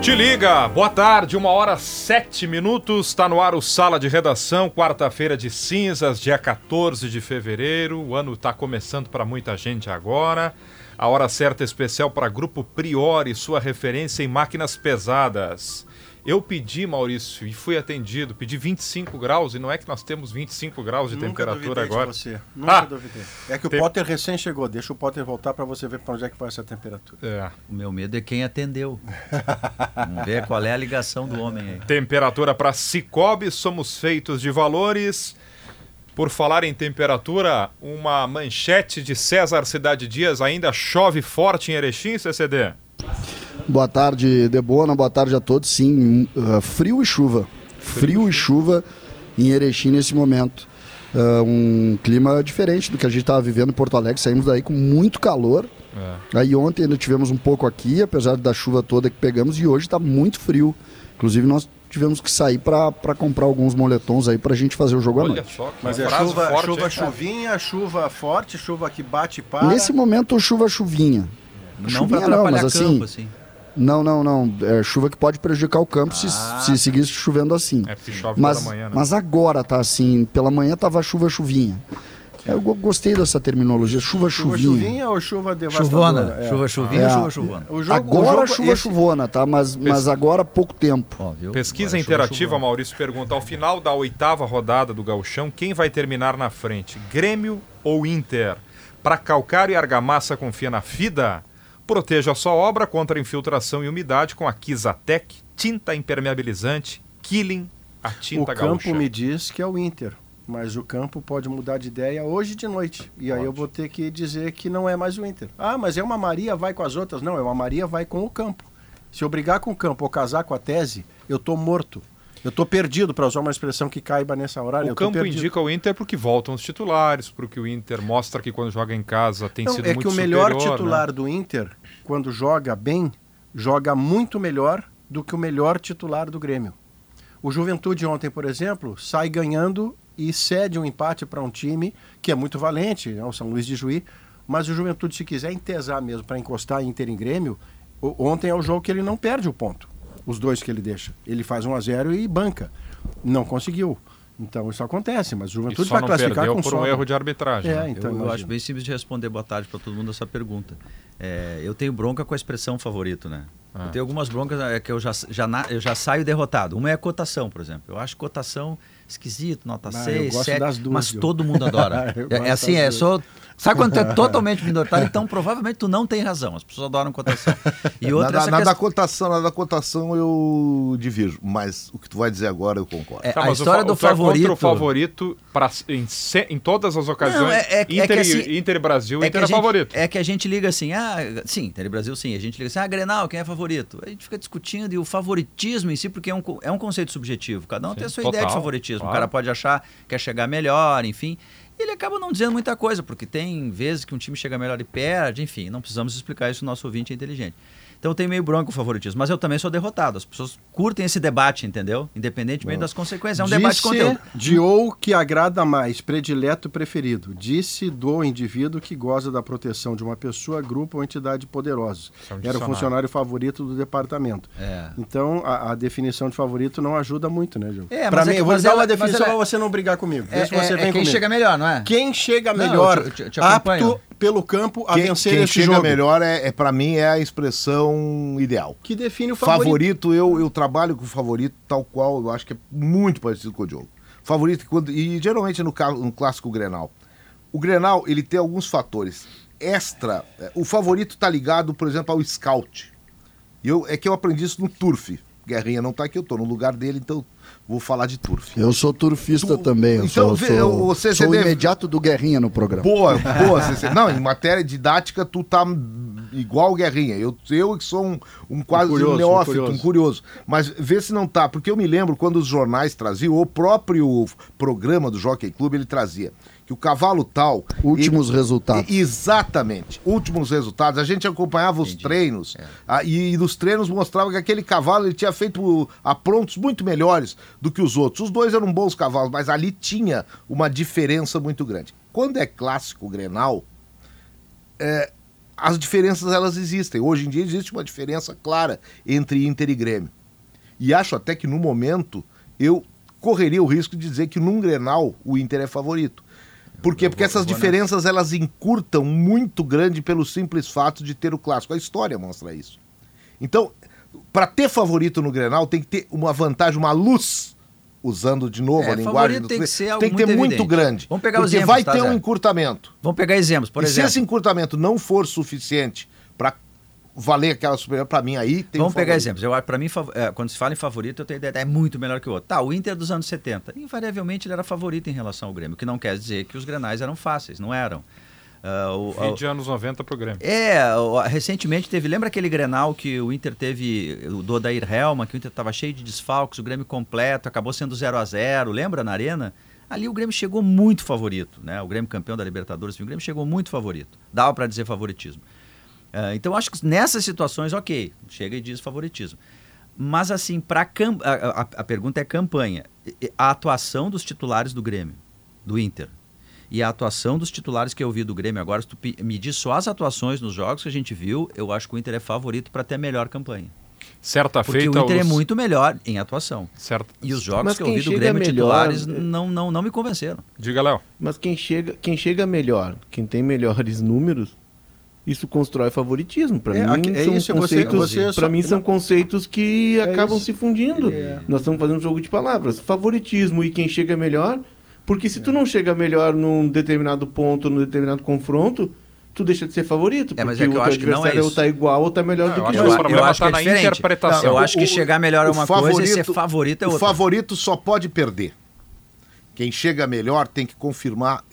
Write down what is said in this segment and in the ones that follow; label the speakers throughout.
Speaker 1: Te liga, boa tarde, uma hora sete minutos, está no ar o Sala de Redação, quarta-feira de cinzas, dia 14 de fevereiro, o ano está começando para muita gente agora, a hora certa especial para Grupo Priori, sua referência em máquinas pesadas. Eu pedi, Maurício, e fui atendido. Pedi 25 graus e não é que nós temos 25 graus de
Speaker 2: Nunca
Speaker 1: temperatura
Speaker 2: duvidei
Speaker 1: agora.
Speaker 2: De você. Nunca
Speaker 1: Ah!
Speaker 2: duvidei. É que o
Speaker 1: Tem-
Speaker 2: Potter recém chegou. Deixa o Potter voltar para você ver para onde é que vai essa temperatura.
Speaker 1: É.
Speaker 3: O meu medo é quem atendeu. Vamos ver qual é a ligação do homem aí.
Speaker 1: Temperatura para Cicobi, somos feitos de valores. Por falar em temperatura, uma manchete de César Cidade Dias ainda chove forte em Erechim, CCD.
Speaker 4: Boa tarde, Debona. Boa tarde a todos. Sim, uh, frio e chuva. Frio e chuva em Erechim nesse momento. Uh, um clima diferente do que a gente estava vivendo em Porto Alegre. Saímos daí com muito calor. Aí ontem ainda tivemos um pouco aqui, apesar da chuva toda que pegamos, e hoje está muito frio. Inclusive, nós tivemos que sair para comprar alguns moletons aí para a gente fazer o jogo à
Speaker 1: Olha
Speaker 4: noite.
Speaker 1: só, que
Speaker 2: Mas é chuva,
Speaker 1: forte,
Speaker 2: chuva
Speaker 1: hein?
Speaker 2: chuvinha, chuva forte, chuva que bate e para.
Speaker 4: Nesse momento, chuva-chuvinha.
Speaker 3: Não
Speaker 4: Chuvinha
Speaker 3: para
Speaker 4: não, mas assim,
Speaker 3: campo, assim.
Speaker 4: Não, não, não. É chuva que pode prejudicar o campo se, se seguir chovendo assim.
Speaker 1: É porque chove
Speaker 4: Mas,
Speaker 1: toda manhã, né?
Speaker 4: mas agora tá assim, pela manhã tava chuva chuvinha. Eu go- gostei dessa terminologia, chuva
Speaker 2: chuva
Speaker 4: chuvinha.
Speaker 2: chuvinha ou chuva devastadora?
Speaker 3: Chuvona.
Speaker 2: É.
Speaker 3: Chuva chuvinha
Speaker 4: É.
Speaker 3: ou chuva chuvona?
Speaker 2: O jogo,
Speaker 4: agora
Speaker 2: o jogo,
Speaker 4: chuva
Speaker 2: esse-
Speaker 4: chuvona, tá? Mas, mas agora pouco tempo.
Speaker 3: Ó, viu?
Speaker 1: Pesquisa
Speaker 3: Agora chuva
Speaker 1: interativa. Maurício pergunta: ao final da oitava rodada do Gauchão, quem vai terminar na frente? Grêmio ou Inter? Para calcário e argamassa confia na FIDA? Proteja a sua obra contra infiltração e umidade com a Kizatec, tinta impermeabilizante, Killing, a
Speaker 2: O
Speaker 1: tinta
Speaker 2: campo
Speaker 1: gaúcha.
Speaker 2: me diz que é o Inter. Mas o campo pode mudar de ideia hoje de noite. E aí
Speaker 1: Pode.
Speaker 2: eu vou ter que dizer que não é mais o Inter. Ah, mas é uma Maria vai com as outras. Não, é uma Maria vai com o campo. Se eu brigar com o campo ou casar com a tese, eu tô morto. Eu tô perdido, para usar uma expressão que caiba nessa hora.
Speaker 1: O campo
Speaker 2: perdido.
Speaker 1: indica o Inter porque voltam os titulares, porque o Inter mostra que quando joga em casa tem
Speaker 2: Não,
Speaker 1: sido
Speaker 2: é
Speaker 1: muito
Speaker 2: que o melhor
Speaker 1: superior, né?
Speaker 2: titular do Inter, quando joga bem, joga muito melhor do que o melhor titular do Grêmio. O Juventude ontem, por exemplo, sai ganhando e cede um empate para um time que é muito valente, né, o São Luís de Juí, mas o Juventude, se quiser entesar mesmo para encostar Inter em Grêmio, ontem é o jogo que ele não perde o ponto. Os dois que ele deixa. Ele faz 1 a 0 e banca. Não conseguiu. Então isso acontece, mas o Juventude vai classificar
Speaker 1: perdeu
Speaker 2: com
Speaker 1: por um erro de arbitragem.
Speaker 2: É,
Speaker 1: né?
Speaker 2: então
Speaker 3: eu, eu acho bem simples de responder boa tarde para todo mundo essa pergunta. É, eu tenho bronca com a expressão favorito, né?
Speaker 1: Ah.
Speaker 3: Eu tenho algumas broncas é, que eu já, já, eu já saio derrotado. Uma é a cotação, por exemplo. Eu acho cotação esquisito, nota
Speaker 2: Ah, eu
Speaker 3: 6,
Speaker 2: gosto
Speaker 3: 7,
Speaker 2: das duas,
Speaker 3: mas todo mundo adora. É, é assim, é só... Sabe quando tu é totalmente minoritário? Então, provavelmente, tu não tem razão. As pessoas adoram cotação. E outra,
Speaker 5: na,
Speaker 3: essa
Speaker 5: na, na da
Speaker 3: questão-
Speaker 5: cotação, na da cotação eu divirjo, mas o que tu vai dizer agora eu concordo.
Speaker 3: É,
Speaker 1: Tá,
Speaker 3: a
Speaker 1: o
Speaker 3: história
Speaker 1: fa-
Speaker 3: do
Speaker 1: é contra
Speaker 3: favorito...
Speaker 1: o favorito pra, em, em todas as ocasiões.
Speaker 3: Não, é- é- é
Speaker 1: Inter,
Speaker 3: que
Speaker 1: e-
Speaker 3: assim-
Speaker 1: Inter e Brasil,
Speaker 3: É
Speaker 1: Inter
Speaker 3: que,
Speaker 1: é
Speaker 3: a gente,
Speaker 1: favorito.
Speaker 3: é que a gente liga assim, ah, sim, Inter e Brasil sim, a gente liga assim, ah, Grenal, quem é favorito? A gente fica discutindo e o favoritismo em si, porque é um, é um conceito subjetivo, cada um
Speaker 1: Sim,
Speaker 3: tem a sua
Speaker 1: total,
Speaker 3: ideia de favoritismo,
Speaker 1: claro.
Speaker 3: o cara pode achar que quer chegar melhor, enfim, ele acaba não dizendo muita coisa, porque tem vezes que um time chega melhor e perde, enfim, não precisamos explicar isso, nosso ouvinte é inteligente. Então tem meio bronco o favoritismo, mas eu também sou derrotado, as pessoas curtem esse debate, entendeu? Independentemente das consequências, é um debate de conteúdo.
Speaker 2: de ou que agrada mais, predileto preferido. Disse do indivíduo que goza da proteção de uma pessoa, grupo ou entidade poderosos.
Speaker 1: Isso é um
Speaker 2: Era o funcionário favorito do departamento.
Speaker 3: É.
Speaker 2: Então, a, a definição de favorito não ajuda muito, né, Gil?
Speaker 3: É,
Speaker 2: pra
Speaker 3: mas é
Speaker 2: mim,
Speaker 3: que-
Speaker 2: eu vou
Speaker 3: mas
Speaker 2: dar
Speaker 3: ela-
Speaker 2: uma definição
Speaker 3: ela-
Speaker 2: pra você não brigar comigo.
Speaker 3: É,
Speaker 2: se você
Speaker 3: é-
Speaker 2: vem
Speaker 3: é quem
Speaker 2: comigo.
Speaker 3: chega melhor, não é?
Speaker 2: Quem chega
Speaker 3: Não,
Speaker 2: melhor,
Speaker 3: eu te- te acompanho.
Speaker 2: apto pelo campo a
Speaker 5: Quem,
Speaker 2: vencer
Speaker 5: quem
Speaker 2: esse
Speaker 5: chega
Speaker 2: jogo.
Speaker 5: melhor é, é para mim é a expressão ideal.
Speaker 2: Que define o favorito.
Speaker 5: Favorito, eu, eu trabalho com favorito tal qual, eu acho que é muito parecido com o Diogo. Favorito, quando, e geralmente no, no clássico Grenal. O Grenal, ele tem alguns fatores extra. é, O favorito tá ligado, por exemplo, ao scout. E eu, é que eu aprendi isso no Turf. Guerrinha não tá aqui, eu tô no lugar dele, então Vou falar de turf.
Speaker 4: Eu sou turfista
Speaker 5: Tu-
Speaker 4: também. Eu
Speaker 5: então,
Speaker 4: sou,
Speaker 5: vê,
Speaker 4: sou,
Speaker 5: você-
Speaker 4: sou
Speaker 5: você
Speaker 4: o
Speaker 5: deve-
Speaker 4: imediato do Guerrinha no programa.
Speaker 5: Boa, boa. Não, em matéria didática, tu tá igual o Guerrinha. Eu, eu que sou um, um quase
Speaker 2: curioso,
Speaker 5: um
Speaker 2: um
Speaker 5: neófito,
Speaker 2: curioso.
Speaker 5: um curioso. Mas vê se não tá. Porque eu me lembro quando os jornais traziam, o próprio programa do Jockey Clube, ele trazia que o cavalo tal...
Speaker 4: Últimos
Speaker 5: ele-
Speaker 4: resultados.
Speaker 5: Exatamente. Últimos resultados. A gente acompanhava os treinos ah, e, e nos treinos mostrava que aquele cavalo ele tinha feito aprontos muito melhores do que os outros. Os dois eram bons cavalos, mas ali tinha uma diferença muito grande. Quando é clássico Grenal, é, as diferenças elas existem. Hoje em dia existe uma diferença clara entre Inter e Grêmio. E acho até que no momento eu correria o risco de dizer que num Grenal o Inter é favorito. Por quê? Porque essas diferenças elas encurtam muito grande pelo simples fato de ter o clássico. A história mostra isso. Então, para ter favorito no Grenal tem que ter uma vantagem, uma luz, usando de novo
Speaker 3: É,
Speaker 5: a linguagem do
Speaker 3: tem que ser algo
Speaker 5: tem que ter
Speaker 3: muito
Speaker 5: grande.
Speaker 3: Vamos pegar
Speaker 5: porque
Speaker 3: exemplos,
Speaker 5: vai
Speaker 3: tá,
Speaker 5: ter um encurtamento.
Speaker 3: Vamos pegar exemplos, por
Speaker 5: e se
Speaker 3: exemplo.
Speaker 5: esse encurtamento não for suficiente para valer aquela superior, para mim aí tem
Speaker 3: Vamos
Speaker 5: um
Speaker 3: pegar exemplos. Eu, para mim, é, quando se fala em favorito, eu tenho ideia, é muito melhor que o outro. Tá, o Inter dos anos 70, invariavelmente ele era favorito em relação ao Grêmio, o que não quer dizer que os grenais eram fáceis, não eram. Ah, o-
Speaker 1: Fim de anos 90 pro Grêmio.
Speaker 3: É, o- recentemente teve. Lembra aquele Grenal que o Inter teve, o do Odair Helma, que o Inter estava cheio de desfalques, o Grêmio completo, acabou sendo 0 a 0 lembra na Arena? Ali o Grêmio chegou muito favorito, né? O Grêmio campeão da Libertadores, o Grêmio chegou muito favorito. Dava para dizer favoritismo. Ah, então acho que nessas situações, ok, chega e diz favoritismo. Mas assim, para a, a, a pergunta é campanha. A atuação dos titulares do Grêmio, do Inter, e a atuação dos titulares que eu vi do Grêmio agora, se tu medir só as atuações nos jogos que a gente viu, eu acho que o Inter é favorito para ter a melhor campanha.
Speaker 1: Certa
Speaker 3: Porque
Speaker 1: feita.
Speaker 3: o Inter é
Speaker 1: os-
Speaker 3: muito melhor em atuação.
Speaker 1: Certa...
Speaker 3: E os jogos
Speaker 6: Mas
Speaker 3: que eu vi do Grêmio
Speaker 6: melhor,
Speaker 3: titulares
Speaker 6: é-
Speaker 3: não, não, não me convenceram.
Speaker 1: Diga, Léo.
Speaker 6: Mas quem chega, quem chega melhor, quem tem melhores números, isso constrói favoritismo. Para
Speaker 2: É,
Speaker 6: mim,
Speaker 2: é
Speaker 6: são
Speaker 2: isso,
Speaker 6: conceitos,
Speaker 2: você só-
Speaker 6: pra mim são conceitos que
Speaker 2: É
Speaker 6: acabam
Speaker 2: isso.
Speaker 6: se fundindo. Nós estamos fazendo um jogo de palavras. Favoritismo e quem chega melhor, porque se tu não chega melhor num determinado ponto, num determinado confronto, tu deixa de ser favorito.
Speaker 3: É, mas
Speaker 6: porque
Speaker 3: é que eu
Speaker 6: o teu
Speaker 3: acho que não é
Speaker 6: ou tá igual ou tá melhor
Speaker 1: Não,
Speaker 6: do
Speaker 1: eu
Speaker 6: que
Speaker 1: acho o
Speaker 3: Eu-
Speaker 1: problema
Speaker 3: eu acho que
Speaker 1: tá
Speaker 3: é
Speaker 1: na
Speaker 3: diferente.
Speaker 1: interpretação.
Speaker 3: eu
Speaker 5: O-
Speaker 3: acho que
Speaker 5: o-
Speaker 3: chegar melhor é
Speaker 5: o
Speaker 3: uma coisa e ser
Speaker 5: favorito-
Speaker 3: favorito é
Speaker 5: O
Speaker 3: outra.
Speaker 5: favorito só pode perder. Quem chega melhor tem que confirmar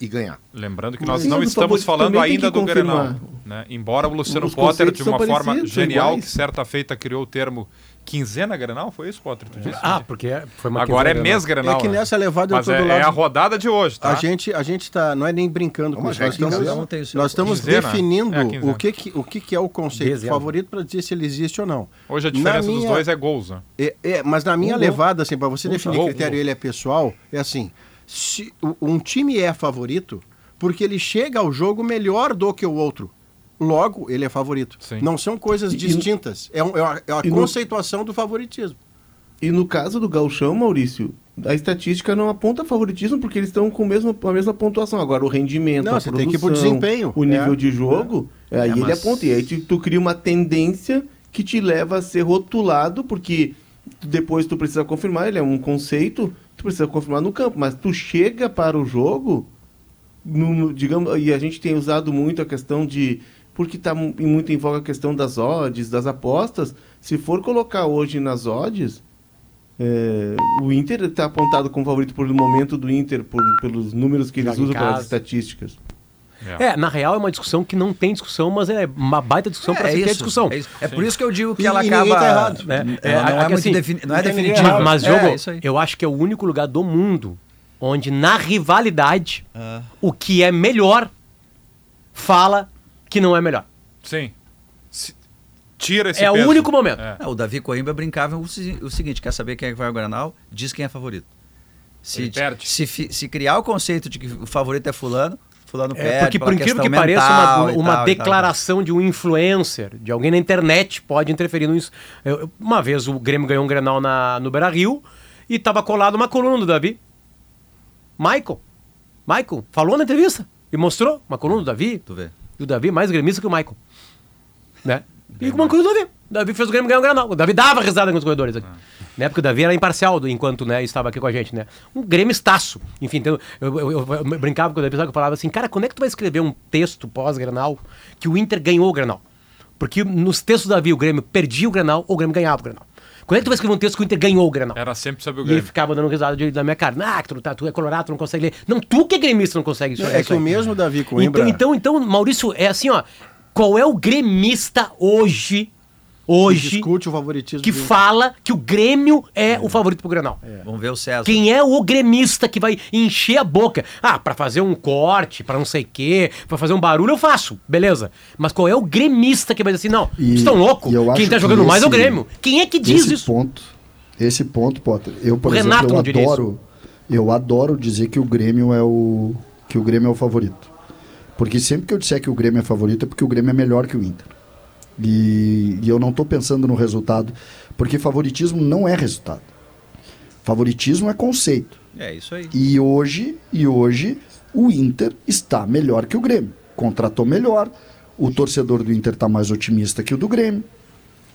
Speaker 5: e ganhar.
Speaker 1: Lembrando que nós
Speaker 6: isso
Speaker 1: não estamos falando ainda do Grenal.
Speaker 6: confirmar.
Speaker 1: Né? Embora o Luciano
Speaker 6: Os
Speaker 1: Potter, de uma forma genial,
Speaker 6: iguais.
Speaker 1: que certa feita criou o termo quinzena Grenal, foi isso, Potter? Tu disse?
Speaker 7: Ah, porque é- foi uma
Speaker 1: Agora é mês Grenal.
Speaker 2: É que
Speaker 1: né?
Speaker 2: nessa levada eu
Speaker 1: Mas
Speaker 2: tô
Speaker 1: é,
Speaker 2: do lado-
Speaker 1: é a rodada de hoje, tá?
Speaker 2: A gente, a gente tá, não é nem brincando com isso,
Speaker 5: é
Speaker 2: nós estamos,
Speaker 3: um
Speaker 2: nós estamos
Speaker 1: Quinzena.
Speaker 2: definindo
Speaker 1: É
Speaker 2: o, que, que, o que, que é o conceito
Speaker 7: Dezembro.
Speaker 2: favorito para dizer se ele existe ou não.
Speaker 1: Hoje a
Speaker 2: Na
Speaker 1: diferença dos
Speaker 2: minha-
Speaker 1: dois é gols, né?
Speaker 2: É, é, mas na minha
Speaker 1: Um gol.
Speaker 2: levada, assim, para você definir
Speaker 1: gol,
Speaker 2: que critério
Speaker 1: um
Speaker 2: ele é pessoal, é assim: se um time é favorito porque ele chega ao jogo melhor do que o outro. Logo, ele é favorito.
Speaker 1: Sim.
Speaker 2: Não são coisas
Speaker 6: E-
Speaker 2: distintas. É, um- é uma, é uma
Speaker 6: e no-
Speaker 2: conceituação do favoritismo.
Speaker 6: E no caso do Galchão, Maurício, a estatística não aponta favoritismo porque eles estão com o mesmo, a mesma pontuação. Agora, o rendimento,
Speaker 2: Não,
Speaker 6: a
Speaker 2: você tem que ir pro
Speaker 6: produção,
Speaker 2: desempenho.
Speaker 6: o nível
Speaker 2: É.
Speaker 6: de jogo, aí ele
Speaker 3: mas-
Speaker 6: aponta. E aí tu, tu cria uma tendência que te leva a ser rotulado, porque depois tu precisa confirmar, ele é um conceito, tu precisa confirmar no campo. Mas tu chega para o jogo, no- no- digamos, e a gente tem usado muito a questão de. Porque está muito em voga a questão das odds, das apostas. Se for colocar hoje nas odds, é, o Inter está apontado como favorito por o momento do Inter, por- pelos números que eles
Speaker 7: Joga
Speaker 6: usam pelas estatísticas.
Speaker 7: É, na real é uma discussão que não tem discussão, mas é uma baita discussão para
Speaker 3: é,
Speaker 7: se ter
Speaker 3: isso,
Speaker 7: discussão.
Speaker 3: é isso. É por isso que eu digo que
Speaker 2: E-
Speaker 3: ela acaba.
Speaker 2: tá errado.
Speaker 7: né?
Speaker 3: Ela
Speaker 7: É,
Speaker 3: não, é muito
Speaker 7: assim,
Speaker 3: defini- não é
Speaker 2: não
Speaker 3: definitiva.
Speaker 7: Mas,
Speaker 3: é,
Speaker 7: jogo,
Speaker 3: aí.
Speaker 7: eu acho que é o único lugar do mundo onde, na rivalidade,
Speaker 3: Ah.
Speaker 7: o que é melhor fala que não é melhor.
Speaker 1: Sim. Se- Tira esse
Speaker 7: É o
Speaker 1: peso.
Speaker 7: único momento.
Speaker 1: É.
Speaker 3: É, o Davi Coimbra brincava o, se- o seguinte: quer saber quem é que vai ao Granal? Diz quem é favorito. Se, se, fi- se criar o conceito de que o favorito é fulano, fulano
Speaker 7: É, porque, por incrível que pareça, uma, uma
Speaker 3: tal, e tal,
Speaker 7: declaração de um influencer, de alguém na internet, pode interferir nisso. Eu- uma vez o Grêmio ganhou um Grenal na, no Beira Rio e estava colado uma coluna do Davi. Michael. Michael falou na entrevista e mostrou uma coluna do Davi.
Speaker 3: Tu vê.
Speaker 7: E o Davi é mais gremista que o Michael. Né? E uma coisa do Davi. O Davi fez o Grêmio ganhar um Grenal. O Davi dava risada com os corredores aqui. Né? Porque o Davi era imparcial do- enquanto né, estava aqui com a gente, né? Um Grêmio estaço. Enfim, então, eu, eu- eu- eu brincava com o Davi, sabe que eu falava assim, cara, quando é que tu vai escrever um texto pós-Grenal que o Inter ganhou o Grenal? Porque nos textos do Davi o Grêmio perdia o Grenal ou o Grêmio ganhava o Grenal. Quando é que tu vai escrever um texto que o Inter ganhou o Grenal?
Speaker 1: Era sempre sobre o
Speaker 7: E ele
Speaker 1: Grêmio.
Speaker 7: ficava dando risada de, da minha cara. Ah, que tu, tá, tu é colorado, tu não consegue ler. Não, tu que é gremista não consegue isso.
Speaker 2: É
Speaker 7: isso
Speaker 2: que o mesmo Davi Coimbra...
Speaker 7: Então, então, então, Maurício, é assim, ó. Qual é o gremista hoje,
Speaker 2: que
Speaker 7: hoje,
Speaker 2: discute o favoritismo
Speaker 7: que
Speaker 2: do
Speaker 7: fala que o Grêmio é o favorito pro Grenal?
Speaker 3: Vamos ver o César.
Speaker 7: Quem é o gremista que vai encher a boca? Ah, pra fazer um corte, pra não sei o quê, pra fazer um barulho eu faço, beleza. Mas qual é o gremista que vai dizer assim, não,
Speaker 4: E-
Speaker 7: vocês estão loucos?
Speaker 4: eu
Speaker 7: Quem tá
Speaker 4: que
Speaker 7: jogando mais é o Grêmio. Quem é que diz
Speaker 4: esse
Speaker 7: isso?
Speaker 4: ponto, esse ponto, Potter. Eu, por
Speaker 7: O
Speaker 4: exemplo,
Speaker 7: Renato
Speaker 4: eu adoro, eu adoro dizer que o Grêmio é o que o Grêmio é o favorito. Porque sempre que eu disser que o Grêmio é favorito é porque o Grêmio é melhor que o Inter. E, e eu não estou pensando no resultado, porque favoritismo não é resultado. Favoritismo é conceito.
Speaker 3: É isso aí.
Speaker 4: E hoje, e hoje o Inter está melhor que o Grêmio. Contratou melhor. O torcedor do Inter está mais otimista que o do Grêmio.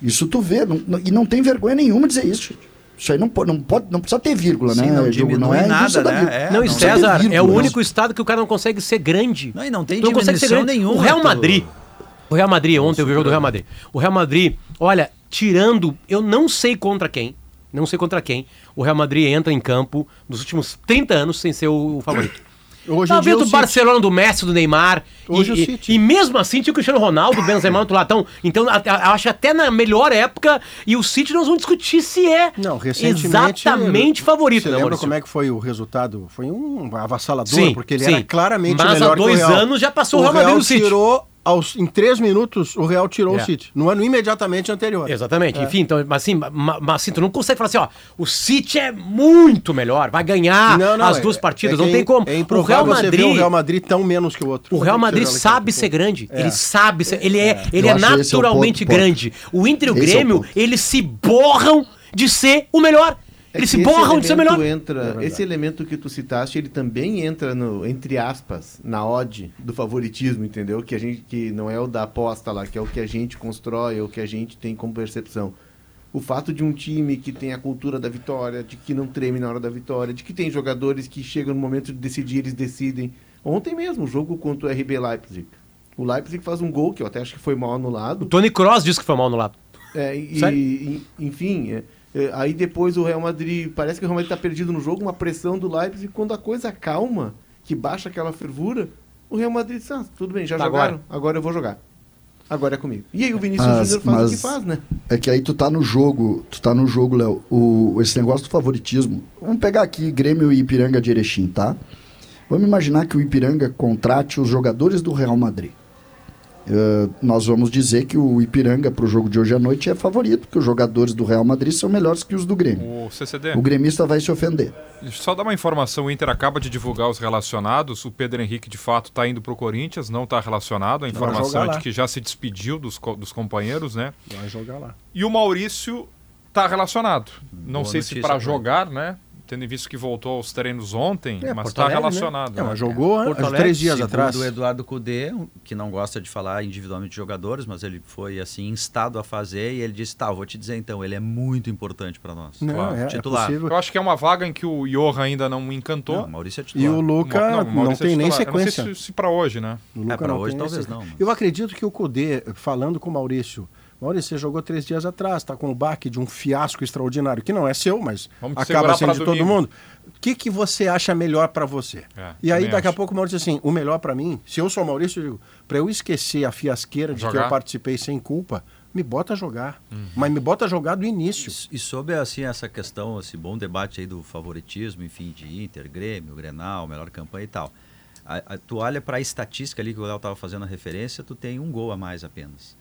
Speaker 4: Isso tu vê, não- não- e não tem vergonha nenhuma dizer isso. gente. Isso aí não pode, não pode, não precisa ter vírgula,
Speaker 3: Sim,
Speaker 4: né?
Speaker 3: não diminui
Speaker 4: é
Speaker 3: nada, né? É,
Speaker 7: não, e
Speaker 3: não
Speaker 7: César é o único estado que o cara não consegue ser grande.
Speaker 3: Não, e não tem
Speaker 7: Tu consegue ser grande.
Speaker 3: nenhuma.
Speaker 7: O Real
Speaker 3: tu-
Speaker 7: Madrid. O Real Madrid, ontem eu vi o jogo do Real Madrid. O Real Madrid, olha, tirando, eu não sei contra quem, não sei contra quem, o Real Madrid entra em campo nos últimos 30 anos sem ser o, o favorito.
Speaker 2: Hoje
Speaker 7: Tá vendo
Speaker 2: o
Speaker 7: o
Speaker 2: City.
Speaker 7: Barcelona do Messi, do Neymar.
Speaker 2: Hoje
Speaker 7: e,
Speaker 2: o
Speaker 7: e-
Speaker 2: City.
Speaker 7: e mesmo assim tinha o Cristiano Ronaldo, o Benzema do Latão. Então, a- a- acho até na melhor época. E o City nós vamos discutir se é
Speaker 2: Não, recentemente...
Speaker 7: exatamente favorito,
Speaker 2: Você
Speaker 7: né,
Speaker 2: lembra
Speaker 7: Maurício?
Speaker 2: como é que foi o resultado? Foi um avassalador,
Speaker 7: Sim,
Speaker 2: porque ele
Speaker 7: sim.
Speaker 2: era claramente
Speaker 7: Mas há
Speaker 2: melhor o
Speaker 7: dois anos já passou o Real Madrid no City.
Speaker 2: tirou, aos, em três minutos, o Real tirou
Speaker 7: É.
Speaker 2: o City. No ano imediatamente anterior.
Speaker 7: Exatamente. Enfim, então, mas assim, ma- mas assim, tu não consegue falar assim, ó, o City é muito melhor, vai ganhar
Speaker 2: Não, não,
Speaker 7: as
Speaker 2: é-
Speaker 7: duas partidas,
Speaker 2: é
Speaker 7: não tem como.
Speaker 2: É
Speaker 7: o Real Madrid,
Speaker 2: ver o Real Madrid tão menos que o outro.
Speaker 7: o Real Madrid sabe ser grande.
Speaker 2: É.
Speaker 7: Ele sabe ser, ele é, ele
Speaker 4: Eu
Speaker 7: é
Speaker 4: é o
Speaker 7: naturalmente
Speaker 4: ponto, ponto.
Speaker 7: grande. O Inter e o
Speaker 4: Esse é o
Speaker 7: Grêmio,
Speaker 4: ponto.
Speaker 7: eles se borram de ser o melhor.
Speaker 6: É
Speaker 7: Eles se
Speaker 6: esse
Speaker 7: borram de ser melhor.
Speaker 6: Entra,
Speaker 2: verdade.
Speaker 6: esse elemento que tu citaste, ele também entra no, entre aspas, na odd do favoritismo, entendeu? Que a gente que não é o da aposta lá, que é o que a gente constrói, é o que a gente tem como percepção. O fato de um time que tem a cultura da vitória, de que não treme na hora da vitória, de que tem jogadores que chegam no momento de decidir, eles decidem. Ontem mesmo, o jogo contra o RB Leipzig. O Leipzig faz um gol que eu até acho que foi mal
Speaker 7: O
Speaker 6: anulado.
Speaker 7: Tony Cross disse que foi mal no lado.
Speaker 6: É, e, e- enfim, é, é, aí depois o Real Madrid, parece que o Real Madrid tá perdido no jogo, uma pressão do Leipzig, quando a coisa calma, que baixa aquela fervura, o Real Madrid diz, ah, tudo bem, já
Speaker 7: Tá
Speaker 6: jogaram, agora. eu vou jogar. Agora é comigo. E aí o Vinícius
Speaker 4: Mas-
Speaker 6: Júnior faz o que faz, né?
Speaker 4: É que aí tu tá no jogo, tu tá no jogo, Léo. O, esse negócio do favoritismo. Vamos pegar aqui Grêmio e Ipiranga de Erechim, tá? Vamos imaginar que o Ipiranga contrate os jogadores do Real Madrid. Eh, nós vamos dizer que o Ipiranga pro jogo de hoje à noite é favorito, porque os jogadores do Real Madrid são melhores que os do Grêmio.
Speaker 1: O CCD.
Speaker 4: O gremista vai se ofender.
Speaker 1: Só dar uma informação, o Inter acaba de divulgar os relacionados, o Pedro Henrique de fato está indo para o Corinthians, não está relacionado, a informação é de que já se despediu dos, co- dos companheiros, né?
Speaker 2: Vai jogar lá.
Speaker 1: E o Maurício está relacionado. Não
Speaker 3: Boa
Speaker 1: sei se para jogar, né? Tendo em visto que voltou aos treinos ontem,
Speaker 2: É,
Speaker 1: mas está
Speaker 2: né?
Speaker 1: relacionado.
Speaker 2: É,
Speaker 1: né?
Speaker 2: mas jogou
Speaker 7: Porto
Speaker 2: há
Speaker 7: Alegre,
Speaker 2: três dias atrás.
Speaker 3: o Eduardo Cudê, que não gosta de falar individualmente de jogadores, mas ele foi assim instado a fazer e ele disse: "Tá, vou te dizer então, ele é muito importante para nós".
Speaker 2: Não,
Speaker 1: Claro.
Speaker 2: é, é
Speaker 3: Titular.
Speaker 2: possível.
Speaker 1: Eu acho que é uma vaga em que o Johan ainda não encantou.
Speaker 3: Não, Maurício é
Speaker 2: E
Speaker 3: titular.
Speaker 2: o Luca não,
Speaker 1: o Maurício é
Speaker 2: tem nem
Speaker 1: titular. Eu
Speaker 2: sequência.
Speaker 1: Não sei se, se para hoje, né?
Speaker 2: O Luca
Speaker 3: É,
Speaker 2: não
Speaker 3: hoje talvez
Speaker 2: sequência.
Speaker 3: não, mas-
Speaker 2: Eu acredito que o Cudê, falando com o Maurício, Maurício, você jogou três dias atrás, está com o baque de um fiasco extraordinário, que não é seu, mas
Speaker 1: Vamos
Speaker 2: acaba sendo de todo
Speaker 1: domingo.
Speaker 2: mundo. O que, que você acha melhor para você?
Speaker 1: É,
Speaker 2: e aí, daqui a
Speaker 1: acho.
Speaker 2: pouco, o Maurício diz assim: o melhor para mim, se eu sou o Maurício, eu digo, para eu esquecer a fiasqueira de que
Speaker 1: Jogar.
Speaker 2: eu participei sem culpa, me bota a jogar.
Speaker 1: Uhum.
Speaker 2: Mas me bota a jogar do início.
Speaker 3: E- E sobre assim essa questão, esse bom debate aí do favoritismo, enfim, de Inter, Grêmio, Grenal, melhor campanha e tal. A- a- tu olha para a estatística ali que o Léo estava fazendo a referência, tu tem um gol a mais apenas.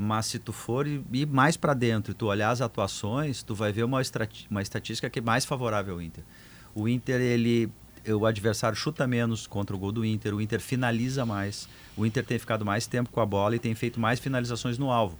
Speaker 3: Mas se tu for ir mais para dentro e tu olhar as atuações, tu vai ver uma, uma estatística que é mais favorável ao Inter. O Inter, ele o adversário chuta menos contra o gol do Inter, o Inter finaliza mais, o Inter tem ficado mais tempo com a bola e tem feito mais finalizações no alvo.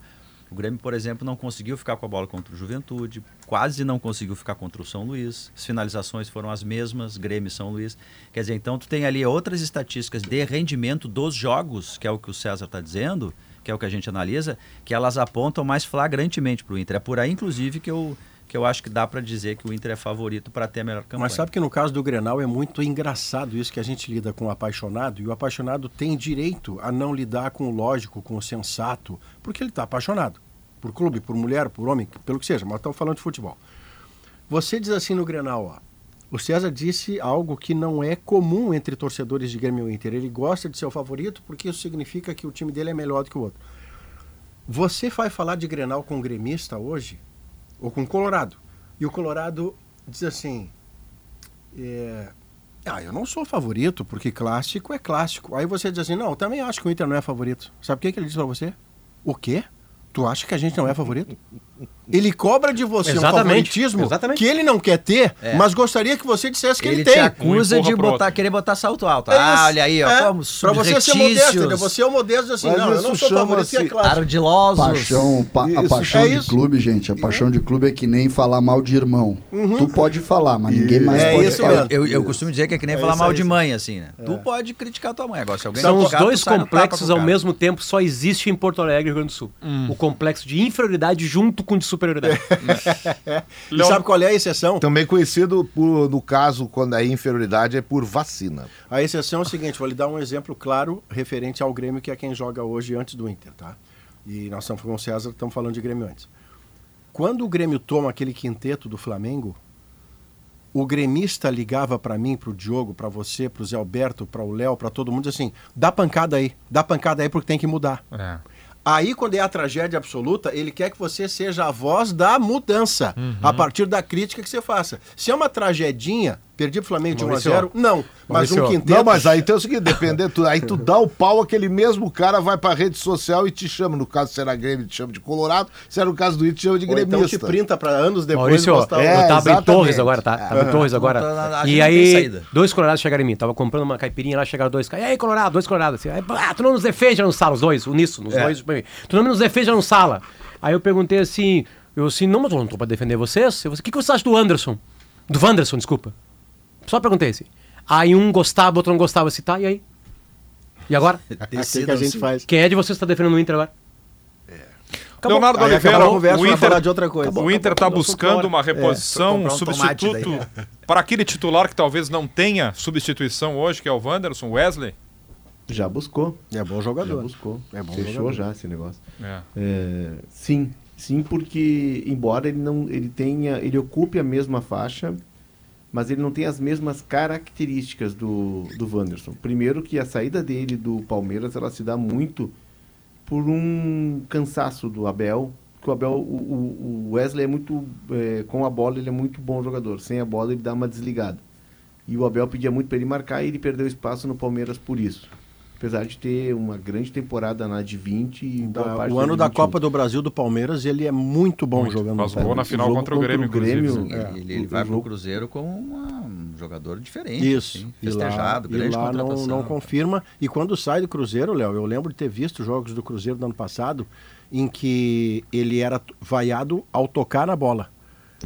Speaker 3: O Grêmio, por exemplo, não conseguiu ficar com a bola contra o Juventude, quase não conseguiu ficar contra o São Luís. As finalizações foram as mesmas, Grêmio e São Luís. Quer dizer, então tu tem ali outras estatísticas de rendimento dos jogos, que é o que o César está dizendo, que é o que a gente analisa, que elas apontam mais flagrantemente para o Inter. É por aí, inclusive, que eu, que eu acho que dá para dizer que o Inter é favorito para ter a melhor campanha.
Speaker 2: Mas sabe que no caso do Grenal é muito engraçado isso que a gente lida com o apaixonado, e o apaixonado tem direito a não lidar com o lógico, com o sensato, porque ele está apaixonado. por clube, por mulher, por homem, pelo que seja, mas estamos falando de futebol. Você diz assim no Grenal, ó. O César disse algo que não é comum entre torcedores de Grêmio Inter. Ele gosta de ser o favorito porque isso significa que o time dele é melhor do que o outro. Você vai falar de Grenal com um gremista hoje, ou com Colorado, e o Colorado diz assim: é, Ah, eu não sou favorito, porque clássico é clássico. Aí você diz assim: Não, eu também acho que o Inter não é favorito. Sabe o que, que ele diz pra você? O quê? Tu acha que a gente não é favorito? Ele cobra de você um
Speaker 7: Exatamente,
Speaker 2: favoritismo
Speaker 7: exatamente.
Speaker 2: que ele não quer ter,
Speaker 3: É.
Speaker 2: mas gostaria que você dissesse que ele,
Speaker 3: Ele
Speaker 2: tem.
Speaker 3: te acusa
Speaker 1: Um
Speaker 3: de botar, querer botar salto alto.
Speaker 2: É
Speaker 3: ah, olha aí, ó,
Speaker 2: É,
Speaker 3: como
Speaker 2: Pra você ser modesto, entendeu? Você é o modesto diz assim,
Speaker 5: Mas
Speaker 2: não, eu não sou favorito, que é clássico.
Speaker 3: Ardilosos.
Speaker 4: Paixão, pa- a
Speaker 5: Isso,
Speaker 4: paixão
Speaker 2: é
Speaker 4: de
Speaker 2: isso.
Speaker 4: clube, gente, a paixão de clube é que nem falar mal de irmão. Tu pode falar, mas ninguém mais
Speaker 2: É
Speaker 4: pode
Speaker 2: isso
Speaker 4: falar.
Speaker 2: mesmo.
Speaker 3: Eu, eu costumo dizer que é que nem
Speaker 2: É
Speaker 3: falar
Speaker 2: isso
Speaker 3: mal
Speaker 2: aí,
Speaker 3: de mãe, assim, né? Tu pode criticar tua mãe. Agora, se alguém
Speaker 7: São os dois complexos ao mesmo tempo, só existe em Porto Alegre, Rio Grande do Sul. O complexo de inferioridade junto com superioridade.
Speaker 2: E sabe qual é a exceção?
Speaker 5: Também conhecido por, no caso, quando a inferioridade é por vacina.
Speaker 2: A exceção é o seguinte, vou lhe dar um exemplo claro referente ao Grêmio, que é quem joga hoje antes do Inter, tá? E nós estamos com o César, estamos falando de Grêmio antes. Quando o Grêmio toma aquele quinteto do Flamengo, o gremista ligava para mim, para o Diogo, para você, para o Zé Alberto, para o Léo, para todo mundo, assim, dá pancada aí, dá pancada aí porque tem que mudar.
Speaker 1: É.
Speaker 2: Aí, quando é a tragédia absoluta, ele quer que você seja a voz da mudança,
Speaker 1: Uhum.
Speaker 2: a partir da crítica que você faça. Se é uma tragedinha, perdi pro Flamengo de 1 a
Speaker 1: Maurício,
Speaker 2: 0 não. Mas um
Speaker 1: Maurício,
Speaker 2: quinteto...
Speaker 5: Não, mas aí tem o seguinte, depender, tu, aí tu dá o pau, aquele mesmo cara vai pra rede social e te chama. No caso, se era Grêmio, te chama de Colorado. Se era o caso do Inter, te chama de
Speaker 2: Ou então
Speaker 5: gremista.
Speaker 2: te printa para anos depois
Speaker 7: Maurício,
Speaker 2: postar
Speaker 5: é,
Speaker 7: eu tava em. Torres agora, tá? Tava em Torres
Speaker 3: Não,
Speaker 7: agora.
Speaker 3: tá- a gente
Speaker 7: E aí,
Speaker 3: saída.
Speaker 7: dois colorados chegaram em mim. Tava comprando uma caipirinha lá, chegaram dois caras. E aí, colorado, dois colorados. Assim, ah, tu não nos defende no sala, os dois, o nisso, nos dois. Tu não nos defende no sala. Aí eu perguntei assim, eu assim, não, mas eu não tô pra defender vocês. Eu, assim, O que, que você acha do Anderson? Do Wanderson, desculpa. Só perguntei assim. Aí um gostava, outro não gostava, assim, tá, e aí? E agora?
Speaker 2: o que, que a gente faz.
Speaker 7: Quem é de vocês que tá defendendo o Inter agora? Acabou.
Speaker 1: Leonardo
Speaker 2: Aí
Speaker 1: Oliveira,
Speaker 2: acabou
Speaker 1: o Inter,
Speaker 2: falar de outra coisa.
Speaker 1: o Inter está
Speaker 7: acabou,
Speaker 1: buscando
Speaker 7: acabou.
Speaker 1: uma reposição,
Speaker 3: comprar
Speaker 1: um substituto para aquele titular que talvez não tenha substituição hoje, que é o Wanderson, Wesley.
Speaker 6: Já buscou.
Speaker 2: É bom
Speaker 6: Já
Speaker 2: jogador.
Speaker 6: buscou.
Speaker 2: É bom
Speaker 6: Fechou
Speaker 2: jogador.
Speaker 6: já esse negócio.
Speaker 1: É.
Speaker 6: É, sim, sim, porque embora ele não ele tenha, ele ocupe a mesma faixa, mas ele não tem as mesmas características do, do Wanderson. Primeiro que a saída dele do Palmeiras ela se dá muito por um cansaço do Abel. Que o Abel, o, o- Wesley é muito é, com a bola ele é muito bom jogador. Sem a bola ele dá uma desligada. E o Abel pedia muito para ele marcar e ele perdeu espaço no Palmeiras por isso. Apesar de ter uma grande temporada na de 20 e boa
Speaker 2: Da-
Speaker 6: parte
Speaker 2: o ano da
Speaker 6: 21.
Speaker 2: Copa do Brasil do Palmeiras, ele é muito bom
Speaker 1: Muito.
Speaker 2: jogando
Speaker 1: Faz gol na final contra o Grêmio, inclusive.
Speaker 6: Grêmio,
Speaker 3: Ele,
Speaker 6: é,
Speaker 3: ele- ele
Speaker 6: o
Speaker 3: vai pro Cruzeiro como uma- um jogador diferente.
Speaker 2: Isso.
Speaker 3: assim,
Speaker 2: E lá-
Speaker 3: festejado,
Speaker 2: e
Speaker 3: grande
Speaker 2: lá não, não confirma. E quando sai do Cruzeiro, Léo, eu lembro de ter visto jogos do Cruzeiro do ano passado em que ele era vaiado ao tocar na bola.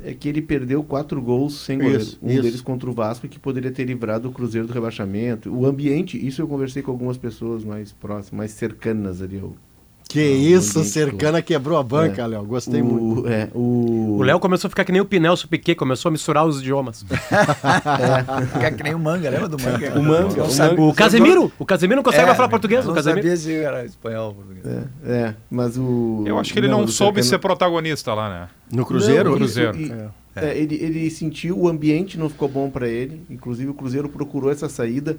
Speaker 6: É que ele perdeu quatro gols sem goleiro.
Speaker 2: Isso,
Speaker 6: um
Speaker 2: isso.
Speaker 6: deles contra o Vasco, que poderia ter livrado o Cruzeiro do rebaixamento. O ambiente, isso eu conversei com algumas pessoas mais próximas, mais cercanas ali. ao-
Speaker 2: Que
Speaker 6: ao
Speaker 2: isso, Cercana quebrou a banca,
Speaker 6: É.
Speaker 2: Léo. Gostei
Speaker 6: o,
Speaker 2: muito.
Speaker 6: É, o...
Speaker 7: O Léo começou a ficar que nem o Pinelso Piquet, começou a misturar os idiomas.
Speaker 3: Fica que nem o manga, lembra do manga?
Speaker 6: O Manga,
Speaker 3: Não
Speaker 6: o
Speaker 3: sabe-
Speaker 6: Manga.
Speaker 7: O Casemiro, o Casemiro não consegue
Speaker 3: É,
Speaker 7: falar português,
Speaker 3: não
Speaker 7: o Casemiro.
Speaker 3: sabia se era espanhol ou português.
Speaker 6: É, é, mas o...
Speaker 1: Eu acho que ele não,
Speaker 6: o
Speaker 1: soube
Speaker 6: Cercano-
Speaker 1: ser protagonista lá, né?
Speaker 2: No Cruzeiro?
Speaker 6: Não,
Speaker 1: Cruzeiro.
Speaker 6: isso, e-
Speaker 2: É.
Speaker 6: é, ele, ele sentiu, o ambiente não ficou bom para ele. Inclusive o Cruzeiro procurou essa saída.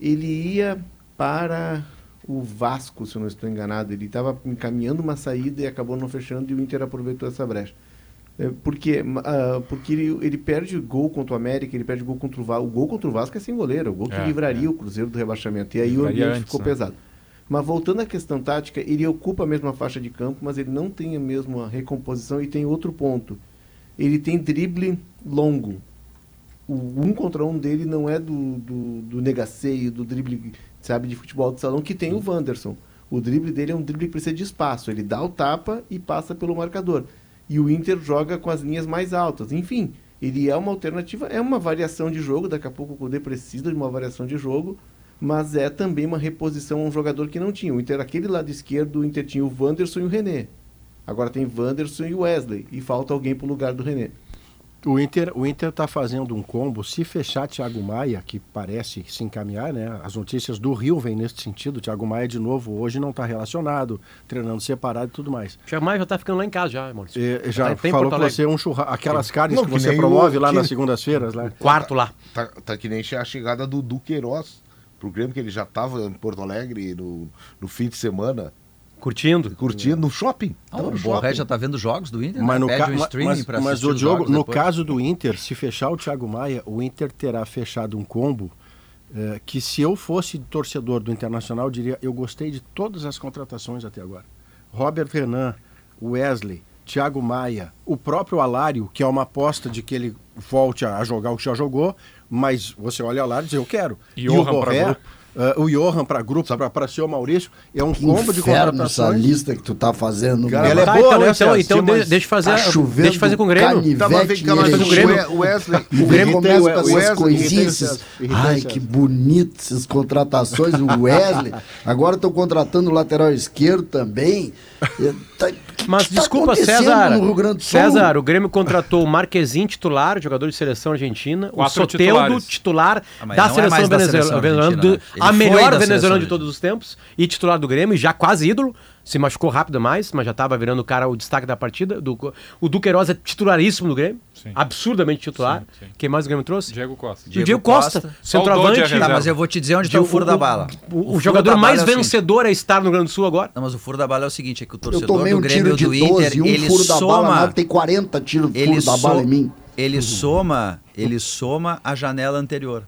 Speaker 6: Ele ia para o Vasco, se eu não estou enganado. Ele estava encaminhando uma saída e acabou não fechando e o Inter aproveitou essa brecha. É, porque ah, porque ele, ele perde gol contra o América, ele perde gol contra o Vasco. O gol contra o Vasco é sem goleiro, o gol que
Speaker 1: É,
Speaker 6: livraria o Cruzeiro do rebaixamento. E aí o ambiente
Speaker 1: antes,
Speaker 6: ficou
Speaker 1: né?
Speaker 6: pesado. Mas voltando à questão tática, ele ocupa a mesma faixa de campo, mas ele não tem a mesma recomposição e tem outro ponto. Ele tem drible longo. O um contra um dele não é do, do, do negaceio, do drible, sabe, de futebol de salão, que tem o Wanderson. O drible dele é um drible que precisa de espaço. Ele dá o tapa e passa pelo marcador. E o Inter joga com as linhas mais altas. Enfim, ele é uma alternativa, é uma variação de jogo. Daqui a pouco o Cudê precisa de uma variação de jogo mas é também uma reposição a um jogador que não tinha. O Inter, aquele lado esquerdo, o Inter tinha o Wanderson e o René. Agora tem Wanderson e o Wesley. E falta alguém pro lugar do René.
Speaker 2: O Inter, o Inter tá fazendo um combo. Se fechar Thiago Maia, que parece se encaminhar, né? As notícias do Rio vêm nesse sentido. Thiago Maia, de novo, hoje não está relacionado, treinando separado e tudo mais.
Speaker 7: O Thiago Maia já tá ficando lá em casa já, Maurício.
Speaker 2: E, já
Speaker 7: Tá- tá
Speaker 2: falou com
Speaker 7: Alegre.
Speaker 2: você um churrasco. Aquelas carnes
Speaker 5: Não,
Speaker 2: que
Speaker 5: que
Speaker 2: você promove
Speaker 5: o-
Speaker 2: lá
Speaker 5: que-
Speaker 2: nas segundas-feiras. Lá.
Speaker 7: Quarto lá.
Speaker 5: Tá, tá que nem a chegada do Duqueiroz pro Grêmio, que ele já estava em Porto Alegre no, no fim de semana,
Speaker 7: Curtindo.
Speaker 5: curtindo no shopping.
Speaker 3: Ah, o Borré já tá vendo jogos do Inter,
Speaker 2: Mas,
Speaker 3: né?
Speaker 2: no,
Speaker 3: Pede
Speaker 2: ca...
Speaker 3: um streaming
Speaker 2: mas,
Speaker 3: pra
Speaker 2: mas
Speaker 3: assistir
Speaker 2: o Diogo,
Speaker 3: jogos
Speaker 2: no
Speaker 3: depois.
Speaker 2: caso do Inter, se fechar o Thiago Maia, o Inter terá fechado um combo eh, que se eu fosse torcedor do Internacional, eu diria, eu gostei de todas as contratações até agora. Robert Renan, Wesley, Thiago Maia, o próprio Alário, que é uma aposta de que ele volte a jogar o que já jogou, mas você olha Alário e diz, eu quero.
Speaker 1: E Johan pra
Speaker 2: eh, o Johan para grupo, para ser o Maurício, é um combo de
Speaker 4: Inferno essa
Speaker 2: contratações.
Speaker 4: lista que tu tá fazendo.
Speaker 2: Cara, ela é
Speaker 7: Tá,
Speaker 2: boa,
Speaker 7: então,
Speaker 2: né,
Speaker 7: então, então deixa eu fazer,
Speaker 4: tá
Speaker 7: deixa eu fazer com o Grêmio.
Speaker 5: Tava vendo que ela
Speaker 4: nele.
Speaker 7: Faz o Grêmio.
Speaker 5: Wesley.
Speaker 4: O Grêmio começa
Speaker 2: o
Speaker 4: com essas coisinhas. Ai, que bonito essas contratações. O Wesley. Agora estão contratando o lateral esquerdo também. Tá-
Speaker 7: Mas
Speaker 4: que tá
Speaker 7: desculpa,
Speaker 4: acontecendo
Speaker 7: César.
Speaker 4: No Rio Grande do Sul?
Speaker 7: César, o Grêmio contratou o Marquezinho titular, jogador de seleção argentina,
Speaker 1: Quatro
Speaker 7: o Soteldo titular
Speaker 3: Ah,
Speaker 7: da
Speaker 3: é
Speaker 7: seleção
Speaker 3: mais da
Speaker 7: venezuelana,
Speaker 3: seleção
Speaker 7: venezuelana, do- a melhor venezuelana de todos os tempos e titular do Grêmio, já quase ídolo. Se machucou rápido mais, mas já estava virando o cara o destaque da partida. Do, o Duqueiroz é titularíssimo do Grêmio,
Speaker 1: Sim.
Speaker 7: absurdamente titular.
Speaker 1: Sim, sim.
Speaker 7: Quem mais o Grêmio trouxe?
Speaker 1: Diego Costa.
Speaker 7: E o Diego Costa,
Speaker 3: Costa.
Speaker 1: O
Speaker 7: centroavante.
Speaker 1: É
Speaker 3: Tá, mas eu vou te dizer onde está o furo da bala.
Speaker 7: O, o
Speaker 3: furo
Speaker 7: jogador mais
Speaker 3: é o
Speaker 7: vencedor a estar no Rio Grande do Sul agora.
Speaker 3: Não, mas o furo da bala é o seguinte, é que o torcedor
Speaker 4: tomei
Speaker 3: do
Speaker 4: um
Speaker 3: Grêmio do
Speaker 4: 12
Speaker 3: Inter,
Speaker 4: um
Speaker 3: ele
Speaker 4: furo da bala.
Speaker 3: soma...
Speaker 4: Tem 40 tiros de
Speaker 3: ele,
Speaker 4: furo da bala em mim.
Speaker 3: ele soma, ele soma a janela anterior.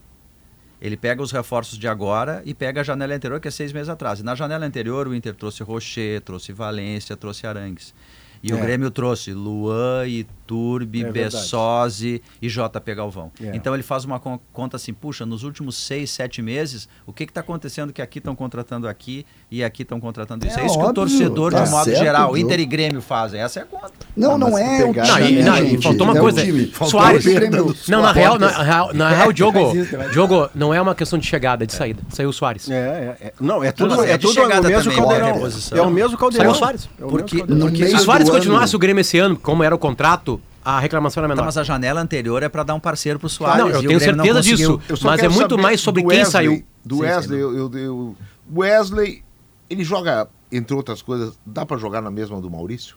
Speaker 3: Ele pega os reforços de agora e pega a janela anterior, que é seis meses atrás. E na janela anterior, o Inter trouxe Rocher, trouxe Valência, trouxe Arangues. E o
Speaker 2: É.
Speaker 3: Grêmio trouxe Luan, Iturbe,
Speaker 2: É.
Speaker 3: Bessosi e JP Galvão.
Speaker 2: É.
Speaker 3: Então ele faz uma con- conta assim, puxa, nos últimos seis, sete meses, o que está acontecendo que aqui estão contratando aqui e aqui estão contratando isso?
Speaker 4: É
Speaker 3: É, isso que o
Speaker 4: óbvio,
Speaker 3: torcedor,
Speaker 4: tá
Speaker 3: de um modo
Speaker 4: certo,
Speaker 3: geral. Inter e Grêmio fazem. Essa é a conta.
Speaker 4: Não,
Speaker 2: Ah,
Speaker 4: não é
Speaker 2: se
Speaker 4: o time,
Speaker 7: Não, e- faltou uma
Speaker 4: É o
Speaker 7: coisa.
Speaker 4: time.
Speaker 7: Soares.
Speaker 4: O
Speaker 7: Não, na real, na, real, na real, Diogo, Diogo, não é uma questão de chegada, é de saída. Saiu o Soares.
Speaker 2: É, é, é. Não, é tudo, é
Speaker 3: é de
Speaker 2: tudo
Speaker 3: chegada
Speaker 2: o mesmo
Speaker 3: também,
Speaker 2: caldeirão. É o mesmo caldeirão.
Speaker 7: Saiu o Soares.
Speaker 2: É o
Speaker 3: Porque- Porque
Speaker 7: Se o Soares
Speaker 4: do
Speaker 7: continuasse
Speaker 4: ano-
Speaker 7: o Grêmio esse ano, como era o contrato, a reclamação era
Speaker 3: Tá,
Speaker 7: menor.
Speaker 3: mas a janela anterior é para dar um parceiro pro Soares.
Speaker 7: Não, eu
Speaker 3: o
Speaker 7: tenho certeza disso. Mas é muito mais sobre quem
Speaker 5: Wesley,
Speaker 7: saiu.
Speaker 5: Do
Speaker 3: Sim,
Speaker 5: Wesley, eu, eu, eu- Wesley, ele joga, entre outras coisas, dá pra jogar na mesma do Maurício?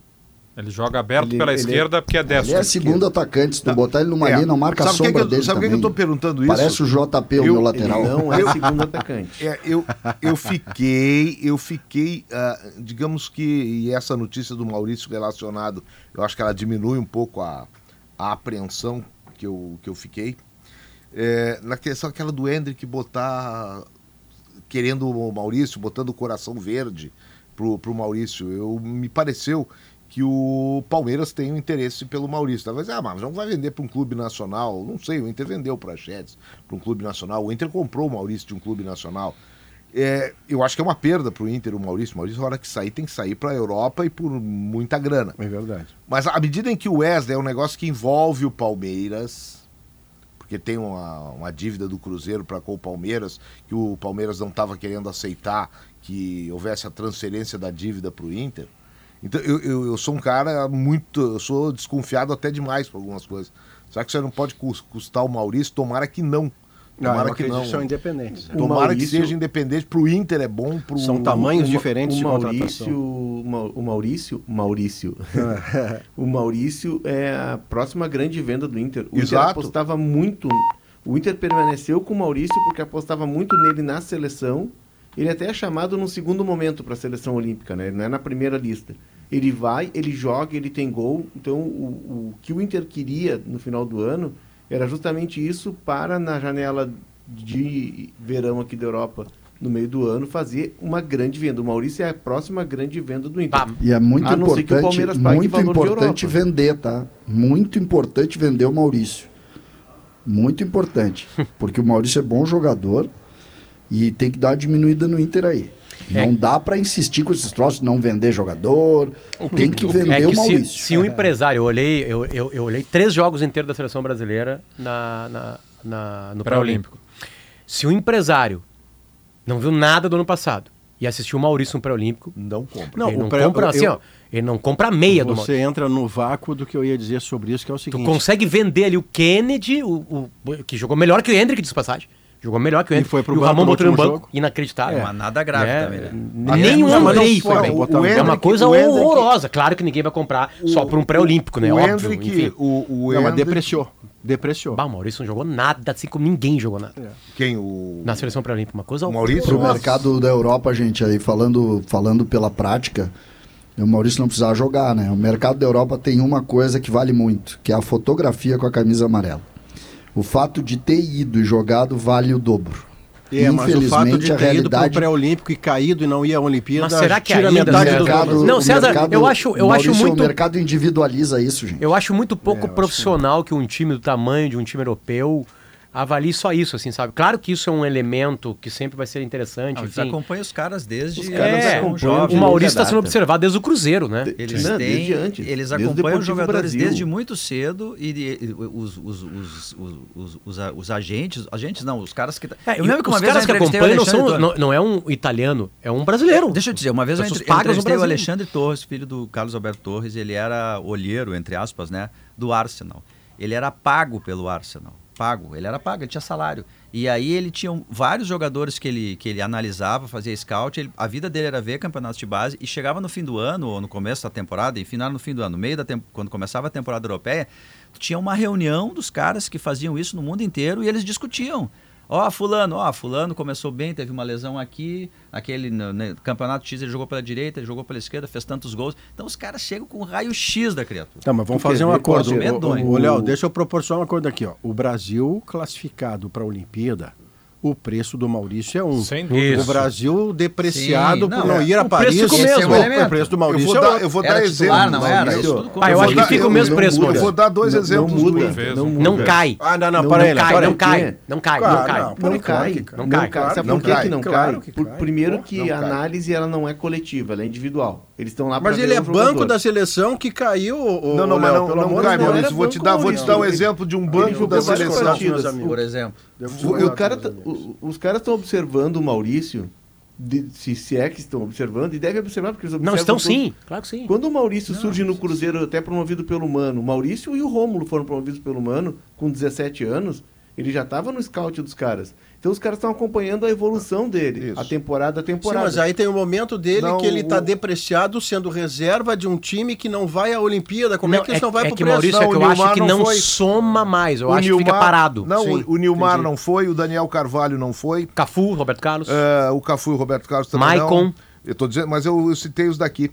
Speaker 1: Ele joga aberto
Speaker 2: Ele-
Speaker 1: pela
Speaker 2: ele-
Speaker 1: esquerda porque é
Speaker 4: Ele
Speaker 1: destro.
Speaker 4: é segundo atacante. Se tu
Speaker 5: Tá.
Speaker 4: botar ele numa
Speaker 5: É.
Speaker 4: linha, não marca a
Speaker 5: Sabe por que
Speaker 4: sombra
Speaker 5: que eu-
Speaker 4: dele
Speaker 5: sabe por que
Speaker 4: também.
Speaker 5: que eu tô perguntando isso?
Speaker 4: Parece o JP, o
Speaker 5: Eu-
Speaker 4: meu
Speaker 6: Ele
Speaker 4: lateral.
Speaker 6: não é segundo atacante.
Speaker 5: É, eu, eu fiquei, eu fiquei, ah, digamos que, e essa notícia do Maurício relacionado, eu acho que ela diminui um pouco a, a apreensão que eu, que eu fiquei. É, na questão aquela do Hendrick botar, querendo o Maurício, botando o coração verde pro, pro Maurício. Eu, me pareceu que o Palmeiras tem um interesse pelo Maurício. Talvez, ah, mas não vai vender para um clube nacional. Não sei, o Inter vendeu para Chedes, para um clube nacional. O Inter comprou o Maurício de um clube nacional. É, eu acho que é uma perda para o Inter, o Maurício. O Maurício, na hora que sair, tem que sair para a Europa e por muita grana.
Speaker 2: É verdade.
Speaker 5: Mas à medida em que o Wesley é um negócio que envolve o Palmeiras, porque tem uma, uma dívida do Cruzeiro para com o Palmeiras, que o Palmeiras não estava querendo aceitar que houvesse a transferência da dívida para o Inter. Então eu, eu, eu sou um cara muito. Eu sou desconfiado até demais por algumas coisas. Será que você não pode cus- custar o Maurício? Tomara que não.
Speaker 2: Não,
Speaker 5: Tomara
Speaker 2: eu
Speaker 5: que não.
Speaker 2: que são independentes.
Speaker 6: O
Speaker 5: Tomara que
Speaker 6: Maurício-
Speaker 5: seja independente. Para o Inter é bom. Pro...
Speaker 2: São tamanhos
Speaker 6: O
Speaker 2: diferentes
Speaker 6: o
Speaker 2: de
Speaker 6: Maurício,
Speaker 2: contratação.
Speaker 6: o Ma- o Maurício, Maurício. o Maurício é a próxima grande venda do Inter. O Inter
Speaker 5: Exato.
Speaker 6: apostava muito. O Inter permaneceu com o Maurício porque apostava muito nele na seleção. Ele até é chamado no segundo momento para a seleção olímpica, né? Ele não é na primeira lista. Ele vai, ele joga, ele tem gol. Então, o, o que o Inter queria no final do ano era justamente isso para na janela de verão aqui da Europa no meio do ano fazer uma grande venda. O Maurício é a próxima grande venda do Inter.
Speaker 7: Pá,
Speaker 4: E é muito
Speaker 6: A não ser que o
Speaker 4: importante, muito importante vender, tá? Muito importante vender o Maurício. Muito importante. Porque o Maurício é bom jogador e tem que dar uma diminuída no Inter aí.
Speaker 7: É.
Speaker 4: Não dá pra insistir com esses troços, não vender jogador. Tem que vender
Speaker 7: É
Speaker 4: o
Speaker 7: que se,
Speaker 4: Maurício.
Speaker 7: se um empresário, eu olhei, eu, eu, eu olhei três jogos inteiros da seleção brasileira na, na, na- no
Speaker 1: Pré-olímpico.
Speaker 7: Se um empresário não viu nada do ano passado e assistir o Maurício no pré-olímpico.
Speaker 5: Não compra.
Speaker 2: Não,
Speaker 7: ele
Speaker 2: o
Speaker 7: não
Speaker 2: pré-
Speaker 7: compra
Speaker 2: eu-
Speaker 7: assim, ó. Ele não compra a meia do
Speaker 2: Você
Speaker 7: Maurício.
Speaker 2: entra no vácuo do que eu ia dizer sobre isso, que é o
Speaker 7: Tu
Speaker 2: seguinte.
Speaker 7: consegue vender ali o Kennedy, o, o- que jogou melhor que o Hendrick de passagem. Jogou melhor que o
Speaker 2: E
Speaker 7: Hendrick.
Speaker 2: foi pro
Speaker 7: e o Ramon botou no banco.
Speaker 2: jogo.
Speaker 7: Inacreditável.
Speaker 3: É, mas nada grave
Speaker 7: Né?
Speaker 3: também, né?
Speaker 7: O
Speaker 2: não
Speaker 7: Andrei
Speaker 2: foi
Speaker 7: foi
Speaker 2: bem.
Speaker 5: O
Speaker 7: é uma
Speaker 5: Hendrick-
Speaker 7: coisa
Speaker 5: o Hendrick-
Speaker 7: horrorosa. Claro que ninguém vai comprar só por um pré-olímpico, né?
Speaker 5: O
Speaker 7: Óbvio,
Speaker 5: Hendrick, o, o
Speaker 2: Não, mas
Speaker 5: Hendrick-
Speaker 2: depreciou. Depreciou.
Speaker 7: Bah, o Maurício não jogou nada, assim como ninguém jogou nada.
Speaker 5: Quem? O,
Speaker 7: Na seleção pré-olímpica. Uma coisa
Speaker 5: o Maurício?
Speaker 4: Pro
Speaker 5: Nossa.
Speaker 4: mercado da Europa, gente, aí falando, falando pela prática, o Maurício não precisava jogar, né? O mercado da Europa tem uma coisa que vale muito, que é a fotografia com a camisa amarela. O fato de ter ido e jogado vale o dobro.
Speaker 2: É, mas o fato de
Speaker 4: a
Speaker 2: ter ido pro
Speaker 4: realidade
Speaker 2: pré-olímpico e caído e não ir à Olimpíada
Speaker 7: Mas será que
Speaker 2: tira
Speaker 7: ainda,
Speaker 2: metade
Speaker 7: né?
Speaker 2: do
Speaker 4: mercado,
Speaker 7: Não,
Speaker 4: o
Speaker 7: César,
Speaker 4: mercado-
Speaker 7: eu acho- eu acho
Speaker 4: Maurício,
Speaker 7: muito-
Speaker 4: O mercado individualiza isso, gente.
Speaker 7: Eu acho muito pouco
Speaker 2: É, acho
Speaker 7: profissional que um time do tamanho de um time europeu avalie só isso, assim, sabe? Claro que isso é um elemento que sempre vai ser interessante,
Speaker 3: Não, eles acompanham os caras desde.
Speaker 6: Os caras
Speaker 7: É,
Speaker 6: acompanham
Speaker 7: o Maurício está sendo observado desde o Cruzeiro, né?
Speaker 3: Eles
Speaker 6: Não,
Speaker 3: têm,
Speaker 6: desde antes,
Speaker 3: eles acompanham os jogadores
Speaker 6: Brasil.
Speaker 3: desde muito cedo e, e- e os, os, os, os, os, os, a- os agentes, agentes não, os caras que.
Speaker 7: É,
Speaker 3: eu lembro que uma
Speaker 7: os
Speaker 3: vez
Speaker 7: caras
Speaker 3: eu
Speaker 7: que acompanham não, são, não, não é um italiano, é um brasileiro.
Speaker 3: Deixa eu dizer, uma vez eu entre- entrevistei o. Alexandre Torres, filho do Carlos Alberto Torres, ele era olheiro, entre aspas, né, do Arsenal. Ele era pago pelo Arsenal. Pago, ele era pago, ele tinha salário. E aí ele tinha vários jogadores que ele, que ele analisava, fazia scout. ele- a vida dele era ver campeonatos de base e chegava no fim do ano, ou no começo da temporada, enfim, não era no fim do ano, no meio da quando começava a temporada europeia, tinha uma reunião dos caras que faziam isso no mundo inteiro e eles discutiam. Ó, fulano, ó, fulano começou bem, teve uma lesão aqui, aquele no, no campeonato X ele jogou pela direita, ele jogou pela esquerda, fez tantos gols. Então os caras chegam com o raio-x da criatura.
Speaker 2: Tá, mas vamos
Speaker 6: quer
Speaker 2: fazer um acordo. Ô,
Speaker 3: medonho?
Speaker 2: ô, ô, Léo, deixa eu proporcionar um acordo aqui. Ó. O Brasil classificado para a Olimpíada, o preço do Maurício é um.
Speaker 1: Sem
Speaker 2: O
Speaker 1: dúvida.
Speaker 2: Brasil depreciado
Speaker 3: Sim,
Speaker 2: por
Speaker 3: não,
Speaker 2: não
Speaker 3: é.
Speaker 2: ir a
Speaker 7: O
Speaker 2: Paris.
Speaker 7: preço
Speaker 3: Esse é
Speaker 7: mesmo.
Speaker 3: um
Speaker 2: o preço do
Speaker 5: Eu
Speaker 2: Maurício
Speaker 5: vou
Speaker 2: é
Speaker 5: dar, eu vou dar
Speaker 3: titular,
Speaker 5: exemplos.
Speaker 3: não era?
Speaker 5: Maurício.
Speaker 3: Isso tudo
Speaker 7: Ah, eu
Speaker 5: Eu
Speaker 7: acho
Speaker 5: vou
Speaker 7: que
Speaker 5: dar-
Speaker 7: fica o
Speaker 5: eu-
Speaker 7: mesmo preço,
Speaker 6: muda.
Speaker 5: Eu vou dar dois
Speaker 6: Não-
Speaker 5: exemplos
Speaker 6: não
Speaker 5: do
Speaker 6: muda,
Speaker 5: Inter.
Speaker 6: não muda.
Speaker 7: Não cai.
Speaker 2: Ah, não, não,
Speaker 6: Não,
Speaker 2: para aí,
Speaker 7: Não cai, não cai, não cai, não cai.
Speaker 2: não.
Speaker 6: Cai.
Speaker 7: Não cai.
Speaker 6: Sabe
Speaker 5: Não
Speaker 6: por que não cai? primeiro que a análise ela não é coletiva, ela é individual. Eles estão lá
Speaker 2: Mas ele é
Speaker 6: o
Speaker 2: banco da seleção que caiu.
Speaker 5: Não, não, mas não, cai. Maurício. Vou te dar, vou te dar um exemplo de um banco da seleção.
Speaker 3: Por exemplo.
Speaker 6: O- o cara tá- o- os caras estão observando o Maurício, de- se, se é que estão observando, e devem observar, porque eles
Speaker 7: Não,
Speaker 6: observam
Speaker 7: estão
Speaker 6: todo-
Speaker 7: sim, claro que sim.
Speaker 6: Quando o Maurício surge no Cruzeiro, até promovido pelo Mano, o Maurício e o Rômulo foram promovidos pelo Mano com 17 anos, ele já estava no scout dos caras. Então os caras estão acompanhando a evolução dele,
Speaker 5: Isso.
Speaker 6: a temporada a
Speaker 2: Sim,
Speaker 6: temporada.
Speaker 2: mas aí tem o momento dele
Speaker 5: Não,
Speaker 2: que ele está
Speaker 5: o-
Speaker 2: depreciado sendo reserva de um time que não vai à Olimpíada. Como é que isso não vai
Speaker 7: é
Speaker 2: pro
Speaker 7: que,
Speaker 2: preço?
Speaker 7: Maurício,
Speaker 5: Não,
Speaker 7: é que
Speaker 5: o
Speaker 7: eu acho
Speaker 5: Nilmar
Speaker 7: que
Speaker 5: não
Speaker 7: não
Speaker 5: foi.
Speaker 7: soma mais. Eu
Speaker 5: O
Speaker 7: acho que fica
Speaker 5: Nilmar-
Speaker 7: parado.
Speaker 5: Não,
Speaker 2: Sim,
Speaker 5: o, o Nilmar
Speaker 2: entendi.
Speaker 5: não foi, o Daniel Carvalho não foi,
Speaker 7: Cafu, Roberto Carlos.
Speaker 5: é, o Cafu e o Roberto Carlos também
Speaker 7: Maicon.
Speaker 5: não. Eu tô dizendo, mas eu, eu citei os daqui,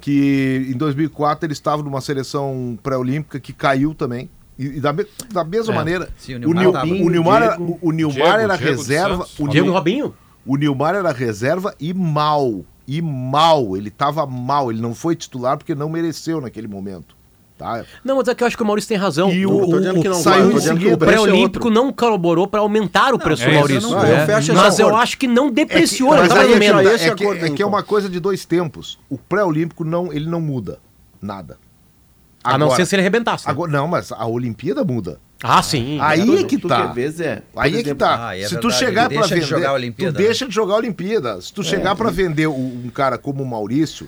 Speaker 5: que em 2004 ele estava numa seleção pré-olímpica que caiu também. E, e da, me- da mesma
Speaker 7: É.
Speaker 5: maneira,
Speaker 3: Sim, o Nilmar
Speaker 5: o Nilmar, era, o, o Nilmar era
Speaker 1: Diego
Speaker 5: reserva. O,
Speaker 7: Diego
Speaker 5: Nil-
Speaker 7: Robinho?
Speaker 5: o Nilmar era reserva e mal. E mal. Ele tava mal. Ele não foi titular porque não mereceu naquele momento. Tá?
Speaker 7: Não, mas é que eu acho que o Maurício tem razão.
Speaker 5: E
Speaker 7: o,
Speaker 5: o,
Speaker 2: é
Speaker 7: pré-olímpico
Speaker 2: outro.
Speaker 7: não colaborou para aumentar o preço
Speaker 1: é
Speaker 7: do Maurício.
Speaker 1: não,
Speaker 7: né?
Speaker 2: eu fecho esse
Speaker 7: mas eu acho que não
Speaker 5: É que,
Speaker 7: depreciou,
Speaker 5: mas é, que,
Speaker 7: menos.
Speaker 2: esse
Speaker 5: é, que,
Speaker 2: acordo,
Speaker 5: é que é
Speaker 2: então.
Speaker 5: uma coisa de dois tempos. O pré-olímpico não, ele não muda nada.
Speaker 7: A não ser se ele arrebentasse. né?
Speaker 5: agora- não, mas a Olimpíada muda.
Speaker 7: Ah, sim.
Speaker 5: Aí
Speaker 6: Tu-
Speaker 5: é que
Speaker 6: tu
Speaker 5: tá.
Speaker 6: Zé? Por
Speaker 5: Aí é que tá.
Speaker 3: Ah, é
Speaker 5: Se tu
Speaker 3: verdade,
Speaker 5: chegar
Speaker 3: de
Speaker 5: vender,
Speaker 3: jogar a Olimpíada,
Speaker 5: tu
Speaker 3: né?
Speaker 5: deixa de jogar a Olimpíada. Se tu chegar pra vender um, cara como o Maurício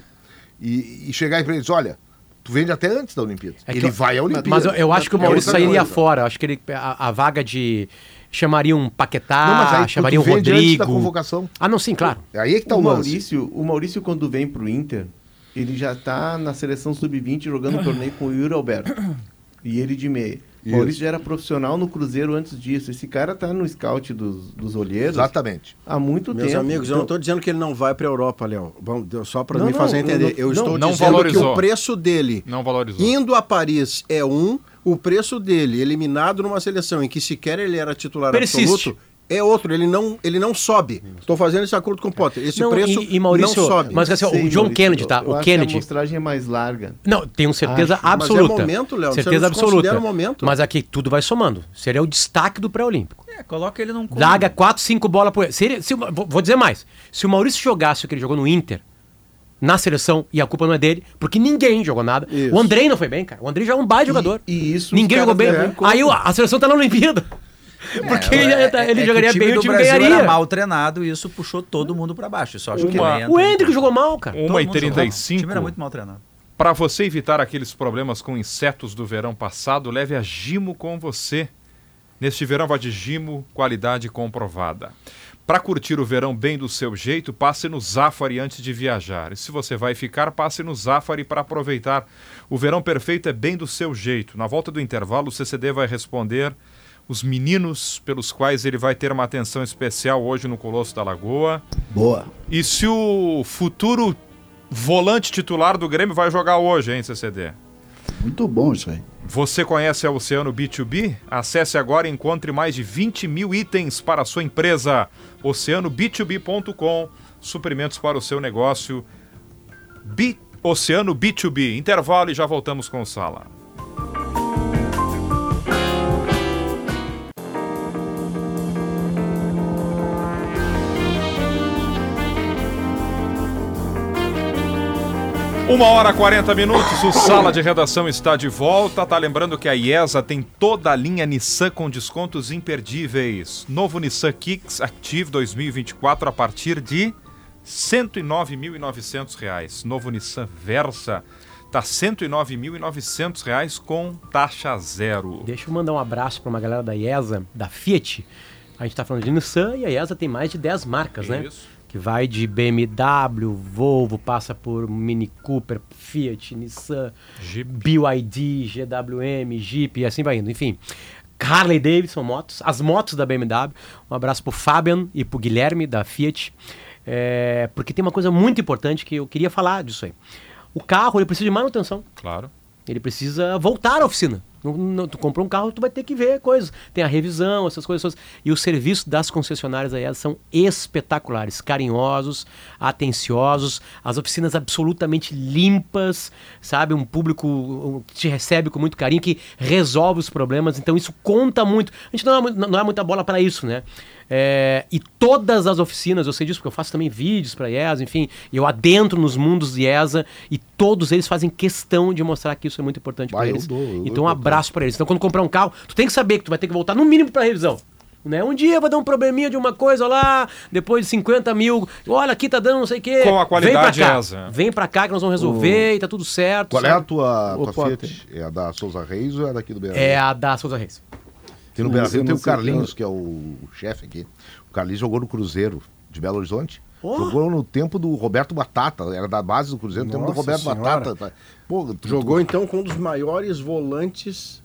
Speaker 5: e, e chegar e pra ele dizer, olha, tu vende até antes da Olimpíada.
Speaker 7: É que
Speaker 5: ele
Speaker 7: eu-
Speaker 5: vai à Olimpíada.
Speaker 7: Mas eu, eu acho que o
Speaker 5: É
Speaker 7: Maurício sairia
Speaker 5: coisa.
Speaker 7: fora. Acho que ele, a, a vaga de. Chamaria um Paquetá,
Speaker 5: Não, aí
Speaker 7: chamaria um
Speaker 5: vende antes da
Speaker 7: Rodrigo.
Speaker 5: convocação.
Speaker 7: Ah, não, sim, claro.
Speaker 5: Aí é que tá
Speaker 6: o
Speaker 5: o lance.
Speaker 6: Maurício, o Maurício quando vem pro Inter, ele já tá na seleção sub-20 jogando um torneio com o Yuri Alberto. E ele de meia. O
Speaker 5: Isso.
Speaker 6: Maurício já era profissional no Cruzeiro antes disso. Esse cara tá no scout dos, dos olheiros
Speaker 5: Exatamente.
Speaker 6: há muito
Speaker 2: Meus
Speaker 6: tempo.
Speaker 2: amigos, eu
Speaker 6: Então,
Speaker 2: não estou dizendo que ele não vai para a Europa, Léo. Só para
Speaker 6: Não,
Speaker 2: me
Speaker 6: não,
Speaker 2: fazer
Speaker 6: não,
Speaker 2: entender.
Speaker 6: não,
Speaker 2: eu estou
Speaker 1: não
Speaker 2: dizendo que
Speaker 1: valorizou.
Speaker 2: o preço dele
Speaker 1: Não valorizou.
Speaker 2: indo a Paris é um, o preço dele eliminado numa seleção em que sequer ele era titular
Speaker 7: Persiste.
Speaker 2: absoluto é outro. Ele não, ele não sobe. Estou fazendo esse acordo com o Potter. Esse
Speaker 7: Não,
Speaker 2: preço
Speaker 7: e, e Maurício,
Speaker 2: não sobe.
Speaker 7: Mas assim,
Speaker 6: sei,
Speaker 7: o John
Speaker 6: Maurício,
Speaker 7: Kennedy, tá?
Speaker 6: eu
Speaker 7: O
Speaker 6: acho que a
Speaker 7: Kennedy.
Speaker 6: amostragem é mais larga.
Speaker 7: Não, tenho certeza
Speaker 6: Acho,
Speaker 2: mas é
Speaker 7: absoluta.
Speaker 2: momento, Léo, você
Speaker 7: Certeza absoluta.
Speaker 2: o momento.
Speaker 7: Mas aqui tudo vai somando. Seria o destaque do pré-olímpico.
Speaker 3: É, coloca ele num.
Speaker 7: Daga 4, 5 bolas por. Seria, se, o- vou dizer mais. Se o Maurício jogasse o que ele jogou no Inter, na seleção, e a culpa não é dele, porque ninguém jogou nada.
Speaker 2: Isso.
Speaker 7: O Andrei não foi bem, cara. O Andrei já é um baita jogador.
Speaker 6: e isso os
Speaker 7: Ninguém jogou bem.
Speaker 6: conta.
Speaker 7: Aí a seleção tá na Olimpíada. Porque
Speaker 3: É,
Speaker 7: ele,
Speaker 3: é- é
Speaker 7: ele
Speaker 3: que
Speaker 7: jogaria bem, o
Speaker 3: do
Speaker 7: time
Speaker 3: Brasil
Speaker 7: ganharia.
Speaker 3: era mal treinado e isso puxou todo mundo pra baixo. Isso acho que
Speaker 1: Uma-
Speaker 3: ele entra
Speaker 7: O Hendrick jogou mal, cara.
Speaker 3: Todo
Speaker 1: 1 e
Speaker 3: mundo jogou mal. O
Speaker 1: 35
Speaker 3: time era muito mal treinado.
Speaker 1: Para você evitar aqueles problemas com insetos do verão passado, leve a Gimo com você. Neste verão vai de Gimo, qualidade comprovada. Para curtir o verão bem do seu jeito, passe no Zafari antes de viajar. E se você vai ficar, passe no Zafari para aproveitar. O verão perfeito é bem do seu jeito. Na volta do intervalo, o CCD vai responder os meninos pelos quais ele vai ter uma atenção especial hoje no Colosso da Lagoa.
Speaker 4: Boa.
Speaker 1: E se o futuro volante titular do Grêmio vai jogar hoje, hein, CCD?
Speaker 4: Muito bom isso aí.
Speaker 1: Você conhece a Oceano B2B? Acesse agora e encontre mais de 20 mil itens para a sua empresa. OceanoB2B.com Suprimentos para o seu negócio. B... Oceano B2B. Intervalo e já voltamos com o Sala. Uma hora e 40 minutos, o Sala de Redação está de volta. Tá lembrando que a IESA tem toda a linha Nissan com descontos imperdíveis. Novo Nissan Kicks Active 2024 a partir de 109.900 reais. Novo Nissan Versa tá 109.900 reais com taxa zero.
Speaker 7: Deixa eu mandar um abraço para uma galera da IESA, da Fiat. A gente tá falando de Nissan e a IESA tem mais de 10 marcas, né?
Speaker 1: Isso.
Speaker 7: Que vai de BMW, Volvo, passa por Mini Cooper, Fiat, Nissan,
Speaker 1: Jeep.
Speaker 7: BYD, GWM, Jeep e assim vai indo. Enfim, Harley Davidson motos, as motos da BMW. Um abraço pro Fabian e pro Guilherme da Fiat. É, porque tem uma coisa muito importante que eu queria falar disso aí. O carro ele precisa de manutenção.
Speaker 1: Claro.
Speaker 7: Ele precisa voltar à oficina. Tu comprou um carro, tu vai ter que ver coisas. Tem a revisão, essas coisas. E os serviços das concessionárias aí são espetaculares, carinhosos, atenciosos, as oficinas absolutamente limpas, sabe? Um público que te recebe com muito carinho, que resolve os problemas. Então isso conta muito. A gente não é, não é muita bola para isso, né? É, e todas as oficinas, eu sei disso porque eu faço também vídeos para IESA, enfim, eu adentro nos mundos de IESA e todos eles fazem questão de mostrar que isso é muito importante para
Speaker 5: eu
Speaker 7: eles.
Speaker 5: dou, eu
Speaker 7: então um abraço para eles. Então quando comprar um carro, tu tem que saber que tu vai ter que voltar no mínimo para revisão. Né? Um dia vai dar um probleminha de uma coisa lá, depois de 50 mil, olha aqui tá dando não sei o quê.
Speaker 1: Com a qualidade
Speaker 7: Vem pra cá,
Speaker 1: ESA.
Speaker 7: Vem pra cá que nós vamos resolver e tá tudo certo.
Speaker 5: Qual é a
Speaker 7: sabe?
Speaker 5: tua, tua. Fiat? É a da Souza Reis ou é a daqui do Beira
Speaker 7: É a da Souza Reis.
Speaker 5: Aqui no
Speaker 6: Não
Speaker 5: Beira
Speaker 6: sei,
Speaker 5: tem
Speaker 6: não
Speaker 5: o Carlinhos, que é o chefe aqui. O Carlinhos jogou no Cruzeiro de Belo Horizonte.
Speaker 7: Oh!
Speaker 5: Jogou no tempo do Roberto Batata, era da base do Cruzeiro, no tempo do Roberto
Speaker 2: Senhora.
Speaker 5: Batata. Pô, tu-
Speaker 2: Jogou
Speaker 5: tu-
Speaker 2: então com um dos maiores volantes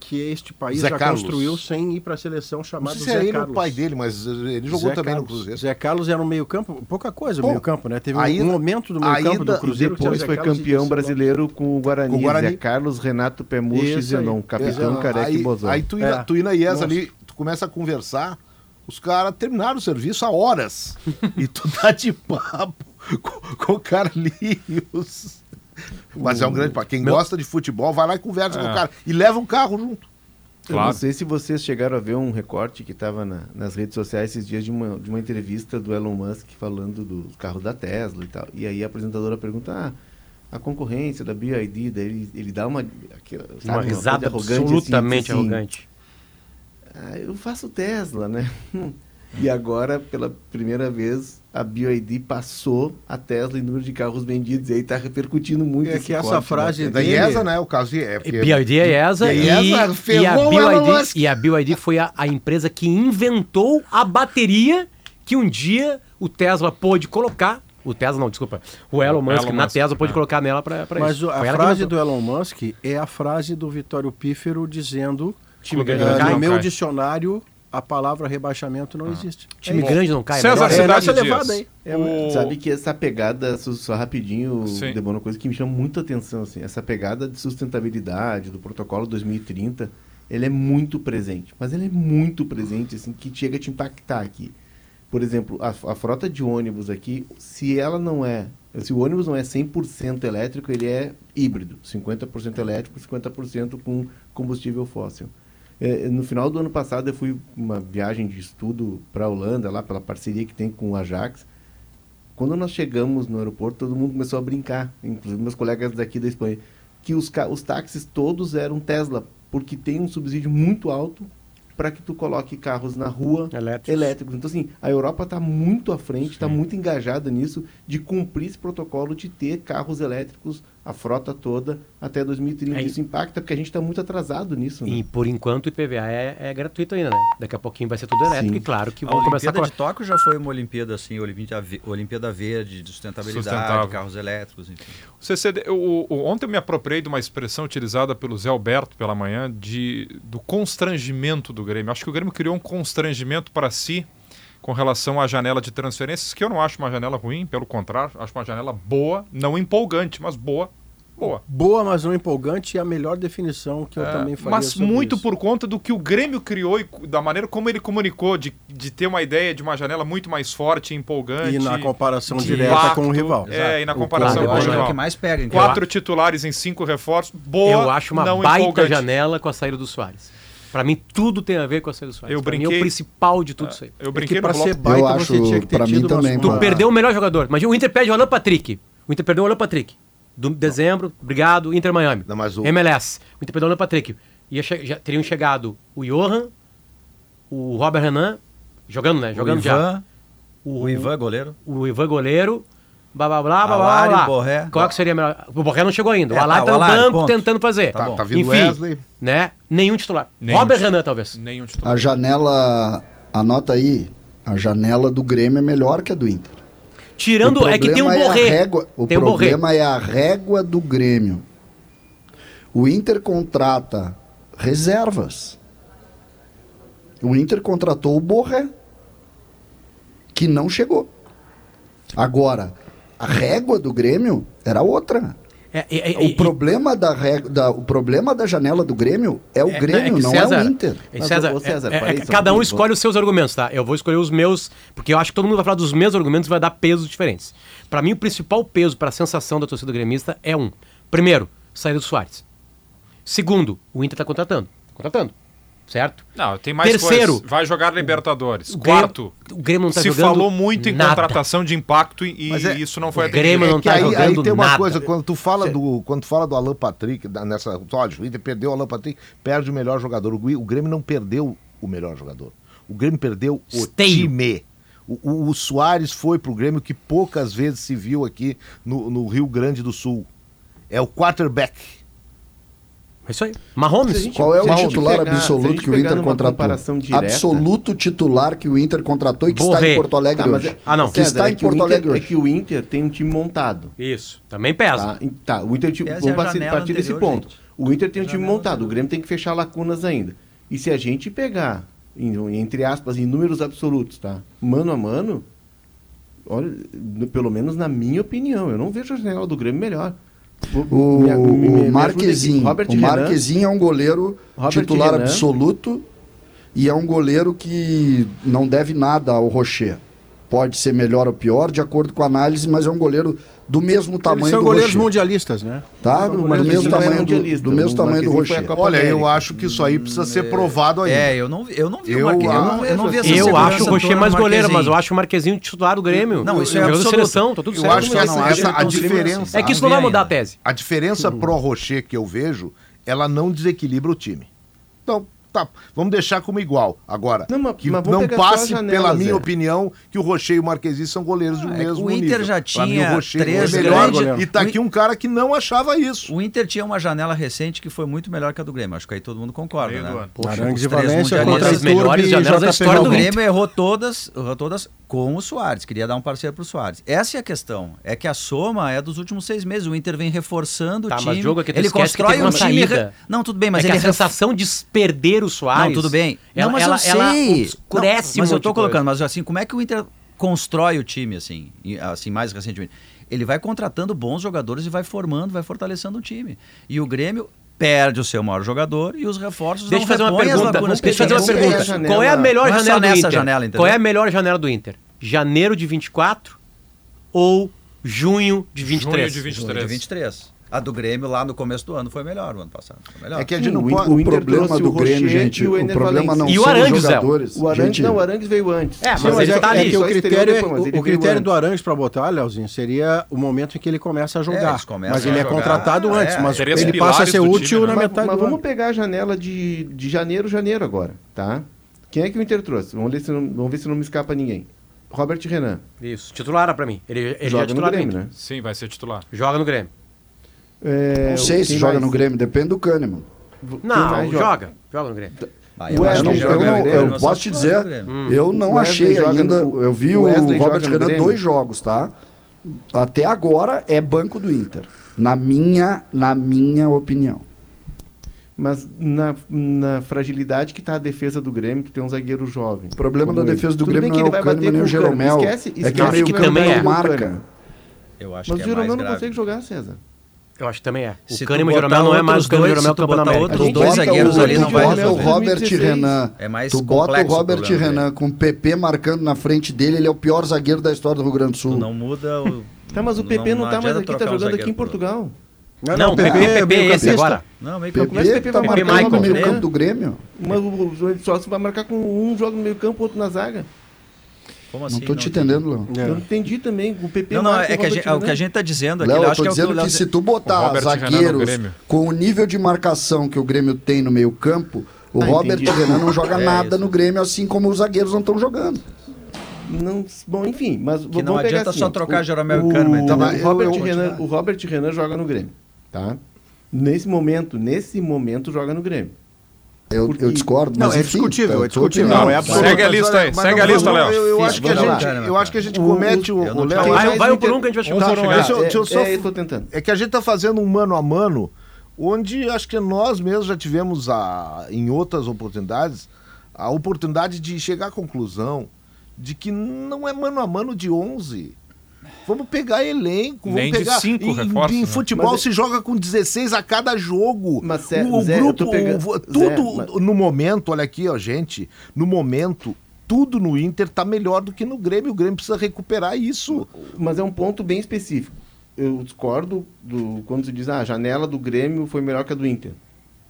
Speaker 2: que este país
Speaker 5: Zé
Speaker 2: já
Speaker 5: Carlos.
Speaker 2: construiu sem ir para a seleção
Speaker 5: Não
Speaker 2: chamado
Speaker 5: sei se
Speaker 2: Zé
Speaker 5: é ele
Speaker 2: Carlos.
Speaker 5: o pai dele, mas ele jogou
Speaker 2: Zé
Speaker 5: também no
Speaker 2: Carlos.
Speaker 5: Cruzeiro.
Speaker 2: Zé Carlos era um meio-campo, pouca coisa o
Speaker 5: Pô,
Speaker 2: meio-campo, né? Teve um,
Speaker 5: ainda-
Speaker 2: um momento do meio-campo do
Speaker 6: E
Speaker 2: Cruzeiro
Speaker 6: depois foi
Speaker 2: e
Speaker 6: campeão brasileiro com o Guarani.
Speaker 5: Com o Guarani.
Speaker 6: Zé Carlos, Renato Pemucci e. Zenon, capitão
Speaker 2: Exato.
Speaker 6: careca
Speaker 5: aí,
Speaker 6: e bozão.
Speaker 5: aí tu,
Speaker 2: É.
Speaker 5: tu ia na IES ali, tu começa a conversar, os caras terminaram o serviço há horas. e tu tá de papo com, com o Carlinhos. Mas é um grande. Pra quem gosta de futebol, vai lá e conversa com o cara. E leva um carro junto.
Speaker 6: Eu
Speaker 1: Claro.
Speaker 6: não sei se vocês chegaram a ver um recorte que estava nas redes sociais esses dias de uma, de uma entrevista do Elon Musk falando dos carros da Tesla e tal. E aí a apresentadora pergunta, ah, a concorrência da BYD, daí ele, ele dá uma... Aquela, sabe,
Speaker 7: Uma risada
Speaker 6: arrogante, assim,
Speaker 7: absolutamente
Speaker 6: diz assim,
Speaker 7: arrogante.
Speaker 6: "Ah, eu faço Tesla, né? E agora, pela primeira vez, a BYD passou a Tesla em número de carros vendidos e aí está repercutindo muito
Speaker 2: É
Speaker 6: esse
Speaker 2: que essa
Speaker 6: corte,
Speaker 2: frase
Speaker 6: né?
Speaker 5: Da IESA, né? O caso de. É
Speaker 7: E
Speaker 5: porque-
Speaker 7: BYD é ESA
Speaker 5: E
Speaker 7: e,
Speaker 5: a ESA
Speaker 7: e, a BYD, e a BYD foi a, a empresa que inventou a bateria que um dia o Tesla pôde colocar. O Tesla não, desculpa. O Elon Musk
Speaker 1: Elon
Speaker 7: na
Speaker 1: Musk,
Speaker 7: Tesla pôde
Speaker 1: é.
Speaker 7: colocar nela para isso.
Speaker 2: Mas a
Speaker 7: Foi
Speaker 2: frase do Elon Musk é a frase do Vitório Pífero dizendo
Speaker 7: Time cai.
Speaker 2: no meu
Speaker 1: cai.
Speaker 2: dicionário a palavra rebaixamento não existe.
Speaker 7: Time
Speaker 2: É
Speaker 7: grande não cai.
Speaker 1: César
Speaker 7: melhor.
Speaker 2: É,
Speaker 1: Cidade Dias.
Speaker 2: levada aí.
Speaker 6: É,
Speaker 1: O-
Speaker 6: Sabe que essa pegada, só, só rapidinho,
Speaker 1: Sim.
Speaker 6: Debona, uma coisa que me chama muita atenção, assim, essa pegada de sustentabilidade do protocolo 2030, ele é muito presente, mas ele é muito presente, assim, que chega a te impactar aqui. Por exemplo, a, a frota de ônibus aqui, se ela não é, se o ônibus não é 100% elétrico, ele é híbrido, 50% elétrico, 50% com combustível fóssil. É, no final do ano passado eu fui uma viagem de estudo para a Holanda, lá pela parceria que tem com o Ajax. Quando nós chegamos no aeroporto, todo mundo começou a brincar, inclusive meus colegas daqui da Espanha, que os, os táxis todos eram Tesla, porque tem um subsídio muito alto para que tu coloque carros na rua
Speaker 7: Elétricos.
Speaker 6: elétricos. Então, assim, a Europa está muito à frente, está muito engajada nisso, de cumprir esse protocolo de ter carros elétricos, a frota toda, até 2030.
Speaker 7: É,
Speaker 6: Isso impacta porque a gente está muito atrasado nisso. Né?
Speaker 7: E por enquanto o IPVA é, é gratuito ainda, né? Daqui a pouquinho vai ser tudo elétrico
Speaker 6: Sim.
Speaker 7: e claro que
Speaker 3: A
Speaker 7: vão começar a
Speaker 3: Olimpíada de Tóquio já foi uma Olimpíada assim, Olimpíada, ve- Olimpíada Verde, de sustentabilidade,
Speaker 1: Sustentável.
Speaker 3: carros elétricos, enfim.
Speaker 1: O CCD, o- o- ontem eu me apropriei de uma expressão utilizada pelo Zé Alberto pela manhã de, do constrangimento do Grêmio. Acho que o Grêmio criou um constrangimento para si com relação à janela de transferências, que eu não acho uma janela ruim, pelo contrário, acho uma janela boa, não empolgante, mas boa. Boa.
Speaker 2: Boa, mas não empolgante e a melhor definição que eu
Speaker 1: É,
Speaker 2: também faria
Speaker 1: mas
Speaker 2: sobre
Speaker 1: muito
Speaker 2: isso.
Speaker 1: por conta do que o Grêmio criou e da maneira como ele comunicou, de, de ter uma ideia de uma janela muito mais forte e empolgante.
Speaker 2: E na comparação direta
Speaker 1: impacto,
Speaker 2: com o rival.
Speaker 1: É, e na
Speaker 2: O
Speaker 1: comparação
Speaker 2: claro,
Speaker 1: com o
Speaker 3: é o
Speaker 1: rival.
Speaker 3: que mais pega. em
Speaker 1: Quatro titulares em cinco reforços. Boa,
Speaker 7: Eu acho uma
Speaker 1: não
Speaker 7: baita
Speaker 1: empolgante.
Speaker 7: janela com a saída do Soares. Pra mim, tudo tem a ver com a Soares.
Speaker 1: Eu
Speaker 7: Pra mim, é
Speaker 1: brinquei-
Speaker 7: o principal de tudo isso aí.
Speaker 1: Eu
Speaker 2: É
Speaker 1: brinquei
Speaker 2: pra
Speaker 1: bloco.
Speaker 2: ser baita
Speaker 4: Eu
Speaker 2: você
Speaker 4: acho,
Speaker 2: tinha que ter
Speaker 4: mim
Speaker 2: tido uma-
Speaker 4: também,
Speaker 7: Tu
Speaker 4: Ah.
Speaker 7: perdeu o melhor jogador. Mas o Inter perde o Alan Patrick. O Inter perdeu o Alan Patrick. Do dezembro, obrigado, Inter Miami.
Speaker 5: Não, mas o-
Speaker 7: MLS. O Inter perdeu o Alan Patrick. Ia che- já teriam chegado o Johan, o Robert Renan, jogando, né?
Speaker 3: O
Speaker 7: Jogando já.
Speaker 3: Ivan, o Ivan goleiro.
Speaker 7: O Ivan goleiro. Blá blá blá blá blá
Speaker 3: Alari,
Speaker 7: blá.
Speaker 3: Borré.
Speaker 7: Qual que seria melhor? O Borré não chegou ainda.
Speaker 3: É,
Speaker 7: o Alari
Speaker 3: tá,
Speaker 7: tá,
Speaker 3: o
Speaker 7: no
Speaker 3: Alari,
Speaker 7: banco
Speaker 3: ponto.
Speaker 7: tentando fazer.
Speaker 5: Tá, tá vindo
Speaker 7: Enfim,
Speaker 5: Wesley.
Speaker 7: né? Nenhum titular.
Speaker 1: Nenhum
Speaker 7: Robert
Speaker 1: titular.
Speaker 7: Renan, talvez.
Speaker 1: Nenhum titular.
Speaker 4: A janela, anota aí, a janela do Grêmio é melhor que a do Inter.
Speaker 7: Tirando,
Speaker 4: O
Speaker 7: é que tem um
Speaker 4: é a
Speaker 7: Borré.
Speaker 4: régua- o
Speaker 7: tem um Borré.
Speaker 4: problema é a régua do Grêmio. O Inter contrata reservas. O Inter contratou o Borré, que não chegou. Agora, a régua do Grêmio era outra.
Speaker 7: É, é, é,
Speaker 4: O
Speaker 7: e-
Speaker 4: problema da, da, o problema da janela do Grêmio é o
Speaker 7: É,
Speaker 4: Grêmio,
Speaker 7: que
Speaker 4: não
Speaker 7: César,
Speaker 4: é o Inter.
Speaker 7: é,
Speaker 6: Mas,
Speaker 7: César,
Speaker 6: César,
Speaker 7: é- é-
Speaker 6: para
Speaker 7: é- cada um escolhe os seus argumentos, tá? Eu vou escolher os meus, porque eu acho que todo mundo vai falar dos meus argumentos e vai dar pesos diferentes. Pra mim, o principal peso para a sensação da torcida gremista é um. Primeiro, saída do Soares. Segundo, o Inter tá contratando. Contratando. Certo?
Speaker 1: Não, tem mais
Speaker 7: Terceiro.
Speaker 1: coisas. Vai jogar Libertadores.
Speaker 7: O Grêmio-
Speaker 1: Quarto.
Speaker 7: o Grêmio não tá
Speaker 1: se
Speaker 7: jogando
Speaker 1: falou muito em
Speaker 7: nada.
Speaker 1: contratação de impacto e,
Speaker 5: Mas é-
Speaker 1: isso não foi
Speaker 7: o Grêmio não
Speaker 5: É
Speaker 7: tá
Speaker 5: aí, aí
Speaker 7: jogando
Speaker 5: tem uma
Speaker 7: nada.
Speaker 5: coisa, quando tu fala do, quando tu fala do Alan Patrick, da- nessa, olha, o Inter perdeu o Alan Patrick, perde o melhor jogador. O, Grêmio não perdeu o melhor jogador. O Grêmio perdeu o
Speaker 7: Esteio.
Speaker 5: time. O, o, o Soares foi pro Grêmio que poucas vezes se viu aqui no, no Rio Grande do Sul. É o quarterback.
Speaker 7: É isso aí. Mahomes.
Speaker 6: Gente-
Speaker 4: Qual é o titular
Speaker 6: pegar-
Speaker 4: absoluto que o Inter contratou?
Speaker 6: direta-
Speaker 4: Absoluto titular que o Inter contratou e que está em Porto Alegre
Speaker 6: Tá,
Speaker 4: hoje.
Speaker 6: é-
Speaker 7: Ah, não.
Speaker 4: Que está
Speaker 6: César,
Speaker 4: em
Speaker 6: é que o
Speaker 4: Porto
Speaker 6: Inter-
Speaker 4: Alegre
Speaker 6: É
Speaker 4: hoje.
Speaker 6: que o Inter tem um time montado.
Speaker 7: Isso. Também pesa.
Speaker 6: Tá, tá, o Inter
Speaker 3: Pese
Speaker 6: vamos partir, partir desse
Speaker 3: anterior,
Speaker 6: ponto.
Speaker 3: gente.
Speaker 6: O Inter tem um time montado, o
Speaker 3: anterior.
Speaker 6: Grêmio tem que fechar lacunas ainda. E se a gente pegar, em- entre aspas, em números absolutos, tá? Mano a mano, olha, pelo menos na minha opinião, eu não vejo a janela do Grêmio melhor.
Speaker 4: O,
Speaker 6: me
Speaker 4: o. Marquezinho, o Marquezinho é um goleiro
Speaker 6: Robert
Speaker 4: titular
Speaker 6: Renan.
Speaker 4: absoluto e é um goleiro que não deve nada ao Rocher. Pode ser melhor ou pior, de acordo com a análise, mas é um goleiro do mesmo
Speaker 2: Eles
Speaker 4: tamanho
Speaker 2: são
Speaker 4: do
Speaker 2: goleiros
Speaker 4: Rocher.
Speaker 2: mundialistas, né?
Speaker 4: Tá?
Speaker 6: São
Speaker 4: Do, mesmo
Speaker 6: é
Speaker 4: tamanho do, do mesmo
Speaker 6: O
Speaker 4: tamanho do Rocher.
Speaker 5: Olha, eu acho que isso aí precisa ser provado ainda.
Speaker 3: É, eu não, vi- eu não vi
Speaker 5: Eu
Speaker 3: o. Eu, não, eu não vi essa
Speaker 7: Eu acho o Rocher mais goleiro, mas eu acho o Marquezinho titular do Grêmio.
Speaker 3: Não, isso é absoluto.
Speaker 7: seleção, tá tudo
Speaker 5: Eu
Speaker 7: certo.
Speaker 5: acho que
Speaker 3: eu
Speaker 5: essa, essa- a diferença,
Speaker 7: É que isso não vai mudar a tese.
Speaker 5: a diferença pro Rocher que eu vejo, ela não desequilibra o time. Então, tá, vamos deixar como igual. Agora,
Speaker 6: Não, mas-
Speaker 5: que
Speaker 6: mas
Speaker 5: não passe
Speaker 6: janela,
Speaker 5: pela minha opinião que o Rocher e o Marquezinho são goleiros do
Speaker 3: Ah, é que
Speaker 5: mesmo
Speaker 3: o Inter
Speaker 5: nível.
Speaker 3: já
Speaker 5: Pra mim,
Speaker 3: tinha
Speaker 5: o Rocher
Speaker 3: três
Speaker 5: é melhor.
Speaker 2: grandes-
Speaker 5: E tá aqui um cara que não achava isso.
Speaker 3: O Inter tinha uma janela recente que foi muito melhor que a do Grêmio. Acho que aí todo mundo concorda,
Speaker 1: Meio do
Speaker 3: né? Poxa,
Speaker 2: Arangues Valência contra
Speaker 7: as melhores janelas da história do.
Speaker 3: Grêmio errou todas, errou todas com o Soares. Queria dar um parceiro pro Soares. Essa é a questão. É que a soma é dos últimos seis meses. O Inter vem reforçando
Speaker 7: Tá,
Speaker 3: o
Speaker 7: mas
Speaker 3: time.
Speaker 7: o jogo é que tu
Speaker 3: ele
Speaker 7: que
Speaker 3: constrói
Speaker 7: teve
Speaker 3: um time. re- Não, tudo bem, mas
Speaker 7: é que
Speaker 3: ele
Speaker 7: a
Speaker 3: ref-
Speaker 7: sensação de perder o Soares.
Speaker 3: Não, tudo bem.
Speaker 7: Ela,
Speaker 3: não, mas
Speaker 7: ela,
Speaker 3: eu sei.
Speaker 7: ela
Speaker 3: Não, mas
Speaker 7: um
Speaker 3: eu tô colocando, mas assim, como é que o Inter constrói o time, assim, assim, mais recentemente? Ele vai contratando bons jogadores e vai formando, vai fortalecendo o time. E o Grêmio perde o seu maior jogador e os reforços
Speaker 7: Deixa
Speaker 3: não
Speaker 7: fazer uma
Speaker 3: as
Speaker 7: pergunta. Deixa eu fazer uma pergunta.
Speaker 6: janela.
Speaker 7: Qual é a melhor
Speaker 3: é
Speaker 7: janela do
Speaker 3: nessa
Speaker 7: Inter?
Speaker 3: janela, entendeu?
Speaker 7: Qual é a melhor janela do Inter? Janeiro de 24 ou junho de 23?
Speaker 1: Junho de 23.
Speaker 3: Junho de 23. A do Grêmio lá no começo do ano foi melhor, o ano passado. Foi melhor.
Speaker 5: É que a gente não
Speaker 6: o,
Speaker 5: pode.
Speaker 6: o
Speaker 4: O problema do
Speaker 6: o
Speaker 4: Grêmio,
Speaker 6: Rocher
Speaker 4: gente,
Speaker 6: e o
Speaker 4: o problema não.
Speaker 7: E o
Speaker 4: são os
Speaker 7: Arangues, Zé?
Speaker 4: jogadores.
Speaker 6: O Arangues,
Speaker 4: gente,
Speaker 6: não, o Arangues veio antes.
Speaker 7: É, mas
Speaker 6: Sim,
Speaker 7: ele
Speaker 2: Mas é,
Speaker 7: tá ali.
Speaker 2: é que o critério,
Speaker 6: depois, mas
Speaker 2: o,
Speaker 6: ele
Speaker 2: critério do. Arangues para botar, Leozinho, seria o momento em que ele começa a jogar.
Speaker 3: começam
Speaker 2: mas ele é
Speaker 3: jogar.
Speaker 2: contratado
Speaker 3: É,
Speaker 2: antes, mas
Speaker 1: seria os
Speaker 2: ele passa a ser
Speaker 1: do time,
Speaker 2: útil
Speaker 1: né?
Speaker 2: na
Speaker 6: Mas,
Speaker 2: metade
Speaker 6: mas
Speaker 2: do
Speaker 6: vamos pegar a janela de, de janeiro, janeiro agora, tá? Quem é que o Inter trouxe? Vamos ver se não, vamos ver se não me escapa ninguém. Robert Renan.
Speaker 7: Isso, titular pra mim. Ele, ele
Speaker 6: joga
Speaker 7: é titular
Speaker 6: no Grêmio, né?
Speaker 1: Sim, vai ser titular.
Speaker 7: Joga no Grêmio.
Speaker 6: É,
Speaker 4: Não sei se joga
Speaker 6: mais?
Speaker 4: no Grêmio, depende do Kahneman.
Speaker 7: Não,
Speaker 6: mais
Speaker 7: joga. Joga no Grêmio.
Speaker 3: Ah,
Speaker 6: O
Speaker 3: eu
Speaker 4: Eu, não,
Speaker 3: que
Speaker 4: eu,
Speaker 6: joga
Speaker 4: não- eu posso te dizer,
Speaker 3: Grêmio.
Speaker 7: Hum.
Speaker 4: eu não
Speaker 6: O Wesley
Speaker 4: achei
Speaker 6: joga
Speaker 4: ainda.
Speaker 6: no-
Speaker 4: eu vi
Speaker 6: o
Speaker 4: o, Robert
Speaker 6: joga
Speaker 4: Renan dois jogos, tá? Até agora é banco do Inter. Na minha, na minha opinião.
Speaker 6: Mas na, na fragilidade que tá a defesa do Grêmio, que tem um zagueiro jovem.
Speaker 4: O problema da
Speaker 6: ele.
Speaker 4: defesa do
Speaker 6: Tudo
Speaker 4: Grêmio não
Speaker 6: que
Speaker 4: é o Kahneman nem o
Speaker 6: o.
Speaker 4: Jeromel.
Speaker 6: Esquece-
Speaker 4: é que
Speaker 6: esquece
Speaker 4: é meio
Speaker 7: que
Speaker 4: campo
Speaker 7: também é.
Speaker 4: marca.
Speaker 3: Eu acho
Speaker 6: Mas
Speaker 3: que
Speaker 6: o
Speaker 3: é mais
Speaker 6: Jeromel não
Speaker 3: grave.
Speaker 6: consegue jogar, César.
Speaker 7: Eu acho que também é. O
Speaker 3: Se
Speaker 7: Kahneman e o Jeromel não é mais o Kahneman e o
Speaker 3: dois,
Speaker 7: Jeromel na
Speaker 3: botar outros dois zagueiros
Speaker 4: o,
Speaker 3: ali não vai
Speaker 4: bota o
Speaker 3: resolver.
Speaker 4: Robert
Speaker 6: 2016.
Speaker 4: Renan.
Speaker 3: É mais
Speaker 4: tu bota o
Speaker 3: o
Speaker 4: Robert
Speaker 3: problema
Speaker 4: Renan
Speaker 3: dele.
Speaker 4: com o PP marcando na frente dele, ele é o pior zagueiro da história do Rio Grande do Sul.
Speaker 3: Tu não muda o.
Speaker 6: Tá, mas o PP não, tá mais aqui, tá jogando aqui em. Portugal.
Speaker 7: Não, o PP, PP, é esse agora.
Speaker 3: Não, meio
Speaker 6: é que o
Speaker 4: PP
Speaker 6: PP
Speaker 4: tá
Speaker 6: vai
Speaker 4: marcando
Speaker 7: Michael,
Speaker 4: no meio
Speaker 6: né?
Speaker 4: campo do Grêmio.
Speaker 6: Mas o, o, ele só se vai marcar com um jogo no meio campo, outro na zaga.
Speaker 3: Como assim?
Speaker 4: Não tô te entendendo, Léo.
Speaker 2: É.
Speaker 6: Eu não entendi também. O PP
Speaker 3: Não, não,
Speaker 6: marca
Speaker 3: é que a gente, é o que a
Speaker 6: Renan.
Speaker 3: gente tá dizendo aqui.
Speaker 4: Léo,
Speaker 3: eu que é que
Speaker 4: dizendo
Speaker 3: Léo
Speaker 4: que se tu botar zagueiros com o nível de marcação que o Grêmio tem no meio campo, o
Speaker 6: Ah,
Speaker 4: Robert
Speaker 6: entendi.
Speaker 4: Renan não joga
Speaker 3: É
Speaker 4: nada
Speaker 3: isso.
Speaker 4: no Grêmio, assim como os zagueiros não estão jogando.
Speaker 6: Não, bom, enfim, mas
Speaker 3: Que não
Speaker 6: vamos pegar
Speaker 3: adianta
Speaker 6: assim,
Speaker 3: só trocar
Speaker 6: o-
Speaker 3: Jeromel e
Speaker 6: o,
Speaker 3: Kahneman, então.
Speaker 6: o, Robert
Speaker 4: eu te
Speaker 6: Renan, o Robert Renan joga no Grêmio, tá? Nesse momento, nesse momento joga no Grêmio.
Speaker 4: Eu,
Speaker 6: Porque-
Speaker 4: eu discordo,
Speaker 2: Não,
Speaker 4: mas
Speaker 2: é
Speaker 4: enfim,
Speaker 2: discutível,
Speaker 4: tá,
Speaker 2: é discutível. Não, é
Speaker 1: Segue a lista aí,
Speaker 5: Mas
Speaker 1: segue
Speaker 5: não,
Speaker 1: a lista, Léo.
Speaker 5: Eu, eu acho que a gente, eu acho que a gente
Speaker 6: O-
Speaker 5: comete o,
Speaker 6: o-
Speaker 5: Léo.
Speaker 7: Vai, vai um por um que a gente vai
Speaker 1: por um,
Speaker 7: chegar.
Speaker 1: é.
Speaker 5: Deixa eu-
Speaker 6: É,
Speaker 5: deixa eu só-
Speaker 6: é, eu tô tentando.
Speaker 5: É que a gente tá fazendo um mano a mano, onde acho que nós mesmos já tivemos a, em outras oportunidades a oportunidade de chegar à conclusão de que não é mano a mano de 11. Vamos pegar elenco,
Speaker 1: Nem
Speaker 5: vamos
Speaker 1: de
Speaker 5: pegar.
Speaker 1: cinco
Speaker 5: em,
Speaker 1: reforços,
Speaker 5: em
Speaker 1: né?
Speaker 5: futebol
Speaker 6: Mas é-
Speaker 5: se joga com 16 a cada jogo.
Speaker 6: Mas, Zé-
Speaker 5: o, o
Speaker 6: Zé,
Speaker 5: grupo,
Speaker 6: pegando-
Speaker 5: o- tudo
Speaker 6: Zé, mas-
Speaker 5: no momento, olha aqui, ó, gente, no momento tudo no Inter tá melhor do que no Grêmio. O Grêmio precisa recuperar isso.
Speaker 6: Mas é um ponto bem específico. Eu discordo do, quando se diz ah, a janela do Grêmio foi melhor que a do Inter.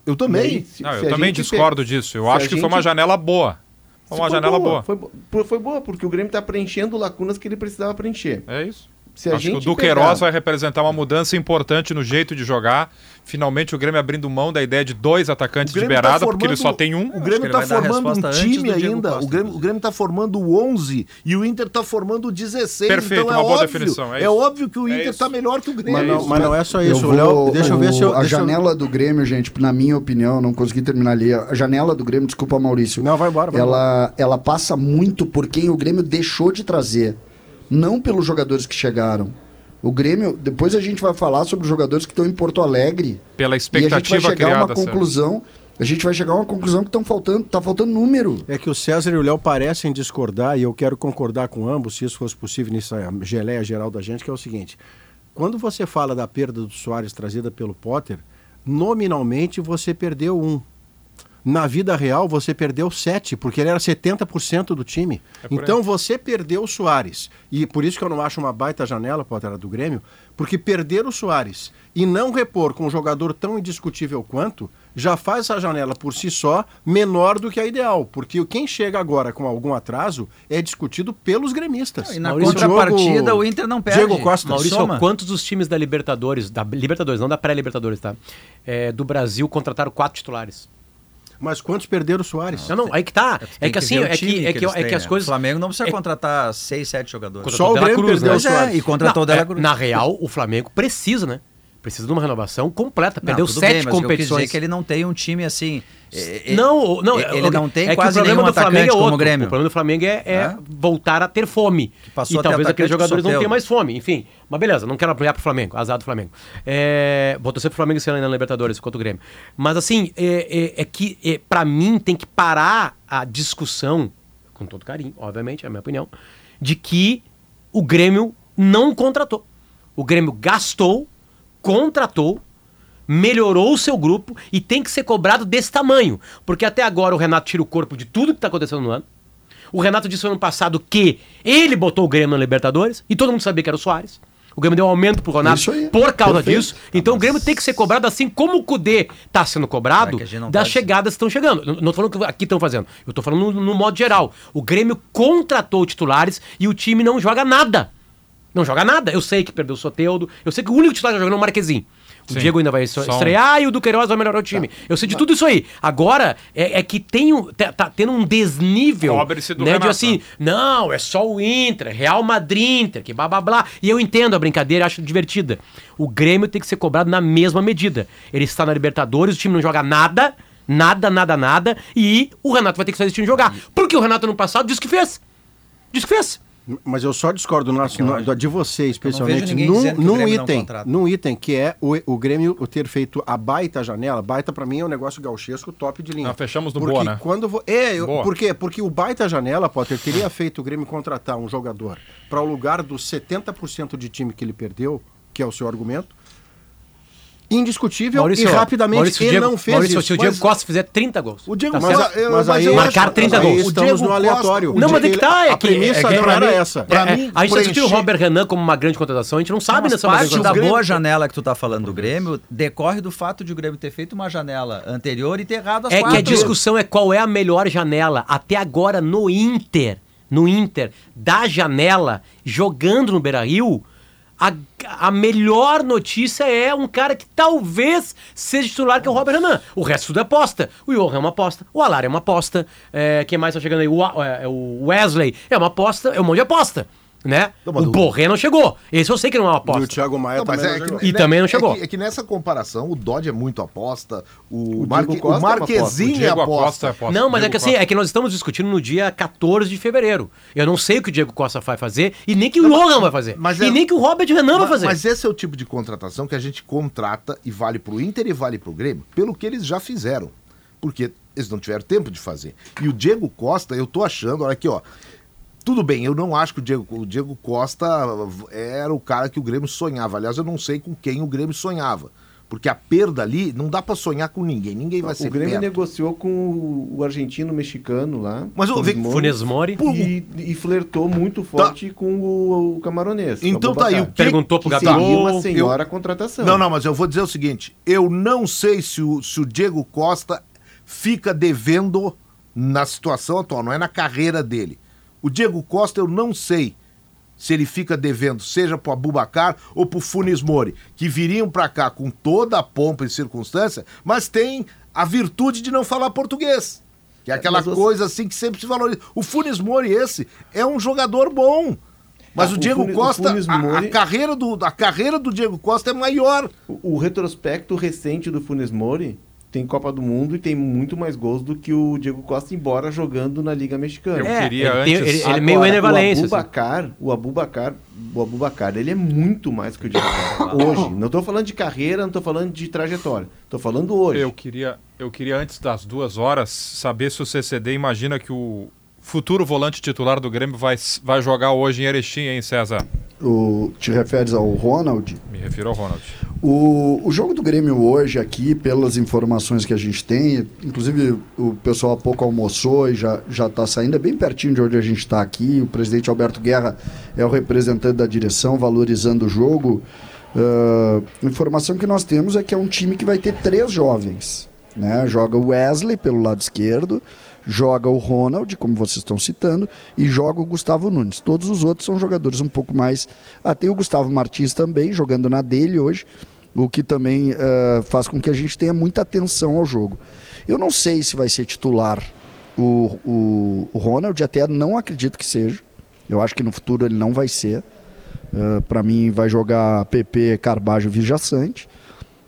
Speaker 5: Eu também.
Speaker 6: aí, se-
Speaker 1: Não, eu também
Speaker 6: gente
Speaker 1: discordo
Speaker 6: pe-
Speaker 1: disso. Eu
Speaker 6: se
Speaker 1: acho que foi uma
Speaker 6: gente-
Speaker 1: janela boa. Foi uma janela boa.
Speaker 6: Foi, bo- foi, foi boa, porque o Grêmio está preenchendo lacunas que ele precisava preencher.
Speaker 1: É isso.
Speaker 6: Se a
Speaker 1: Acho que o Duqueiroz
Speaker 6: pegar-
Speaker 1: vai representar uma mudança importante no jeito de jogar. Finalmente o Grêmio abrindo mão da ideia de dois atacantes de
Speaker 5: tá
Speaker 1: beirada, porque ele
Speaker 5: formando-
Speaker 1: só tem um.
Speaker 5: O Grêmio tá
Speaker 3: a
Speaker 5: formando um time ainda.
Speaker 3: Costa,
Speaker 5: o, Grêmio, o Grêmio tá formando o 11 e o Inter tá formando o 16.
Speaker 1: Perfeito,
Speaker 5: então é
Speaker 1: uma boa
Speaker 5: óbvio,
Speaker 1: definição, é
Speaker 5: É, óbvio que o
Speaker 1: É
Speaker 5: Inter
Speaker 1: isso.
Speaker 5: tá melhor que o Grêmio.
Speaker 2: Mas não, mas não é só
Speaker 4: Eu
Speaker 2: isso,
Speaker 4: vou-
Speaker 2: Léo. Deixa eu ver se eu.
Speaker 4: A
Speaker 2: deixa eu-
Speaker 4: janela do Grêmio, gente, na minha opinião, não consegui terminar ali. A janela do Grêmio, desculpa, Maurício.
Speaker 2: Não, vai embora. Vai embora.
Speaker 4: ela, ela passa muito por quem o Grêmio deixou de trazer, não pelos jogadores que chegaram. O Grêmio, depois a gente vai falar sobre os jogadores que estão em Porto Alegre.
Speaker 1: Pela
Speaker 4: e a gente vai
Speaker 1: expectativa
Speaker 4: chegar a uma conclusão. A gente vai chegar a uma conclusão que estão faltando, tá faltando número.
Speaker 2: É que o César e o Léo parecem discordar, e eu quero concordar com ambos, se isso fosse possível, nessa geleia geral da gente, que é o seguinte: quando você fala da perda do Soares trazida pelo Potter, nominalmente você perdeu um. Na vida real, você perdeu sete, porque ele era 70% do time.
Speaker 1: É por aí.
Speaker 2: então você perdeu o Soares. E por isso que eu não acho uma baita janela, Potter, a do Grêmio, porque perder o Soares e não repor com um jogador tão indiscutível quanto, já faz essa janela por si só menor do que a ideal. Porque quem chega agora com algum atraso é discutido pelos gremistas.
Speaker 3: E na
Speaker 2: Maurício
Speaker 3: contrapartida,
Speaker 2: Diogo-
Speaker 3: o Inter não perde.
Speaker 2: Diego Costa.
Speaker 7: Maurício,
Speaker 3: Soma.
Speaker 7: quantos dos times da Libertadores, da Libertadores, não da pré-Libertadores, tá? É, do Brasil contrataram quatro titulares.
Speaker 2: Mas quantos perderam o Soares?
Speaker 7: Não, não, aí que tá. É
Speaker 3: Tem
Speaker 7: que assim,
Speaker 3: o
Speaker 7: é
Speaker 3: time
Speaker 7: que, é que, é que as
Speaker 3: né?
Speaker 7: coisas.
Speaker 3: O Flamengo não precisa
Speaker 7: é-
Speaker 3: contratar seis, sete jogadores.
Speaker 2: Só o
Speaker 7: Dela
Speaker 2: Grêmio
Speaker 7: Cruz,
Speaker 2: perdeu
Speaker 7: né?
Speaker 2: o
Speaker 3: Mas é,
Speaker 2: Soares.
Speaker 3: e contratou o
Speaker 7: Não,
Speaker 3: Dela
Speaker 7: é,
Speaker 3: Cruz.
Speaker 7: Na real, o Flamengo precisa, né? Precisa de uma renovação completa.
Speaker 3: Não,
Speaker 7: Perdeu
Speaker 3: tudo
Speaker 7: sete
Speaker 3: bem, eu
Speaker 7: competições.
Speaker 3: dizer que ele não tem um time assim. é- é-
Speaker 7: Não, não,
Speaker 3: ele
Speaker 7: é-
Speaker 3: não tem
Speaker 7: é que
Speaker 3: quase
Speaker 7: o problema
Speaker 3: nenhum
Speaker 7: do Flamengo
Speaker 3: atacante
Speaker 7: é outro.
Speaker 3: como o Grêmio.
Speaker 7: O problema do Flamengo é, é
Speaker 3: É?
Speaker 7: voltar a ter fome.
Speaker 3: passou
Speaker 7: e talvez aqueles
Speaker 3: que
Speaker 7: jogadores não tenham mais fome. Enfim, mas beleza, não quero apoiar pro Flamengo, azar do Flamengo. É, vou torcer pro Flamengo esse ano aí na Libertadores contra o Grêmio. Mas assim, é, é- é que é, para mim tem que parar a discussão, com todo carinho, obviamente, é a minha opinião, de que o Grêmio não contratou. O Grêmio gastou, contratou, melhorou o seu grupo e tem que ser cobrado desse tamanho. Porque até agora o Renato tira o corpo de tudo que está acontecendo no ano. O Renato disse no ano passado que ele botou o Grêmio na Libertadores e todo mundo sabia que era o Soares. O Grêmio deu um aumento pro Renato
Speaker 4: aí.
Speaker 7: por causa
Speaker 4: Perfeito.
Speaker 7: disso. Então o Grêmio tem que ser cobrado assim como o Cudê tá sendo cobrado
Speaker 3: É
Speaker 7: das chegadas que estão chegando. Não, não tô falando que aqui estão fazendo. Eu tô falando no, no modo geral. O Grêmio contratou titulares e o time não joga nada. Não joga nada. Eu sei que perdeu o Soteudo. Eu sei que o único titular que tá jogando é o Marquezinho. O
Speaker 1: Sim.
Speaker 7: Diego ainda vai so-
Speaker 1: Só um.
Speaker 7: estrear e o Duqueiroz vai melhorar o time. Eu sei de tudo isso aí. Agora, é, é que tem um, tá, tá tendo um desnível.
Speaker 1: Cobre-se do
Speaker 7: né, de assim, não, é só o Inter, Real Madrid, Inter, que blá blá blá. E eu entendo a brincadeira, acho divertida. O Grêmio tem que ser cobrado na mesma medida. Ele está na Libertadores, o time não joga nada, nada, nada, nada, e o Renato vai ter que fazer esse time jogar. Porque o Renato no passado disse que fez. Disse que fez.
Speaker 2: Mas eu só discordo no, no- de você, especialmente, num, num
Speaker 3: não
Speaker 2: item, num item que é o, o Grêmio ter feito a baita janela. Baita pra mim é um negócio gauchesco top de linha.
Speaker 1: Nós fechamos no
Speaker 2: Porque
Speaker 1: boa, né?
Speaker 2: Quando vo- é, eu,
Speaker 1: Boa.
Speaker 2: por quê? Porque o baita janela, Potter, teria feito o Grêmio contratar um jogador para o lugar dos 70% de time que ele perdeu, que é o seu argumento. Indiscutível e rapidamente
Speaker 7: Maurício,
Speaker 2: ele
Speaker 7: Diego,
Speaker 2: não fez
Speaker 7: Maurício,
Speaker 2: isso.
Speaker 7: se o Diego
Speaker 2: Mas-
Speaker 7: Costa fizer 30 gols.
Speaker 5: O Diego,
Speaker 7: Tá
Speaker 5: mas,
Speaker 7: certo?
Speaker 5: eu-
Speaker 2: mas
Speaker 5: mas
Speaker 2: aí-
Speaker 7: Marcar
Speaker 5: acho-
Speaker 7: 30
Speaker 5: mas aí
Speaker 7: gols.
Speaker 5: o
Speaker 2: Estamos
Speaker 5: Diego
Speaker 2: no aleatório.
Speaker 5: Costa-
Speaker 7: Não, mas é que tá. É
Speaker 2: a
Speaker 7: que,
Speaker 2: premissa
Speaker 7: é que
Speaker 2: não era essa.
Speaker 5: Pra
Speaker 7: é,
Speaker 5: mim,
Speaker 7: a gente discutiu o Robert Renan como uma grande contratação, a gente não sabe
Speaker 3: Mas
Speaker 7: nessa
Speaker 3: parte da boa janela que tu tá falando do Grêmio decorre do fato de o Grêmio ter feito uma janela anterior e ter errado as
Speaker 7: É que
Speaker 3: quatro.
Speaker 7: a discussão é qual é a melhor janela. Até agora, no Inter, no Inter, da janela, jogando no Beira-Rio, a, a melhor notícia é um cara que talvez seja titular, que é o Robert Renan. O resto tudo é aposta. O Johan é uma aposta. O Alar é uma aposta. É, quem mais tá chegando aí? O, A- é, o Wesley é uma aposta. É um monte de aposta. Né?
Speaker 5: Não,
Speaker 7: o
Speaker 5: o-
Speaker 7: Borré não chegou. Esse eu sei que não é uma
Speaker 2: E o
Speaker 7: aposta.
Speaker 2: Thiago Maia
Speaker 5: Não,
Speaker 2: também
Speaker 5: é
Speaker 2: não
Speaker 5: que-.
Speaker 7: E
Speaker 5: né,
Speaker 7: também não
Speaker 5: é
Speaker 7: chegou.
Speaker 5: que- É que, nessa comparação, o Dodge é muito aposta, o,
Speaker 6: O
Speaker 5: Marque,
Speaker 6: Diego Costa
Speaker 5: o
Speaker 6: é uma
Speaker 5: Marquezinho
Speaker 1: O
Speaker 5: é
Speaker 1: Diego
Speaker 5: aposta.
Speaker 1: Costa é aposta.
Speaker 7: Não, mas é que assim,
Speaker 1: Costa.
Speaker 7: é que nós estamos discutindo no dia 14 de fevereiro. Eu não sei o que o Diego Costa vai fazer e nem que o Johan vai fazer.
Speaker 5: mas
Speaker 7: e
Speaker 5: é-
Speaker 7: nem que o Robert Renan vai
Speaker 5: Mas,
Speaker 7: fazer.
Speaker 5: mas esse é o tipo de contratação que a gente contrata e vale pro Inter e vale pro Grêmio, pelo que eles já fizeram. Porque eles não tiveram tempo de fazer. E o Diego Costa, eu tô achando, olha aqui, ó. Tudo bem, eu não acho que o Diego, o Diego Costa era o cara que o Grêmio sonhava. Aliás, eu não sei com quem o Grêmio sonhava. Porque a perda ali não dá pra sonhar com ninguém. Ninguém vai ser
Speaker 6: O Grêmio
Speaker 5: perto.
Speaker 6: negociou com o, o argentino mexicano lá.
Speaker 5: Mas o-
Speaker 6: Funes Mori,
Speaker 7: Funes Mori.
Speaker 5: Pô,
Speaker 6: E, e flertou muito forte com o, o camaronês.
Speaker 5: Então
Speaker 6: o
Speaker 5: tá aí, o que-
Speaker 7: Perguntou pro
Speaker 6: seria
Speaker 7: Gabigol.
Speaker 6: uma senhora contratação.
Speaker 5: Não, não, mas eu vou dizer o seguinte: eu não sei se o, se o Diego Costa fica devendo na situação atual, não é na carreira dele. O Diego Costa, eu não sei se ele fica devendo, seja pro Abubacar ou pro Funes Mori, que viriam pra cá com toda a pompa e circunstância, mas tem a virtude de não falar português. Que é aquela
Speaker 6: mas você-
Speaker 5: coisa assim que sempre se valoriza. O Funes Mori, esse, é um jogador bom. Mas
Speaker 6: Ah,
Speaker 5: o
Speaker 6: o
Speaker 5: Diego
Speaker 6: Funes- o
Speaker 5: Costa,
Speaker 6: Funes
Speaker 5: a- a,
Speaker 6: Mori-
Speaker 5: carreira do, a carreira do Diego Costa é maior.
Speaker 6: O, o retrospecto recente do Funes Mori tem Copa do Mundo e tem muito mais gols do que o Diego Costa, embora jogando na Liga Mexicana.
Speaker 1: Eu
Speaker 7: É,
Speaker 1: queria
Speaker 7: ele tem-
Speaker 1: antes-
Speaker 7: ele- ele é meio
Speaker 6: Agora,
Speaker 7: Ener Valencia,
Speaker 6: O
Speaker 7: assim.
Speaker 6: Abubacar, o Abubacar, o Abubacar, ele é muito mais que o Diego Costa. hoje. Não tô falando de carreira, não tô falando de trajetória. Tô falando hoje.
Speaker 1: Eu queria, eu queria, antes das duas horas, saber se o CCD imagina que o futuro volante titular do Grêmio vai, vai jogar hoje em Erechim, hein, César?
Speaker 4: O, te referes ao Ronald?
Speaker 1: Me refiro ao Ronald.
Speaker 4: O, o jogo do Grêmio hoje aqui, pelas informações que a gente tem, inclusive o pessoal há pouco almoçou e já está saindo, é bem pertinho de onde a gente está aqui. O presidente Alberto Guerra é o representante da direção, valorizando o jogo. A informação que nós temos é que é um time que vai ter três jovens. Né? Joga o Wesley pelo lado esquerdo, joga o Ronald, como vocês estão citando, e joga o Gustavo Nunes. Todos os outros são jogadores um pouco mais. Ah, tem o Gustavo Martins também, jogando na dele hoje, o que também ah, faz com que a gente tenha muita atenção ao jogo. Eu não sei se vai ser titular o, o, o Ronald, até não acredito que seja. Eu acho que no futuro ele não vai ser. Para mim, vai jogar PP, Carbajo, Vijaçante eh,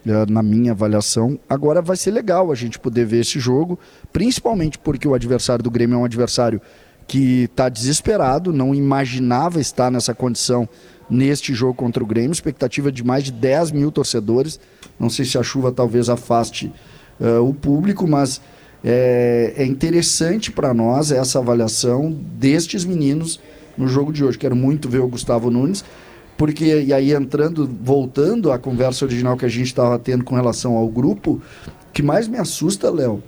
Speaker 4: na minha avaliação. Agora vai ser legal a gente poder ver esse jogo, principalmente porque o adversário do Grêmio é um adversário que está desesperado, não imaginava estar nessa condição neste jogo contra o Grêmio. Expectativa de mais de 10 mil torcedores. Não sei se a chuva talvez afaste eh, o público, mas é, é interessante para nós essa avaliação destes meninos no jogo de hoje. Quero muito ver o Gustavo Nunes porque e aí entrando, voltando à conversa original que a gente estava tendo com relação ao grupo, o que mais me assusta, Léo,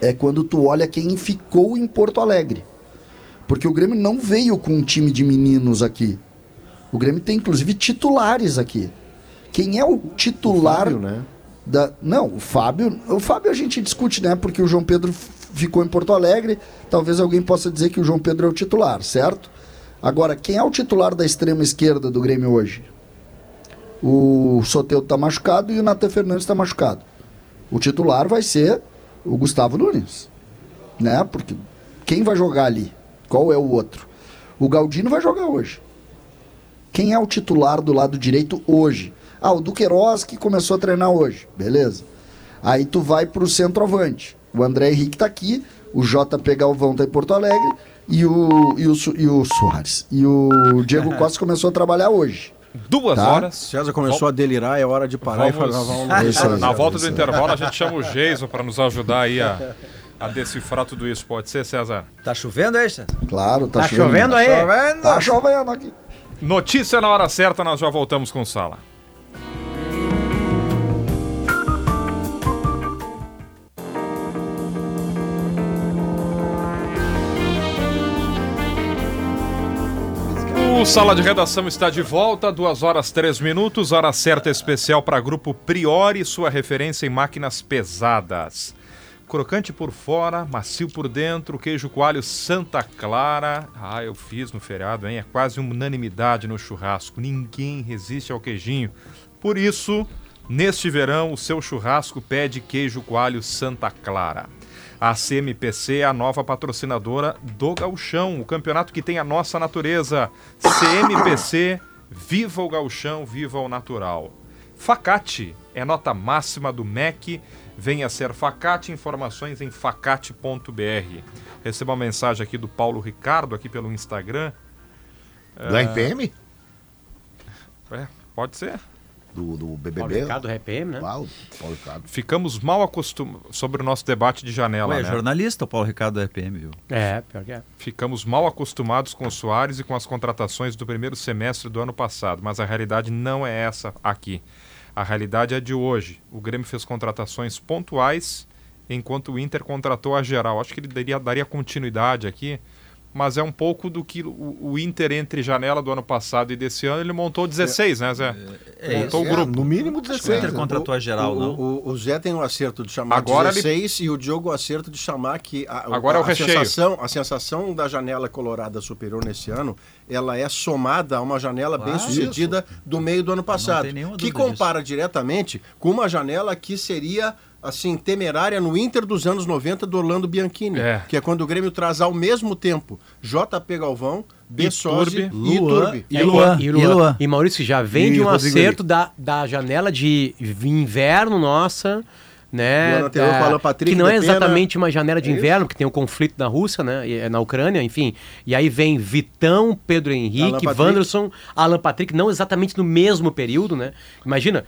Speaker 4: é quando tu olha quem ficou em Porto Alegre. Porque o Grêmio não veio com um time de meninos aqui. O Grêmio tem inclusive titulares aqui. Quem é o titular
Speaker 2: Fábio, né?
Speaker 4: da. Não, o Fábio. O Fábio a gente discute, né? Porque o João Pedro ficou em Porto Alegre. Talvez alguém possa dizer que o João Pedro é o titular, certo? Agora, quem é o titular da extrema esquerda do Grêmio hoje? O Soteldo tá machucado e o Natan Fernandes tá machucado. O titular vai ser o Gustavo Nunes. Né? Porque quem vai jogar ali? Qual é o outro? O Galdino vai jogar hoje. Quem é o titular do lado direito hoje? Ah, o Duqueiroz que começou a treinar hoje. Beleza. Aí tu vai pro centroavante. O André Henrique tá aqui, o JP Galvão tá em Porto Alegre e o, e o, e o Soares. E o Diego Costa começou a trabalhar hoje.
Speaker 1: Duas
Speaker 4: Tá.
Speaker 1: horas.
Speaker 2: César começou a delirar, é hora de parar
Speaker 1: Vamos-
Speaker 2: e falar.
Speaker 4: Isso aí.
Speaker 1: Na volta do intervalo a gente chama o Geiso para nos ajudar aí a, a decifrar tudo isso. Pode ser, César?
Speaker 3: Tá chovendo aí, César?
Speaker 4: Claro, tá,
Speaker 7: Tá chovendo aí?
Speaker 4: Tá chovendo aqui.
Speaker 1: Notícia na hora certa, nós já voltamos com sala. O Sala de Redação está de volta, 2 horas 3 minutos, hora certa especial para Grupo Priori, sua referência em máquinas pesadas. Crocante por fora, macio por dentro, queijo coalho Santa Clara. Ah, eu fiz no feriado, hein? É quase unanimidade no churrasco. Ninguém resiste ao queijinho. Por isso, neste verão, o seu churrasco pede queijo coalho Santa Clara. A CMPC é a nova patrocinadora do Gauchão, o campeonato que tem a nossa natureza. CMPC, viva o Gauchão, viva o natural. Facate é nota máxima do MEC. Venha ser Facate, informações em facate.br. Receba uma mensagem aqui do Paulo Ricardo, aqui pelo Instagram.
Speaker 5: Do RPM?
Speaker 1: É, pode ser.
Speaker 5: Do, do
Speaker 7: Paulo
Speaker 5: BBB?
Speaker 7: Ricardo RPM, né?
Speaker 5: Paulo, Paulo Ricardo.
Speaker 1: Ficamos mal acostumados sobre o nosso debate de janela,
Speaker 3: Ué,
Speaker 1: né?
Speaker 3: jornalista, o Paulo Ricardo da RPM, viu?
Speaker 7: É, pior que é.
Speaker 1: Ficamos mal acostumados com o Soares e com as contratações do primeiro semestre do ano passado, mas a realidade não é essa aqui. A realidade é de hoje. O Grêmio fez contratações pontuais, enquanto o Inter contratou a geral. Acho que ele daria, daria continuidade aqui, mas é um pouco do que o, o Inter entre janela do ano passado e desse ano, ele montou 16, né, Zé?
Speaker 3: É
Speaker 1: montou o
Speaker 5: É,
Speaker 1: grupo.
Speaker 5: no mínimo
Speaker 3: O
Speaker 5: 16.
Speaker 3: Inter
Speaker 5: né?
Speaker 3: contratou a geral,
Speaker 2: o,
Speaker 3: não?
Speaker 2: O, o Zé tem o acerto de chamar
Speaker 1: Agora ele-
Speaker 2: 16 e o Diogo o acerto de chamar que a,
Speaker 1: Agora é o
Speaker 2: a
Speaker 1: recheio.
Speaker 2: sensação, a sensação da janela colorada superior nesse ano, ela é somada a uma janela bem sucedida do meio do ano passado,
Speaker 3: tem nenhuma
Speaker 2: que compara diretamente com uma janela que seria assim temerária no Inter dos anos 90 do Orlando Bianchini,
Speaker 1: É.
Speaker 2: que é quando o Grêmio traz ao mesmo tempo JP Galvão, Bessosi e Iturbe.
Speaker 3: E Luan,
Speaker 7: E, Luan.
Speaker 3: Luan.
Speaker 7: E Maurício já vem
Speaker 5: E
Speaker 7: de um
Speaker 5: Rodrigo
Speaker 7: acerto da, da janela de inverno nossa, né? Da-
Speaker 2: Alan Patrick,
Speaker 7: que não é exatamente uma janela de
Speaker 2: É
Speaker 7: inverno, porque tem o conflito na Rússia, né? e- Na Ucrânia, enfim. E aí vem Vitão, Pedro
Speaker 2: Alan
Speaker 7: Henrique,
Speaker 2: Patrick.
Speaker 7: Wanderson, Alan Patrick, não exatamente no mesmo período, né? Imagina,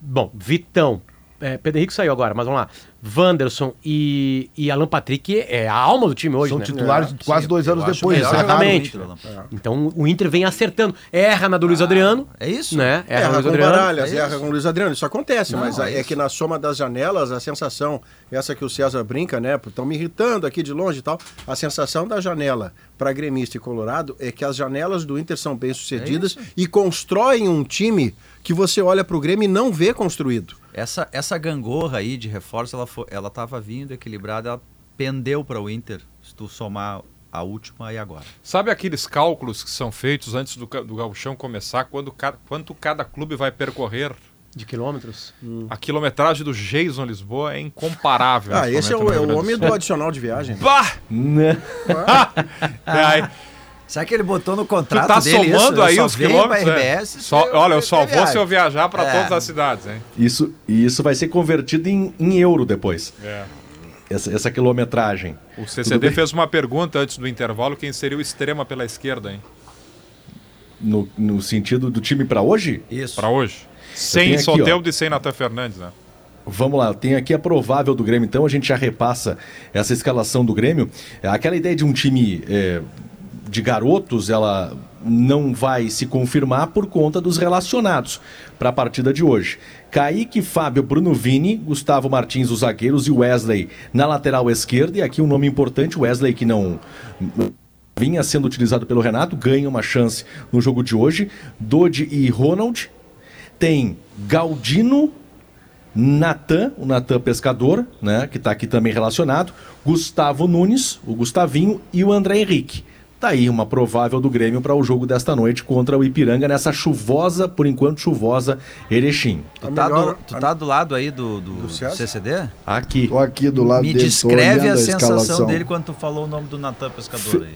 Speaker 7: bom, Vitão. É, Pedro Henrique saiu agora, mas vamos lá. Wanderson e, e Alan Patrick é a alma do time hoje,
Speaker 5: São
Speaker 7: né?
Speaker 5: titulares quase dois anos depois. é raro.
Speaker 7: Exatamente.
Speaker 3: Inter,
Speaker 7: Então o Inter vem acertando. Erra na do Luiz Adriano.
Speaker 3: É isso?
Speaker 7: Né? Erra,
Speaker 2: Erra
Speaker 7: Luiz
Speaker 2: com
Speaker 7: Adriano.
Speaker 2: Baralhas,
Speaker 3: é
Speaker 2: erra com o Luiz Adriano, isso acontece,
Speaker 3: Não,
Speaker 2: mas
Speaker 3: é
Speaker 2: é, que na soma das janelas, a sensação, essa que o César brinca, né? Estão me irritando aqui de longe e tal. A sensação da janela para gremista e colorado é que as janelas do Inter são bem sucedidas e constroem um time que você olha para o Grêmio e não vê construído.
Speaker 3: Essa, essa gangorra aí de reforço, ela, foi, ela tava vindo equilibrada, ela pendeu para o Inter, se tu somar a última e agora.
Speaker 1: Sabe aqueles cálculos que são feitos antes do, do gauchão começar, quando, ca- quanto cada clube vai percorrer?
Speaker 7: De quilômetros.
Speaker 1: A quilometragem do Jason Lisboa é incomparável.
Speaker 2: Ah, esse é o, é o homem do adicional de viagem.
Speaker 1: Bah!
Speaker 6: Né?
Speaker 1: É, aí,
Speaker 3: Será que ele botou no
Speaker 1: tu
Speaker 3: contrato
Speaker 1: tá
Speaker 3: dele isso?
Speaker 1: somando
Speaker 3: Eu
Speaker 1: aí
Speaker 3: só
Speaker 1: os quilômetros?
Speaker 3: pra
Speaker 1: é.
Speaker 3: RBS,
Speaker 1: Só-
Speaker 3: eu-
Speaker 1: olha, eu só vou se eu viajar para
Speaker 3: É.
Speaker 1: todas as cidades, hein?
Speaker 6: Isso, e isso vai ser convertido em, em euro depois.
Speaker 1: É.
Speaker 6: Essa, essa quilometragem.
Speaker 1: O CCD fez uma pergunta antes do intervalo: quem seria o extrema pela esquerda, hein?
Speaker 6: No, no sentido do time para hoje,
Speaker 3: Isso.
Speaker 1: Para hoje. Sem Soteldo e sem Natan Fernandes, né?
Speaker 6: Vamos lá, tem aqui a provável do Grêmio, então a gente já repassa essa escalação do Grêmio. Aquela ideia de um time é, de garotos, ela não vai se confirmar por conta dos relacionados para a partida de hoje. Kaique, Fábio, Bruno Vini, Gustavo Martins, os zagueiros e Wesley na lateral esquerda. E aqui um nome importante, Wesley que não
Speaker 8: vinha sendo utilizado pelo Renato, ganha uma chance no jogo de hoje. Dodi e Ronald. Tem Galdino, Natan, o Natan Pescador, né, que está aqui também relacionado, Gustavo Nunes, o Gustavinho e o André Henrique. Tá aí uma provável do Grêmio para o jogo desta noite contra o Ipiranga nessa chuvosa, por enquanto chuvosa, Erechim.
Speaker 3: Tu tá, do, tu tá do lado aí do, do, do CCD?
Speaker 8: Aqui.
Speaker 4: Tô aqui do lado
Speaker 3: Me
Speaker 4: dele, tô
Speaker 3: descreve
Speaker 4: olhando
Speaker 3: a sensação
Speaker 4: escalação.
Speaker 3: dele quando tu falou o nome do Natan Pescador aí.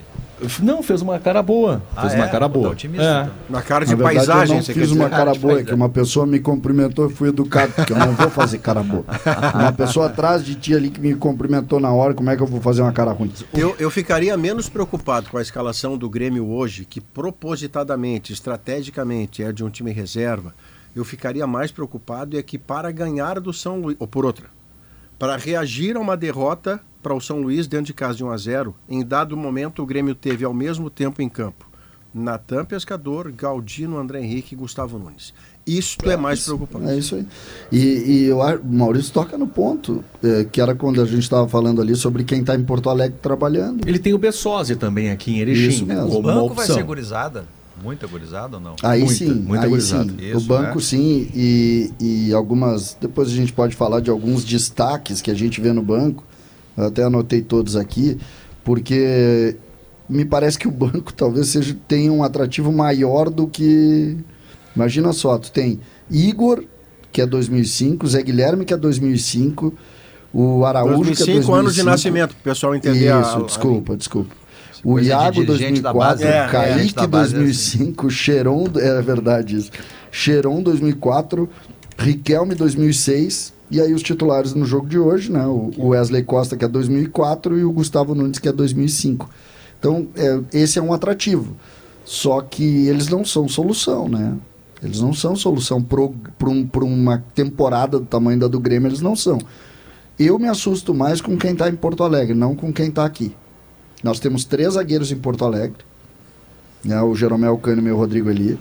Speaker 8: Não, fez uma cara boa.
Speaker 3: Ah,
Speaker 8: Fez
Speaker 3: é?
Speaker 8: uma cara boa.
Speaker 3: otimista,
Speaker 8: É.
Speaker 3: então.
Speaker 2: Na cara de
Speaker 4: Na verdade,
Speaker 2: paisagem,
Speaker 4: eu não
Speaker 2: você
Speaker 4: fiz uma cara
Speaker 3: de
Speaker 4: boa, é
Speaker 3: paisagem.
Speaker 4: que uma pessoa me cumprimentou e fui educado, porque eu não vou fazer cara boa. Uma pessoa atrás de ti ali que me cumprimentou na hora, como é que eu vou fazer uma cara ruim?
Speaker 2: Eu, eu ficaria menos preocupado com a escalação do Grêmio hoje, que propositadamente, estrategicamente é de um time reserva. Eu ficaria mais preocupado é que para ganhar do São Luís, ou por outra, para reagir a uma derrota para o São Luís dentro de casa de 1 a 0, em dado momento o Grêmio teve ao mesmo tempo em campo Natan Pescador, Galdino, André Henrique e Gustavo Nunes. Isto é, mais preocupante.
Speaker 4: É isso aí. E, e o Maurício toca no ponto, é, que era quando a gente estava falando ali sobre quem está em Porto Alegre trabalhando.
Speaker 8: Ele tem o Bessosi também aqui em Erechim,
Speaker 4: Isso mesmo.
Speaker 3: O banco vai ser gurizada? Muita gurizada ou não?
Speaker 4: Aí
Speaker 8: Muita,
Speaker 4: sim,
Speaker 8: muita
Speaker 4: aí
Speaker 8: gurizada.
Speaker 4: sim.
Speaker 3: Isso,
Speaker 4: o banco
Speaker 3: né?
Speaker 4: sim, e, e algumas. Depois a gente pode falar de alguns destaques que a gente vê no banco. Eu até anotei todos aqui, porque me parece que o banco talvez seja, tenha um atrativo maior do que. Imagina só, tu tem Igor, que é 2005, Zé Guilherme, que é 2005, o Araújo, que é
Speaker 2: 2005
Speaker 4: 2005.
Speaker 2: anos de nascimento, para o pessoal entender a-
Speaker 4: Isso,
Speaker 2: a-
Speaker 4: desculpa, desculpa. O
Speaker 3: Coisa
Speaker 4: Iago
Speaker 3: dirigente da
Speaker 4: 2004,
Speaker 3: base,
Speaker 2: né? É,
Speaker 4: Kaique
Speaker 3: é
Speaker 4: 2005, Cheron, é verdade isso. Cheron 2004, Riquelme 2006 e aí os titulares no jogo de hoje, né? O Wesley Costa que é 2004 e o Gustavo Nunes que é 2005. Então, é, esse é um atrativo. Só que eles não são solução, né? Eles não são solução para um, uma temporada do tamanho da do Grêmio, eles não são. Eu me assusto mais com quem está em Porto Alegre, não com quem está aqui. Nós temos três zagueiros em Porto Alegre, né, o Jeromel Kahneman e o Rodrigo Eli.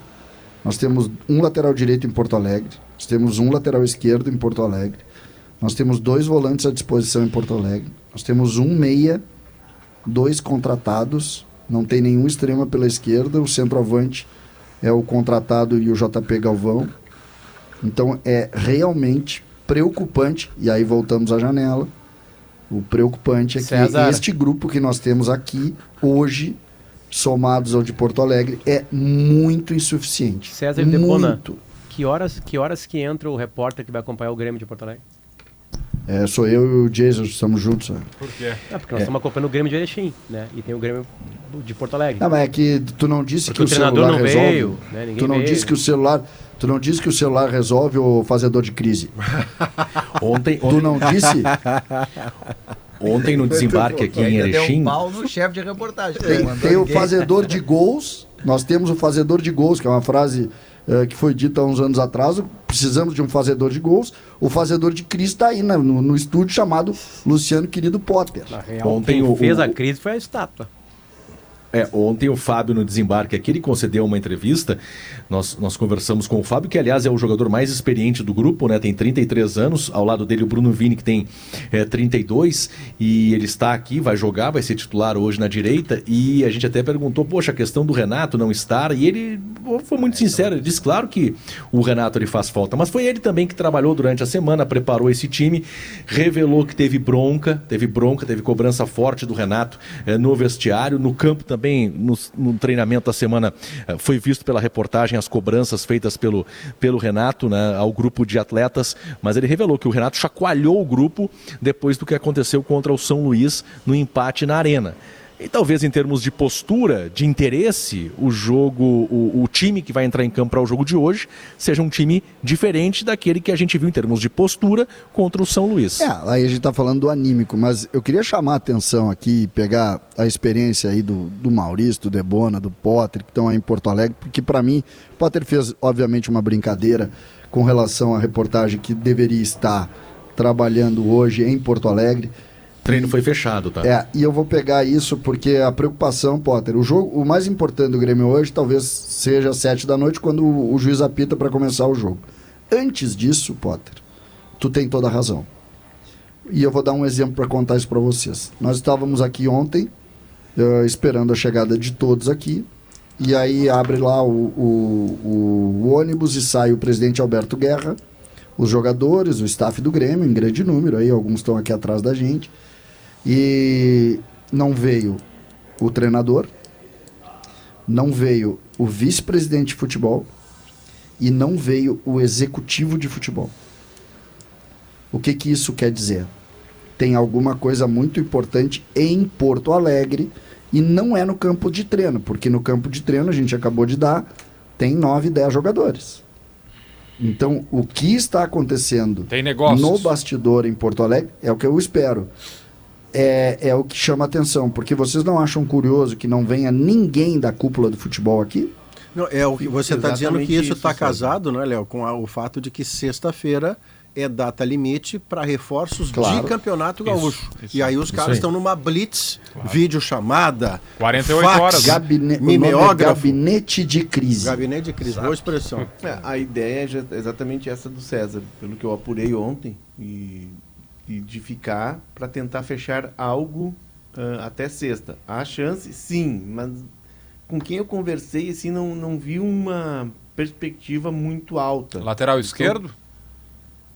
Speaker 4: Nós temos um lateral direito em Porto Alegre, nós temos um lateral esquerdo em Porto Alegre, nós temos dois volantes à disposição em Porto Alegre, nós temos um meia, dois contratados, não tem nenhum extrema pela esquerda, o centroavante é o contratado e o JP Galvão. Então é realmente preocupante, e aí voltamos à janela. O preocupante é
Speaker 7: César.
Speaker 4: que este grupo que nós temos aqui hoje, somados ao de Porto Alegre, é muito insuficiente.
Speaker 7: César
Speaker 4: muito.
Speaker 7: Que horas, que horas que entra o repórter que vai acompanhar o Grêmio de Porto Alegre?
Speaker 4: É, sou eu e o Jason, estamos juntos. né?
Speaker 1: Por quê?
Speaker 7: É, porque nós estamos acompanhando o Grêmio de Erechim, né? E tem o Grêmio de Porto Alegre.
Speaker 4: Não, mas é que tu não disse
Speaker 7: Porque
Speaker 4: que o,
Speaker 7: o treinador
Speaker 4: celular
Speaker 7: não
Speaker 4: resolve.
Speaker 7: veio, né?
Speaker 4: Tu não
Speaker 7: veio.
Speaker 4: disse que o celular, tu não disse que o celular resolve o fazedor de crise.
Speaker 8: Ontem,
Speaker 4: tu
Speaker 8: ontem,
Speaker 4: não disse?
Speaker 8: ontem no desembarque aqui em
Speaker 3: Ainda deu
Speaker 8: Erechim,
Speaker 3: um pau no chefe de reportagem.
Speaker 4: Tem,
Speaker 3: Mandou
Speaker 4: tem o fazedor de gols. Nós temos o fazedor de gols, que é uma frase eh, que foi dita há uns anos atrás. Precisamos de um fazedor de gols. O fazedor de crise está aí na- no, no estúdio chamado Luciano Querido Potter.
Speaker 7: Na real,
Speaker 8: Ontem
Speaker 7: quem
Speaker 8: o-
Speaker 7: fez
Speaker 8: o-
Speaker 7: a crise foi a estátua.
Speaker 8: É, ontem o Fábio no desembarque aqui, ele concedeu uma entrevista. Nós, nós conversamos com o Fábio, que aliás é o jogador mais experiente do grupo, né? Tem 33 anos. Ao lado dele o Bruno Vini, que tem é, 32. E ele está aqui, vai jogar, vai ser titular hoje na direita. E a gente até perguntou, poxa, a questão do Renato não estar. E ele pô, foi muito sincero. Ele disse, claro que o Renato ele faz falta. Mas foi ele também que trabalhou durante a semana, preparou esse time, revelou que teve bronca, teve bronca, teve cobrança forte do Renato eh, no vestiário, no campo também, no, no treinamento da semana, eh, foi visto pela reportagem as cobranças feitas pelo, pelo Renato né, ao grupo de atletas, mas ele revelou que o Renato chacoalhou o grupo depois do que aconteceu contra o São Luís no empate na arena. E talvez em termos de postura, de interesse, o jogo, o, o time que vai entrar em campo para o jogo de hoje seja um time diferente daquele que a gente viu em termos de postura contra o São Luís.
Speaker 4: É, aí a gente tá falando do anímico, mas eu queria chamar a atenção aqui pegar a experiência aí do, do Maurício, do Debona, do Potter, que estão aí em Porto Alegre, porque para mim, o Potter fez, obviamente, uma brincadeira com relação à reportagem que deveria estar trabalhando hoje em Porto Alegre.
Speaker 8: O treino foi fechado, tá?
Speaker 4: É, e eu vou pegar isso porque a preocupação, Potter, o jogo, o mais importante do Grêmio hoje talvez seja às sete da noite quando o, o juiz apita para começar o jogo. Antes disso, Potter, tu tem toda a razão. E eu vou dar um exemplo para contar isso para vocês. Nós estávamos aqui ontem eh, esperando a chegada de todos aqui. E aí abre lá o, o- o- o ônibus e sai o presidente Alberto Guerra, os jogadores, o staff do Grêmio, em grande número, aí alguns estão aqui atrás da gente. E não veio o treinador, não veio o vice-presidente de futebol e não veio o executivo de futebol. O que, que isso quer dizer? Tem alguma coisa muito importante em Porto Alegre e não é no campo de treino, porque no campo de treino a gente acabou de dar, tem 9, 10 jogadores. Então, o que está acontecendo no bastidor em Porto Alegre é o que eu espero. É, é o que chama atenção, porque vocês não acham curioso que não venha ninguém da cúpula do futebol aqui?
Speaker 2: Não, é o que você está dizendo que isso
Speaker 6: isso,
Speaker 2: está casado, né, Léo, com a- o fato de que sexta-feira é data limite para reforços
Speaker 4: Claro.
Speaker 2: de campeonato gaúcho.
Speaker 1: isso
Speaker 2: e aí os
Speaker 8: Isso
Speaker 2: caras estão numa blitz, vídeo chamada,
Speaker 1: 48 horas, né?
Speaker 4: Gabine... é
Speaker 2: mimeógrafo.
Speaker 4: gabinete de crise.
Speaker 2: Gabinete de crise, boa expressão.
Speaker 6: É, a ideia é exatamente essa do César, pelo que eu apurei ontem, e, e de ficar para tentar fechar algo ah, até sexta. Há chance, sim, mas com quem eu conversei, assim, não, não vi uma perspectiva muito alta.
Speaker 1: Lateral esquerdo?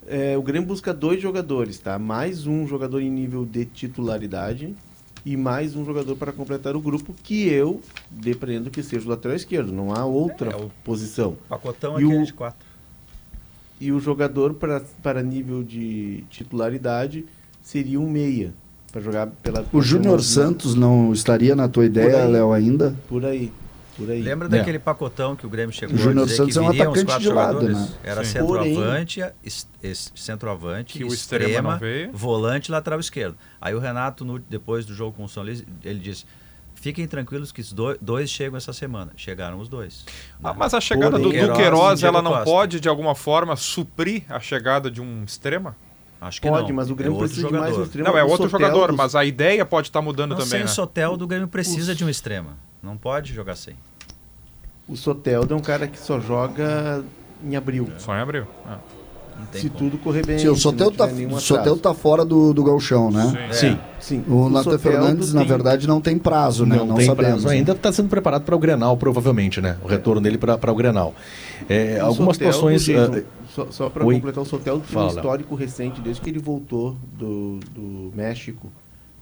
Speaker 6: É, o Grêmio busca dois jogadores, tá? Mais um jogador em nível de titularidade e mais um jogador para completar o grupo, que eu depreendo que seja o lateral esquerdo. Não há outra
Speaker 3: É, o-
Speaker 6: posição.
Speaker 3: Pacotão
Speaker 6: E
Speaker 3: aquele
Speaker 6: o-
Speaker 3: de quatro.
Speaker 6: E o jogador para, para nível de titularidade seria um meia. Para jogar pela.
Speaker 4: O Júnior Santos não estaria na tua ideia,
Speaker 6: aí.
Speaker 4: Léo, ainda?
Speaker 6: Por aí. Por aí.
Speaker 3: Lembra
Speaker 8: É.
Speaker 3: daquele pacotão que o Grêmio chegou
Speaker 4: O Júnior
Speaker 3: a dizer
Speaker 4: Santos
Speaker 3: que
Speaker 4: é um
Speaker 3: os
Speaker 4: atacante
Speaker 3: quatro
Speaker 4: de lado,
Speaker 3: jogadores?
Speaker 4: né?
Speaker 3: Era
Speaker 1: Sim.
Speaker 3: centroavante, es- es- centroavante,
Speaker 1: Que o extrema
Speaker 3: extrema,
Speaker 1: não veio.
Speaker 3: volante e lateral esquerdo. Aí o Renato, no- depois do jogo com o São Luís, ele disse, fiquem tranquilos que dois chegam essa semana. Chegaram os dois.
Speaker 1: Ah, mas a chegada
Speaker 3: Porém,
Speaker 1: do
Speaker 3: Queiroz
Speaker 1: Duqueiroz, ela não
Speaker 3: Costa.
Speaker 1: pode, de alguma forma, suprir a chegada de um extrema?
Speaker 3: Acho que
Speaker 6: Pode,
Speaker 3: não.
Speaker 6: mas o Grêmio
Speaker 3: é
Speaker 6: precisa de mais um
Speaker 3: jogador.
Speaker 6: extremo.
Speaker 1: Não, é outro
Speaker 6: Soteldo-
Speaker 1: jogador, mas a ideia pode estar mudando
Speaker 3: Não,
Speaker 1: também,
Speaker 3: sem
Speaker 1: né?
Speaker 3: o Soteldo, o Grêmio precisa de um extrema. Não pode jogar sem.
Speaker 6: O Soteldo é um cara que só joga em abril.
Speaker 1: Só em abril. Ah.
Speaker 6: Se
Speaker 3: como.
Speaker 6: tudo correr bem.
Speaker 4: Sim, o
Speaker 6: não
Speaker 4: tá, o. Soteldo tá fora do, do galchão, né?
Speaker 1: Sim.
Speaker 6: Sim.
Speaker 4: O Nathan
Speaker 6: Soteldo
Speaker 4: Fernandes, na verdade, não tem prazo, né?
Speaker 8: Não,
Speaker 4: Não,
Speaker 8: tem
Speaker 4: sabemos.
Speaker 8: prazo
Speaker 4: né?
Speaker 8: ainda, está sendo preparado para o Grenal, provavelmente, né? O retorno dele para o Grenal. É,
Speaker 6: O
Speaker 8: algumas
Speaker 6: Soteldo,
Speaker 8: situações. Ah,
Speaker 6: só só para completar, o Soteldo tem
Speaker 8: Fala,
Speaker 6: um histórico recente, desde que ele voltou do, do México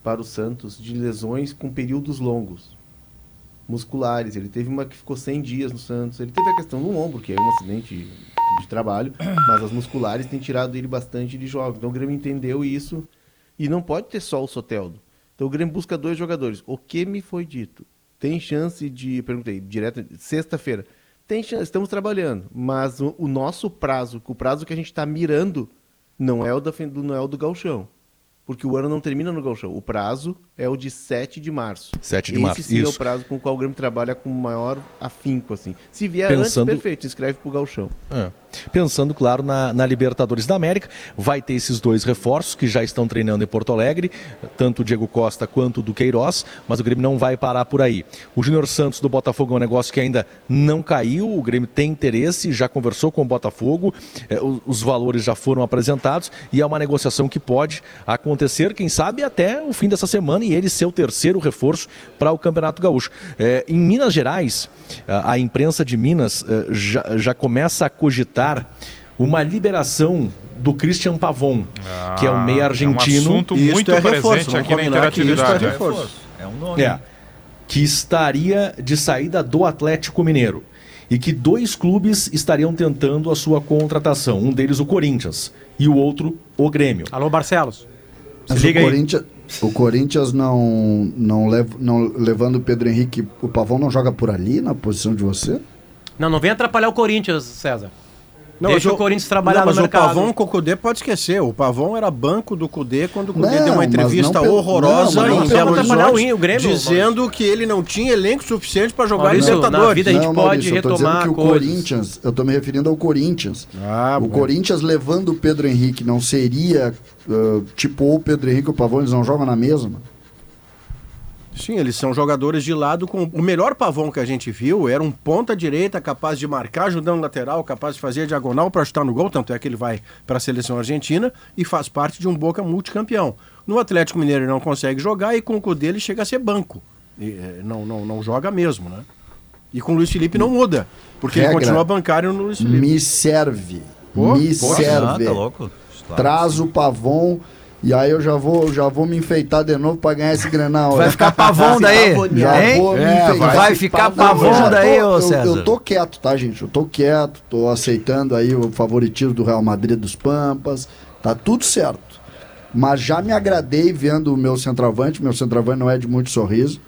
Speaker 6: para o Santos, de lesões com períodos longos, musculares. Ele teve uma que ficou 100 dias no Santos. Ele teve a questão do ombro, que é um acidente de trabalho, mas as musculares têm tirado ele bastante de jogos. Então o Grêmio entendeu isso e não pode ter só o Soteldo. Então o Grêmio busca dois jogadores. O que me foi dito? Tem chance de. Perguntei, direto, sexta-feira. Tem chance, estamos trabalhando, mas o, o nosso prazo, o prazo que a gente está mirando, não é o da, não é o do Galchão. Porque o ano não termina no Galchão. O prazo é o de 7 de março.
Speaker 8: 7 de
Speaker 6: Esse
Speaker 8: março,
Speaker 6: sim é o
Speaker 8: isso.
Speaker 6: prazo com o qual o Grêmio trabalha com maior afinco, assim. Se vier
Speaker 8: Pensando-
Speaker 6: antes, perfeito, escreve pro Galchão.
Speaker 8: É. Pensando, claro, na, na Libertadores da América, vai ter esses dois reforços que já estão treinando em Porto Alegre, tanto o Diego Costa quanto o do Queiroz, mas o Grêmio não vai parar por aí. O Júnior Santos do Botafogo é um negócio que ainda não caiu, o Grêmio tem interesse, já conversou com o Botafogo, é, o- os valores já foram apresentados e é uma negociação que pode acontecer, quem sabe, até o fim dessa semana e ele ser o terceiro reforço para o Campeonato Gaúcho. É, em Minas Gerais, a, a imprensa de Minas eh, já, já começa a cogitar uma liberação do Christian Pavon, que é o meio
Speaker 1: É um
Speaker 8: argentino.
Speaker 1: assunto
Speaker 2: Isso
Speaker 1: muito
Speaker 2: é
Speaker 1: presente
Speaker 2: reforço, vamos
Speaker 1: aqui na
Speaker 2: combinar que isso é
Speaker 1: interatividade. né?
Speaker 2: reforço.
Speaker 3: É um nome.
Speaker 8: É, que estaria de saída do Atlético Mineiro. E que dois clubes estariam tentando a sua contratação. Um deles o Corinthians e o outro o Grêmio.
Speaker 7: Alô, Barcelos.
Speaker 4: Mas
Speaker 7: liga
Speaker 4: o
Speaker 7: aí.
Speaker 4: Corinthians, o Corinthians não, não, lev, não levando o Pedro Henrique, o Pavão não joga por ali na posição de você?
Speaker 7: Não, não vem atrapalhar o Corinthians, César.
Speaker 2: Não,
Speaker 7: Deixa
Speaker 2: mas
Speaker 7: o Corinthians trabalhar
Speaker 2: não, mas
Speaker 7: no mercado.
Speaker 2: o Pavão com o Cudê pode esquecer. O Pavão era banco do Cudê quando o Cudê
Speaker 4: Não,
Speaker 2: deu uma
Speaker 4: mas
Speaker 2: entrevista
Speaker 4: pelo-
Speaker 2: horrorosa
Speaker 4: não, mas
Speaker 2: em Belo Horizonte,
Speaker 7: o Grêmio,
Speaker 2: dizendo que ele não tinha elenco suficiente para jogar
Speaker 7: Maurício,
Speaker 2: Libertadores.
Speaker 7: na vida a gente
Speaker 4: não,
Speaker 7: pode
Speaker 4: Maurício, eu tô dizendo
Speaker 7: retomar
Speaker 4: que o
Speaker 7: coisas.
Speaker 4: Corinthians, eu tô me referindo ao Corinthians.
Speaker 2: Ah,
Speaker 4: o
Speaker 2: bom.
Speaker 4: Corinthians levando o Pedro Henrique não seria ah, tipo o Pedro Henrique e o Pavão, eles não jogam na mesma?
Speaker 2: Sim, eles são jogadores de lado com. O melhor pavão que a gente viu era um ponta direita capaz de marcar, ajudando o lateral, capaz de fazer a diagonal para chutar no gol, tanto é que ele vai para a seleção argentina e faz parte de um Boca multicampeão. No Atlético Mineiro ele não consegue jogar e com o Cudê ele chega a ser banco. E, eh, não, não, não joga mesmo, né? E com o Luiz Felipe não muda, porque ele
Speaker 4: Regra.
Speaker 2: continua bancário no Luiz Felipe.
Speaker 4: Me serve.
Speaker 2: Pô,
Speaker 4: me
Speaker 2: pô,
Speaker 4: serve.
Speaker 3: Ah, tá louco? Claro.
Speaker 4: Traz o Pavon e aí eu já vou, já vou me enfeitar de novo pra ganhar esse Grenal.
Speaker 3: Vai
Speaker 4: né?
Speaker 3: ficar pavão daí?
Speaker 4: Já
Speaker 3: hein?
Speaker 4: vou me
Speaker 5: É,
Speaker 4: enfeitar.
Speaker 3: vai ficar
Speaker 4: Não, eu
Speaker 3: pavão daí, ô
Speaker 4: eu,
Speaker 3: César.
Speaker 4: Eu tô quieto, tá, gente? Eu tô quieto, tô aceitando aí o favoritismo do Real Madrid dos Pampas. Tá tudo certo. Mas já me agradei vendo o meu centroavante. Meu centroavante não é de muito sorriso.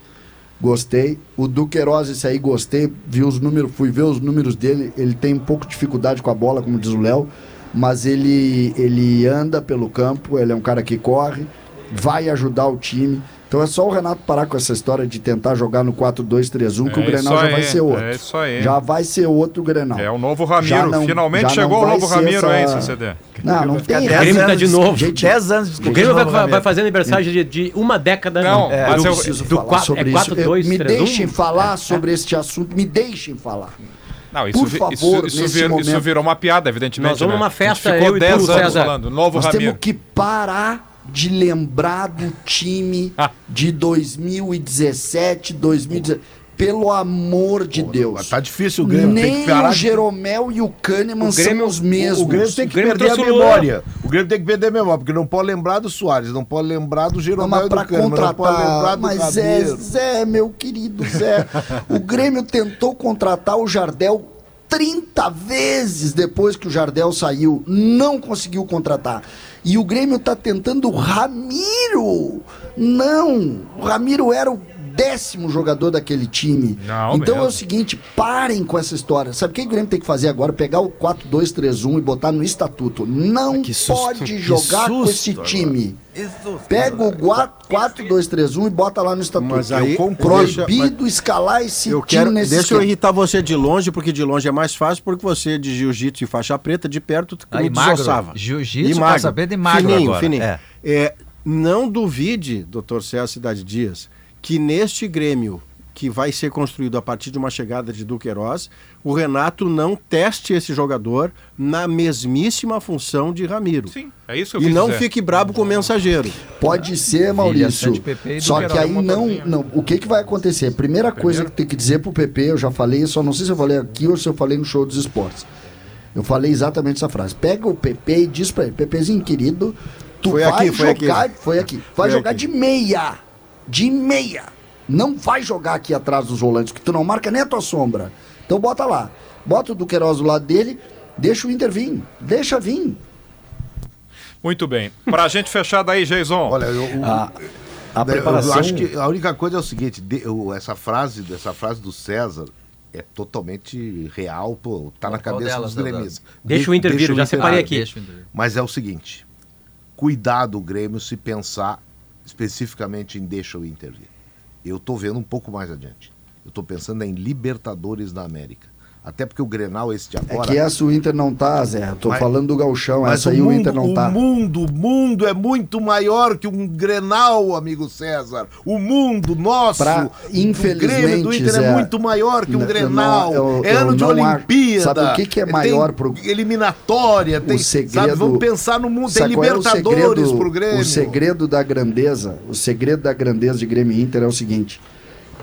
Speaker 4: Gostei. O Duqueiroz, esse aí, gostei. Vi os números, fui ver os números dele. Ele tem um pouco de dificuldade com a bola, como diz o Léo. Mas ele, ele anda pelo campo, ele é um cara que corre, vai ajudar o time. Então é só o Renato parar com essa história de tentar jogar no 4-2-3-1, que
Speaker 1: É
Speaker 4: o Grenal
Speaker 1: isso
Speaker 4: já
Speaker 1: aí,
Speaker 4: vai ser outro.
Speaker 1: é isso aí.
Speaker 4: Já vai ser outro Grenal.
Speaker 1: É o novo Ramiro.
Speaker 4: não-
Speaker 1: Finalmente chegou o novo Ramiro,
Speaker 4: essa-
Speaker 1: hein, CCD?
Speaker 4: Não, não tem
Speaker 7: O Grêmio tá
Speaker 3: anos
Speaker 7: de novo.
Speaker 4: Gente,
Speaker 3: 10 anos de
Speaker 7: O Grêmio vai, vai- fazer aniversário de, de uma década.
Speaker 1: Não,
Speaker 7: né?
Speaker 1: mas
Speaker 4: eu
Speaker 1: eu-
Speaker 4: preciso
Speaker 7: do
Speaker 4: falar
Speaker 7: quatro-
Speaker 4: sobre
Speaker 7: é
Speaker 4: isso.
Speaker 7: 4, 2,
Speaker 4: me
Speaker 7: 3, 1?
Speaker 4: deixem falar sobre este assunto. Me deixem falar.
Speaker 1: Não, isso,
Speaker 4: Por favor,
Speaker 1: isso, isso,
Speaker 4: nesse
Speaker 1: vir- isso
Speaker 4: momento-
Speaker 1: virou uma piada, evidentemente.
Speaker 7: Nós vamos
Speaker 1: né?
Speaker 7: numa festa,
Speaker 1: ficou
Speaker 7: eu e
Speaker 1: 10
Speaker 7: tu,
Speaker 1: anos
Speaker 7: César.
Speaker 1: falando. Novo
Speaker 4: Nós
Speaker 1: Ramiro.
Speaker 4: temos que parar de lembrar do time
Speaker 1: Ah.
Speaker 4: de 2017, 2017. Pelo amor de Deus.
Speaker 5: Tá difícil o Grêmio. tem
Speaker 4: Nem
Speaker 5: que parar
Speaker 4: o Jeromel e o Kahneman
Speaker 7: O Grêmio-
Speaker 4: são os mesmos.
Speaker 5: O Grêmio tem que
Speaker 7: O Grêmio
Speaker 5: perder a
Speaker 7: o
Speaker 5: memória. O Grêmio tem que perder a memória, porque não pode lembrar do Soares, não pode lembrar do
Speaker 4: Não,
Speaker 5: Jeromel
Speaker 4: mas
Speaker 5: e do
Speaker 4: pra
Speaker 5: Kahneman, não pode lembrar
Speaker 4: contratar.
Speaker 5: do
Speaker 4: Mas Zé,
Speaker 5: Ramiro.
Speaker 4: Zé, meu querido Zé. o Grêmio tentou contratar o Jardel 30 vezes depois que o Jardel saiu. Não conseguiu contratar. E o Grêmio tá tentando o Ramiro. Não. O Ramiro era o décimo jogador daquele time.
Speaker 1: Não
Speaker 4: então é
Speaker 1: mesmo.
Speaker 4: o seguinte, parem com essa história. Sabe o que o Grêmio tem que fazer agora? Pegar o 4-2-3-1 e botar no estatuto. Não
Speaker 3: susto,
Speaker 4: pode jogar com esse
Speaker 3: agora.
Speaker 4: time. Pega o 4-2-3-1 e bota lá no estatuto.
Speaker 2: Mas aí-
Speaker 4: Eu proibido escalar esse
Speaker 2: Eu
Speaker 4: time
Speaker 2: quero,
Speaker 4: nesse
Speaker 2: deixa eu
Speaker 4: esquema.
Speaker 2: irritar você de longe, porque de longe é mais fácil, porque você de jiu-jitsu e faixa preta, de perto, tu
Speaker 3: Aí,
Speaker 2: me
Speaker 3: magro.
Speaker 2: desossava.
Speaker 3: Jiu-jitsu, faixa preta e magro
Speaker 2: fininho,
Speaker 3: agora.
Speaker 2: Fininho.
Speaker 3: É.
Speaker 2: É, não duvide, doutor César Cidade Dias, que neste Grêmio que vai ser construído a partir de uma chegada de Duqueiroz, o Renato não teste esse jogador na mesmíssima função de Ramiro.
Speaker 1: Sim, é isso que eu
Speaker 2: E
Speaker 1: quis
Speaker 2: não
Speaker 1: dizer.
Speaker 2: fique brabo com o mensageiro.
Speaker 4: Pode ser, Maurício. Só que aí não, não. O que, que vai acontecer? Primeira coisa que tem que dizer pro PP, eu já falei, só não sei se eu falei aqui ou se eu falei no show dos esportes. Eu falei exatamente essa frase. Pega o PP e diz pra ele, PPzinho querido, tu
Speaker 2: Foi
Speaker 4: vai
Speaker 2: aqui, foi
Speaker 4: jogar.
Speaker 2: aqui.
Speaker 4: Foi aqui. Vai
Speaker 2: Foi
Speaker 4: jogar
Speaker 2: aqui.
Speaker 4: de meia. De meia. Não vai jogar aqui atrás dos volantes, que tu não marca nem a tua sombra. Então bota lá. Bota o Duqueiroz do lado dele, deixa o Inter vir. Deixa vir.
Speaker 1: Muito bem. Pra gente fechar daí, Jason.
Speaker 5: Olha, eu, o-
Speaker 8: A, a
Speaker 5: eu
Speaker 8: preparação.
Speaker 5: acho que a única coisa é o seguinte, de- o- essa frase, essa frase do César é totalmente real, pô, tá na cabeça
Speaker 3: delas,
Speaker 5: dos gremistas.
Speaker 7: Deixa o Inter vir, eu já separei aqui.
Speaker 3: Eu.
Speaker 5: Mas é o seguinte, cuidado o Grêmio se pensar especificamente em deixa o Inter vir. Eu tô vendo um pouco mais adiante. Eu tô pensando em Libertadores da América. Até porque o Grenal esse de
Speaker 4: É
Speaker 5: agora...
Speaker 4: que essa o Inter não tá, Zé. Tô
Speaker 5: Mas-
Speaker 4: falando do Galchão, essa aí o Inter não tá.
Speaker 5: O mundo, o mundo é muito maior que um Grenal, amigo César. O mundo nosso,
Speaker 4: Pra- infelizmente,
Speaker 5: Grêmio, do Inter
Speaker 4: Zé,
Speaker 5: é muito maior que um Grenal.
Speaker 4: não- eu-
Speaker 5: é ano de Olimpíada.
Speaker 4: Sabe o que que é
Speaker 5: tem
Speaker 4: maior pro-
Speaker 5: eliminatória, tem,
Speaker 4: o segredo,
Speaker 5: sabe, vamos pensar no mundo, tem
Speaker 4: qual é o
Speaker 5: Libertadores
Speaker 4: segredo-
Speaker 5: pro Grêmio.
Speaker 4: O segredo da grandeza, o segredo da grandeza de Grêmio e Inter é o seguinte: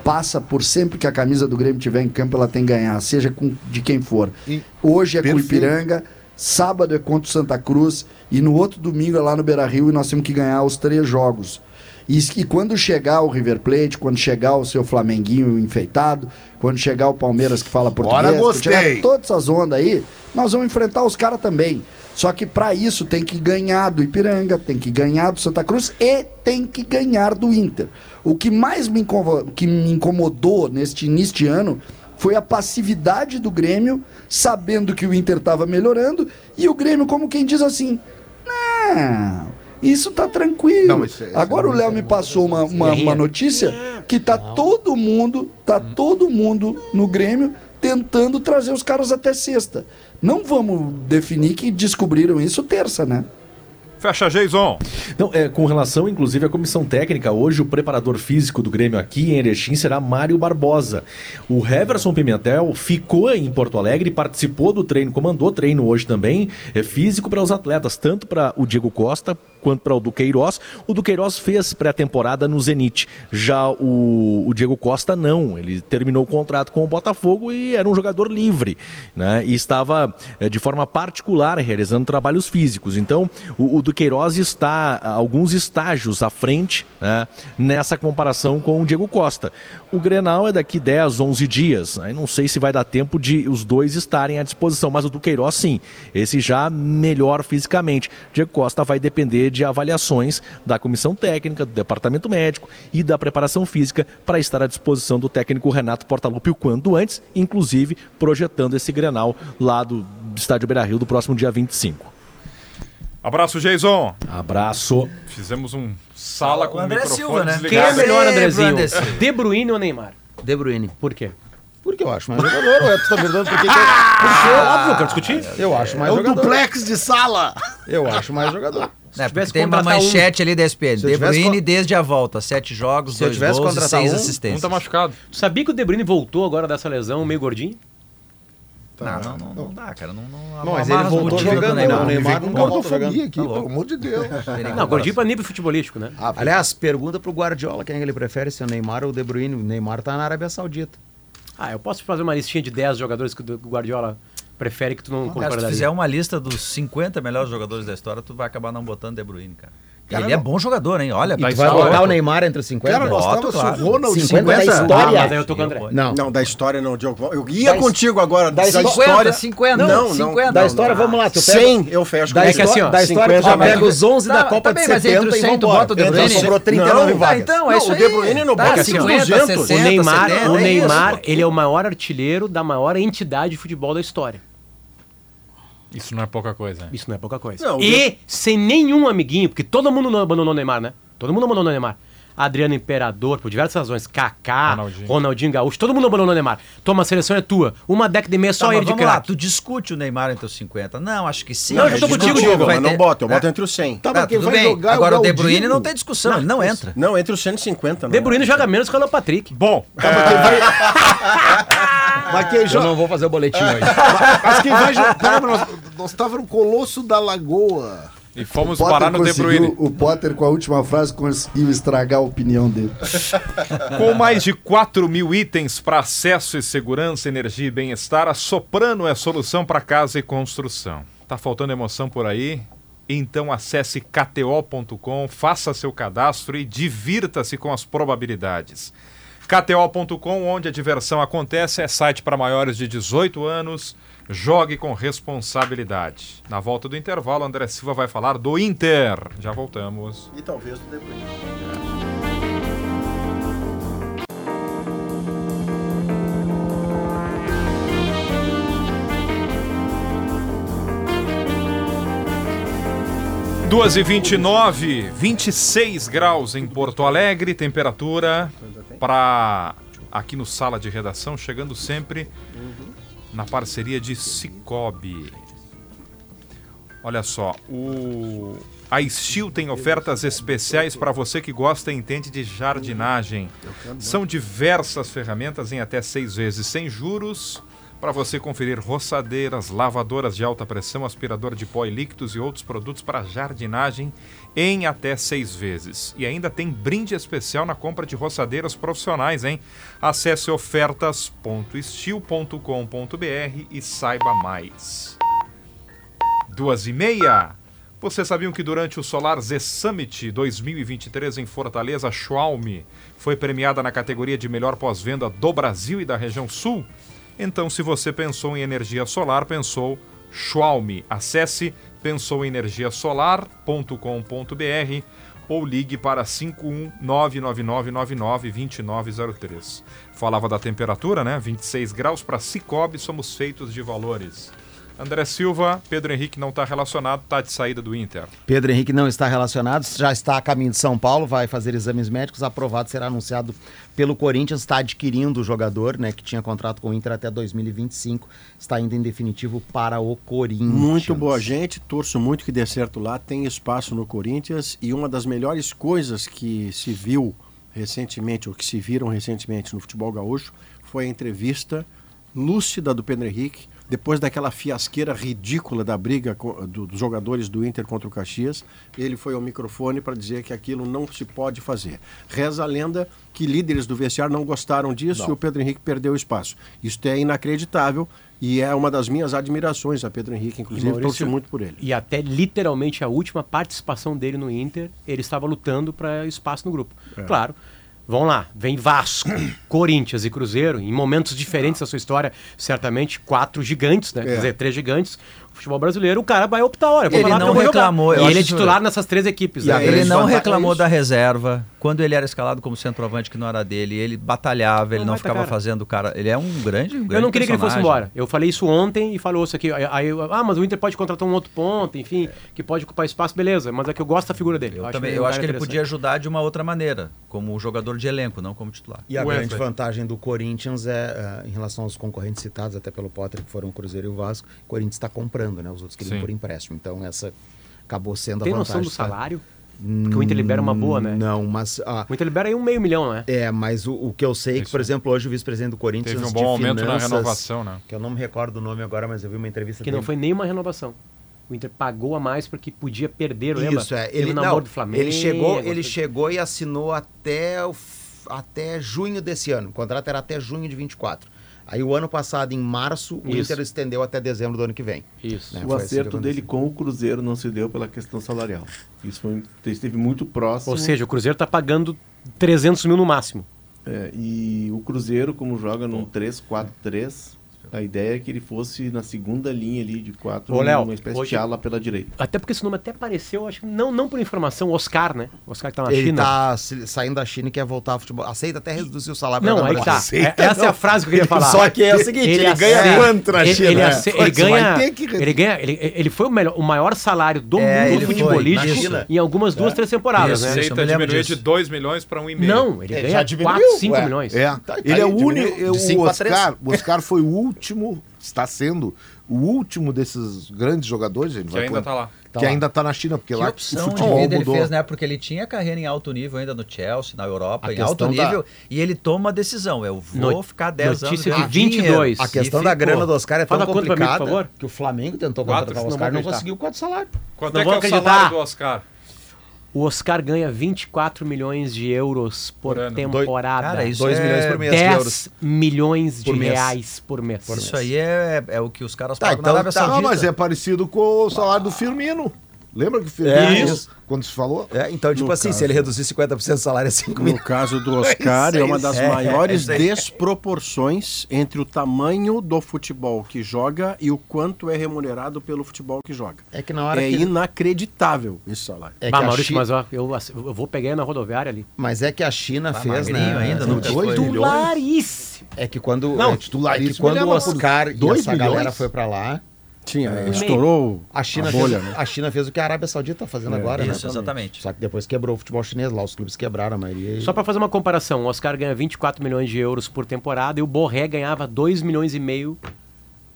Speaker 4: passa por sempre que a camisa do Grêmio tiver em campo, ela tem que ganhar, seja com, de quem for.
Speaker 5: E-
Speaker 4: Hoje é com o
Speaker 5: Perfeito.
Speaker 4: Ipiranga, sábado é contra o Santa Cruz e no outro domingo é lá no Beira Rio e nós temos que ganhar os três jogos. E, e quando chegar o River Plate, quando chegar o seu Flamenguinho enfeitado, quando chegar o Palmeiras que fala português,
Speaker 5: Ora,
Speaker 4: quando chegar
Speaker 5: gostei.
Speaker 4: todas essas ondas aí, nós vamos enfrentar os caras também. Só que para isso tem que ganhar do Ipiranga, tem que ganhar do Santa Cruz e tem que ganhar do Inter. O que mais me, incomo- que me incomodou neste início de ano foi a passividade do Grêmio, sabendo que o Inter estava melhorando, e o Grêmio, como quem diz assim: não, isso tá tranquilo.
Speaker 5: Não, mas isso é-
Speaker 4: Agora o Léo me passou uma, uma,
Speaker 7: Guerrinha.
Speaker 4: uma notícia que tá todo mundo, tá todo mundo no Grêmio tentando trazer os caras até sexta. Não vamos definir que descobriram isso terça, né?
Speaker 1: Fecha, Jason.
Speaker 8: Não, é, com relação, inclusive, à comissão técnica, hoje o preparador físico do Grêmio aqui em Erechim será Mário Barbosa. O Heverson Pimentel ficou em Porto Alegre, participou do treino, comandou treino hoje também, é físico para os atletas, tanto para o Diego Costa quanto para o Duqueiroz. O Duqueiroz fez pré-temporada no Zenit. Já o, o, Diego Costa não. Ele terminou o contrato com o Botafogo e era um jogador livre. Né? E estava é, de forma particular realizando trabalhos físicos. Então, o, o Duqueiroz está alguns estágios à frente né, nessa comparação com o Diego Costa. O Grenal é daqui 10, 11 dias. Aí não sei se vai dar tempo de os dois estarem à disposição, mas o Duqueiroz sim. Esse já melhor fisicamente. Diego Costa vai depender de avaliações da comissão técnica, do departamento médico e da preparação física para estar à disposição do técnico Renato Portaluppi o quanto antes, inclusive projetando esse Grenal lá do estádio Beira-Rio do próximo dia 25.
Speaker 1: Abraço, Jason.
Speaker 8: Abraço.
Speaker 1: Fizemos um sala com o,
Speaker 3: André
Speaker 1: microfone
Speaker 3: Silva, né?
Speaker 1: desligado.
Speaker 7: Quem é melhor, Andrezinho?
Speaker 3: Anderson.
Speaker 7: De Bruyne ou Neymar?
Speaker 9: De Bruyne.
Speaker 7: Por quê?
Speaker 9: Porque eu acho mais jogador, ué. Tu tá perguntando por que eu... Porque,
Speaker 7: Óbvio, eu quero discutir.
Speaker 9: eu acho mais
Speaker 5: É o
Speaker 9: jogador.
Speaker 5: duplex de sala.
Speaker 9: Eu acho mais jogador.
Speaker 3: É,
Speaker 7: tivesse
Speaker 3: tem uma
Speaker 7: contratar um-
Speaker 3: manchete ali da SPN.
Speaker 9: Se eu
Speaker 3: De Bruyne
Speaker 9: con-
Speaker 3: desde a volta. Sete jogos,
Speaker 9: Se eu
Speaker 3: dois
Speaker 9: tivesse
Speaker 3: gols e seis
Speaker 9: um,
Speaker 1: Um
Speaker 3: assistências.
Speaker 1: tá machucado.
Speaker 7: Tu sabia que o De Bruyne voltou agora dessa lesão meio gordinho?
Speaker 3: Não, não, não, não dá, cara. Não, não,
Speaker 9: Não, mas ele voltou jogando,
Speaker 3: Neymar.
Speaker 9: o Neymar
Speaker 3: Não
Speaker 9: voltou
Speaker 3: jogando.
Speaker 5: Aqui,
Speaker 3: Tá
Speaker 5: pelo amor de Deus.
Speaker 7: Não, gordinho pra nível futebolístico, né?
Speaker 9: Aliás, pergunta pro Guardiola quem ele prefere, se é o Neymar ou o De Bruyne. O Neymar tá na Arábia Saudita.
Speaker 7: Ah, eu posso fazer uma listinha de 10 jogadores que o Guardiola prefere que tu não
Speaker 3: Cara, se tu
Speaker 7: concordaria.
Speaker 3: fizer uma lista dos 50 melhores jogadores da história, tu vai acabar não botando De Bruyne, cara.
Speaker 5: Cara,
Speaker 3: ele é
Speaker 5: não-
Speaker 3: bom jogador, hein? Olha,
Speaker 7: E vai
Speaker 9: Tu vai botar o Neymar entre os 50?
Speaker 5: Cara, nós
Speaker 3: Boto,
Speaker 5: estamos
Speaker 3: claro.
Speaker 5: Ronald
Speaker 9: 50 da
Speaker 5: 50
Speaker 7: Ah,
Speaker 9: história.
Speaker 7: mas aí eu tô com o André.
Speaker 9: Não.
Speaker 2: Não, da história não, Diogo. Eu ia
Speaker 9: Da
Speaker 2: contigo agora.
Speaker 9: da
Speaker 2: Da,
Speaker 9: his-
Speaker 2: história.
Speaker 3: 50,
Speaker 2: não, não,
Speaker 3: 50.
Speaker 9: Da história, vamos lá. Tu pega,
Speaker 2: 100 eu fecho.
Speaker 9: da,
Speaker 2: com
Speaker 7: É que assim, ó,
Speaker 9: da história, tu já
Speaker 2: 50
Speaker 9: pega os 11
Speaker 3: Tá,
Speaker 9: da
Speaker 3: tá
Speaker 9: Copa
Speaker 3: bem,
Speaker 9: de
Speaker 3: mas entre
Speaker 9: 70
Speaker 3: os
Speaker 9: e
Speaker 3: 100 tu bota o De Bruyne.
Speaker 9: sobrou 39
Speaker 3: Tá,
Speaker 9: vagas.
Speaker 3: então, é
Speaker 2: Não,
Speaker 3: isso
Speaker 2: o. De Bruyne não
Speaker 3: tá,
Speaker 2: bota
Speaker 3: 50,
Speaker 2: 200.
Speaker 3: 60,
Speaker 7: O Neymar,
Speaker 3: 70,
Speaker 7: o Neymar ele é o maior artilheiro da maior entidade de futebol da história.
Speaker 1: Isso não é pouca coisa. hein?
Speaker 7: Isso não é pouca coisa.
Speaker 2: Não,
Speaker 7: e sem nenhum amiguinho, porque todo mundo não abandonou o Neymar, né? Todo mundo abandonou o Neymar. Adriano Imperador, por diversas razões. Kaká,
Speaker 1: Ronaldinho.
Speaker 7: Ronaldinho, Gaúcho, todo mundo abandonou o Neymar. Toma, a seleção é tua. Uma década e meia só
Speaker 3: Tá,
Speaker 7: ele de
Speaker 3: vamos lá,
Speaker 7: craque.
Speaker 3: tu discute o Neymar entre os 50? Não, acho que sim.
Speaker 7: Não, eu já tô contigo,
Speaker 2: Diego,
Speaker 3: vai
Speaker 2: mas não boto. Eu boto
Speaker 3: É.
Speaker 2: entre os 100.
Speaker 5: Tá,
Speaker 3: Tá,
Speaker 5: mas
Speaker 3: tudo
Speaker 5: vai
Speaker 3: bem.
Speaker 5: jogar é o
Speaker 3: Agora o De. Bruyne não tem discussão, ele não entra.
Speaker 2: Não, entre os 150. Não.
Speaker 7: De Bruyne joga menos que o Alan Patrick.
Speaker 1: Bom,
Speaker 5: Mas quem
Speaker 9: Eu
Speaker 5: joga.
Speaker 9: não vou fazer o boletim hoje.
Speaker 5: Mas quem vai jogar. Nós, nós estávamos no Colosso da Lagoa.
Speaker 1: e fomos parar no De Bruyne.
Speaker 4: O Potter, com a última frase, conseguiu estragar a opinião dele.
Speaker 1: Com mais de 4 mil itens para acesso e segurança, energia e bem-estar, a Soprano é a solução para casa e construção. Tá faltando emoção por aí? Então acesse kto.com, faça seu cadastro e divirta-se com as probabilidades. KTO.com, onde a diversão acontece, é site para maiores de 18 anos. Jogue com responsabilidade. Na volta do intervalo, André Silva vai falar do Inter. Já voltamos.
Speaker 2: E talvez do depois.
Speaker 1: 2 e 29, 26 graus em Porto Alegre, temperatura para aqui no Sala de Redação, chegando sempre na parceria de Cicobi. Olha só, o a Steel tem ofertas especiais para você que gosta e entende de jardinagem. São diversas ferramentas em até seis vezes sem juros para você conferir roçadeiras, lavadoras de alta pressão, aspirador de pó e líquidos e outros produtos para jardinagem em até seis vezes. E ainda tem brinde especial na compra de roçadeiras profissionais, hein? Acesse ofertas.steel.com.br e saiba mais. Duas e meia. Vocês sabiam que durante o Solar Z Summit 2023 em Fortaleza, Xiaomi foi premiada na categoria de melhor pós-venda do Brasil e da região sul? Então, se você pensou em energia solar, pensou Xiaomi. Acesse pensouenergiasolar.com.br ou ligue para 51999992903. Falava da temperatura, né? 26 graus para Cicobi, somos feitos de valores. André Silva, Pedro Henrique não está relacionado, está de saída do Inter.
Speaker 9: Pedro Henrique não está relacionado, já está a caminho de São Paulo, vai fazer exames médicos, aprovado, será anunciado pelo Corinthians, está adquirindo o jogador, né, que tinha contrato com o Inter até 2025, está indo em definitivo para o Corinthians.
Speaker 2: Muito boa gente, torço muito que dê certo lá, tem espaço no Corinthians e uma das melhores coisas que se viu recentemente, ou que se viram recentemente no futebol gaúcho, foi a entrevista lúcida do Pedro Henrique depois daquela fiasqueira ridícula da briga do- dos jogadores do Inter contra o Caxias, ele foi ao microfone para dizer que aquilo não se pode fazer. Reza a lenda que líderes do vestiário não gostaram disso e o Pedro Henrique perdeu espaço. Isso é inacreditável e é uma das minhas admirações a Pedro Henrique, inclusive
Speaker 7: Maurício,
Speaker 2: torço muito por ele.
Speaker 7: E até literalmente a última participação dele no Inter, ele estava lutando para espaço no grupo.
Speaker 2: É.
Speaker 7: Claro. Vamos lá, vem Vasco, Corinthians e Cruzeiro, em momentos diferentes da sua história, certamente quatro gigantes, né? Quer dizer, três gigantes. O futebol brasileiro, o cara vai optar, olha, eu vou
Speaker 3: Ele não
Speaker 7: eu
Speaker 3: reclamou, eu
Speaker 7: E ele é
Speaker 3: acho-
Speaker 7: titular nessas três equipes. Né?
Speaker 3: Ele não reclamou
Speaker 2: é isso.
Speaker 3: da reserva. Quando ele era escalado como centroavante, que não era dele, ele batalhava, ele
Speaker 7: Não
Speaker 3: não
Speaker 7: vai
Speaker 3: ficava
Speaker 7: tacar.
Speaker 3: fazendo o cara. Ele é um grande. um
Speaker 7: Eu
Speaker 3: grande
Speaker 7: não queria que ele fosse
Speaker 3: personagem.
Speaker 7: embora. Eu falei isso ontem e falou isso aqui. Aí, aí eu, ah, mas o Inter pode contratar um outro ponto, enfim, que pode ocupar espaço, beleza. Mas é que eu gosto da figura dele.
Speaker 3: Eu,
Speaker 7: acho
Speaker 3: também,
Speaker 7: um
Speaker 3: eu
Speaker 7: cara
Speaker 3: acho que ele podia ajudar de uma outra maneira, como jogador de elenco, não como titular.
Speaker 9: E a
Speaker 1: Wesley.
Speaker 9: grande vantagem do Corinthians é, eh, em relação aos concorrentes citados até pelo Potter, que foram o Cruzeiro e o Vasco, o Corinthians está comprando, né? Os outros queriam
Speaker 1: Sim.
Speaker 9: por empréstimo. Então essa acabou sendo
Speaker 7: Tem
Speaker 9: a
Speaker 7: noção
Speaker 9: vantagem.
Speaker 7: do
Speaker 9: tá?
Speaker 7: salário? Porque o Inter libera uma boa, né?
Speaker 9: Não, mas... ah,
Speaker 7: O Inter libera aí um meio milhão, né?
Speaker 9: é, mas o, o que eu sei é que,
Speaker 1: Isso.
Speaker 9: por exemplo, hoje o vice-presidente do Corinthians
Speaker 1: Teve um
Speaker 9: de
Speaker 1: bom aumento na
Speaker 9: finanças,
Speaker 1: renovação, né?
Speaker 9: Que eu não me recordo o nome agora, mas eu vi uma entrevista
Speaker 7: Que não
Speaker 9: dele.
Speaker 7: foi nenhuma renovação. O Inter pagou a mais porque podia perder, lembra?
Speaker 9: Isso, é. Ele, não,
Speaker 7: do Flamengo.
Speaker 9: ele chegou, ele chegou e assinou até, o até junho desse ano. O contrato era até junho de 24. Aí o ano passado, em março, o
Speaker 7: Isso.
Speaker 9: Inter estendeu até dezembro do ano que vem.
Speaker 7: Isso.
Speaker 9: né?
Speaker 6: O
Speaker 9: Foi assim
Speaker 6: acerto dele com o Cruzeiro não se deu pela questão salarial. Isso foi, esteve muito próximo.
Speaker 7: Ou seja, o Cruzeiro tá pagando 300 mil no máximo.
Speaker 6: É, e o Cruzeiro, como joga num 3-4-3, a ideia é que ele fosse na segunda linha ali de quatro,
Speaker 7: Ô, Léo,
Speaker 6: uma espécie
Speaker 7: hoje-
Speaker 6: de ala pela direita.
Speaker 7: Até porque esse nome até apareceu, acho que não, não por informação, Oscar, né? Oscar que tá na
Speaker 9: Ele
Speaker 7: China.
Speaker 9: tá saindo da China e quer voltar ao futebol. Aceita até reduzir o salário
Speaker 7: Não, aí tá.
Speaker 9: Brasil.
Speaker 7: É- essa é a frase que eu queria falar.
Speaker 9: Só que é o seguinte, ele, ganha
Speaker 7: ace-
Speaker 9: quanto na
Speaker 7: ele-
Speaker 9: China?
Speaker 7: Ele,
Speaker 9: né?
Speaker 7: ace-
Speaker 9: Pois,
Speaker 7: ele ganha,
Speaker 9: que
Speaker 7: ele ganha, ele, ele foi o, melhor, o maior salário do
Speaker 3: É,
Speaker 7: mundo
Speaker 3: ele
Speaker 7: futebolístico em algumas duas, três temporadas, né?
Speaker 1: Aceita
Speaker 3: lembro
Speaker 1: diminuir de 2 milhões para 1,5.
Speaker 7: Não, ele
Speaker 9: Ele
Speaker 7: ganha
Speaker 9: já diminuiu,
Speaker 7: 4, 5
Speaker 9: ué.
Speaker 7: milhões.
Speaker 5: É,
Speaker 9: Tá, tá
Speaker 5: ele é o único. o Oscar foi o último, está sendo o último desses grandes jogadores. Ele
Speaker 1: Que
Speaker 5: vai
Speaker 1: ainda
Speaker 5: pôr-
Speaker 1: tá lá.
Speaker 5: que ainda está na China, porque
Speaker 3: Que
Speaker 5: lá
Speaker 3: opção
Speaker 5: o
Speaker 3: de
Speaker 5: futebol
Speaker 3: vida ele
Speaker 5: mudou.
Speaker 3: fez, né? Porque ele tinha carreira em alto nível ainda no Chelsea, na Europa,
Speaker 9: A
Speaker 3: em alto
Speaker 9: questão da-
Speaker 3: nível, e ele toma a decisão. Eu vou
Speaker 7: No-
Speaker 3: ficar 10 anos
Speaker 7: notícia de
Speaker 3: ganhando
Speaker 7: 22.
Speaker 3: dinheiro.
Speaker 9: A questão
Speaker 3: E
Speaker 9: da
Speaker 3: ficou.
Speaker 9: grana do Oscar é tão
Speaker 7: Fala mim,
Speaker 9: complicada
Speaker 7: favor.
Speaker 9: que o Flamengo tentou contratar o
Speaker 7: não
Speaker 9: Oscar e não
Speaker 7: acreditar.
Speaker 9: conseguiu quatro salários.
Speaker 1: Quanto
Speaker 7: Não
Speaker 1: é que é o salário do Oscar?
Speaker 7: O Oscar ganha 24 milhões de euros por,
Speaker 1: Por
Speaker 7: temporada.
Speaker 3: Cara, isso
Speaker 9: 2
Speaker 3: é
Speaker 9: milhões por mês de
Speaker 7: 10
Speaker 9: euros.
Speaker 7: milhões de
Speaker 9: Por mês.
Speaker 7: reais por mês.
Speaker 3: Isso aí é, é o que os caras
Speaker 9: Tá,
Speaker 3: pagam
Speaker 9: então
Speaker 3: na Arábia
Speaker 9: tá.
Speaker 3: Saudita.
Speaker 5: Não, mas é parecido com o salário do Firmino. Lembra que o Firmino,
Speaker 9: É,
Speaker 5: isso. quando se falou?
Speaker 9: É, então, tipo
Speaker 2: No
Speaker 9: assim, se
Speaker 2: caso-
Speaker 9: ele reduzir 50% do salário é 5 mil.
Speaker 2: No caso do Oscar, é uma das
Speaker 9: É,
Speaker 2: maiores
Speaker 9: é
Speaker 2: desproporções entre o tamanho do futebol que joga e o quanto é remunerado pelo futebol que joga.
Speaker 9: É que na hora
Speaker 2: É
Speaker 9: que
Speaker 2: inacreditável esse salário.
Speaker 9: É que
Speaker 7: bah,
Speaker 9: a
Speaker 7: Maurício,
Speaker 9: Chi-
Speaker 7: mas ó, eu, eu vou pegar na rodoviária ali.
Speaker 9: Mas é que a China
Speaker 3: Tá
Speaker 9: fez, né?
Speaker 3: ainda,
Speaker 9: milhões.
Speaker 7: Titularíssimo.
Speaker 9: É que quando,
Speaker 2: Não,
Speaker 9: é,
Speaker 5: titularíssimo
Speaker 9: é que quando o Oscar e essa galera
Speaker 5: milhões?
Speaker 9: foi pra lá,
Speaker 2: Tinha,
Speaker 9: É.
Speaker 2: estourou
Speaker 9: a China,
Speaker 2: a bolha,
Speaker 9: fez,
Speaker 2: né?
Speaker 9: a China fez o que a Arábia Saudita tá fazendo
Speaker 2: É,
Speaker 9: agora,
Speaker 3: Isso,
Speaker 9: né?
Speaker 3: exatamente.
Speaker 9: Só que depois quebrou o futebol chinês lá, os clubes quebraram a maioria. e-
Speaker 7: Só para fazer uma comparação, o Oscar ganha 24 milhões de euros por temporada e o Borré ganhava 2 milhões e meio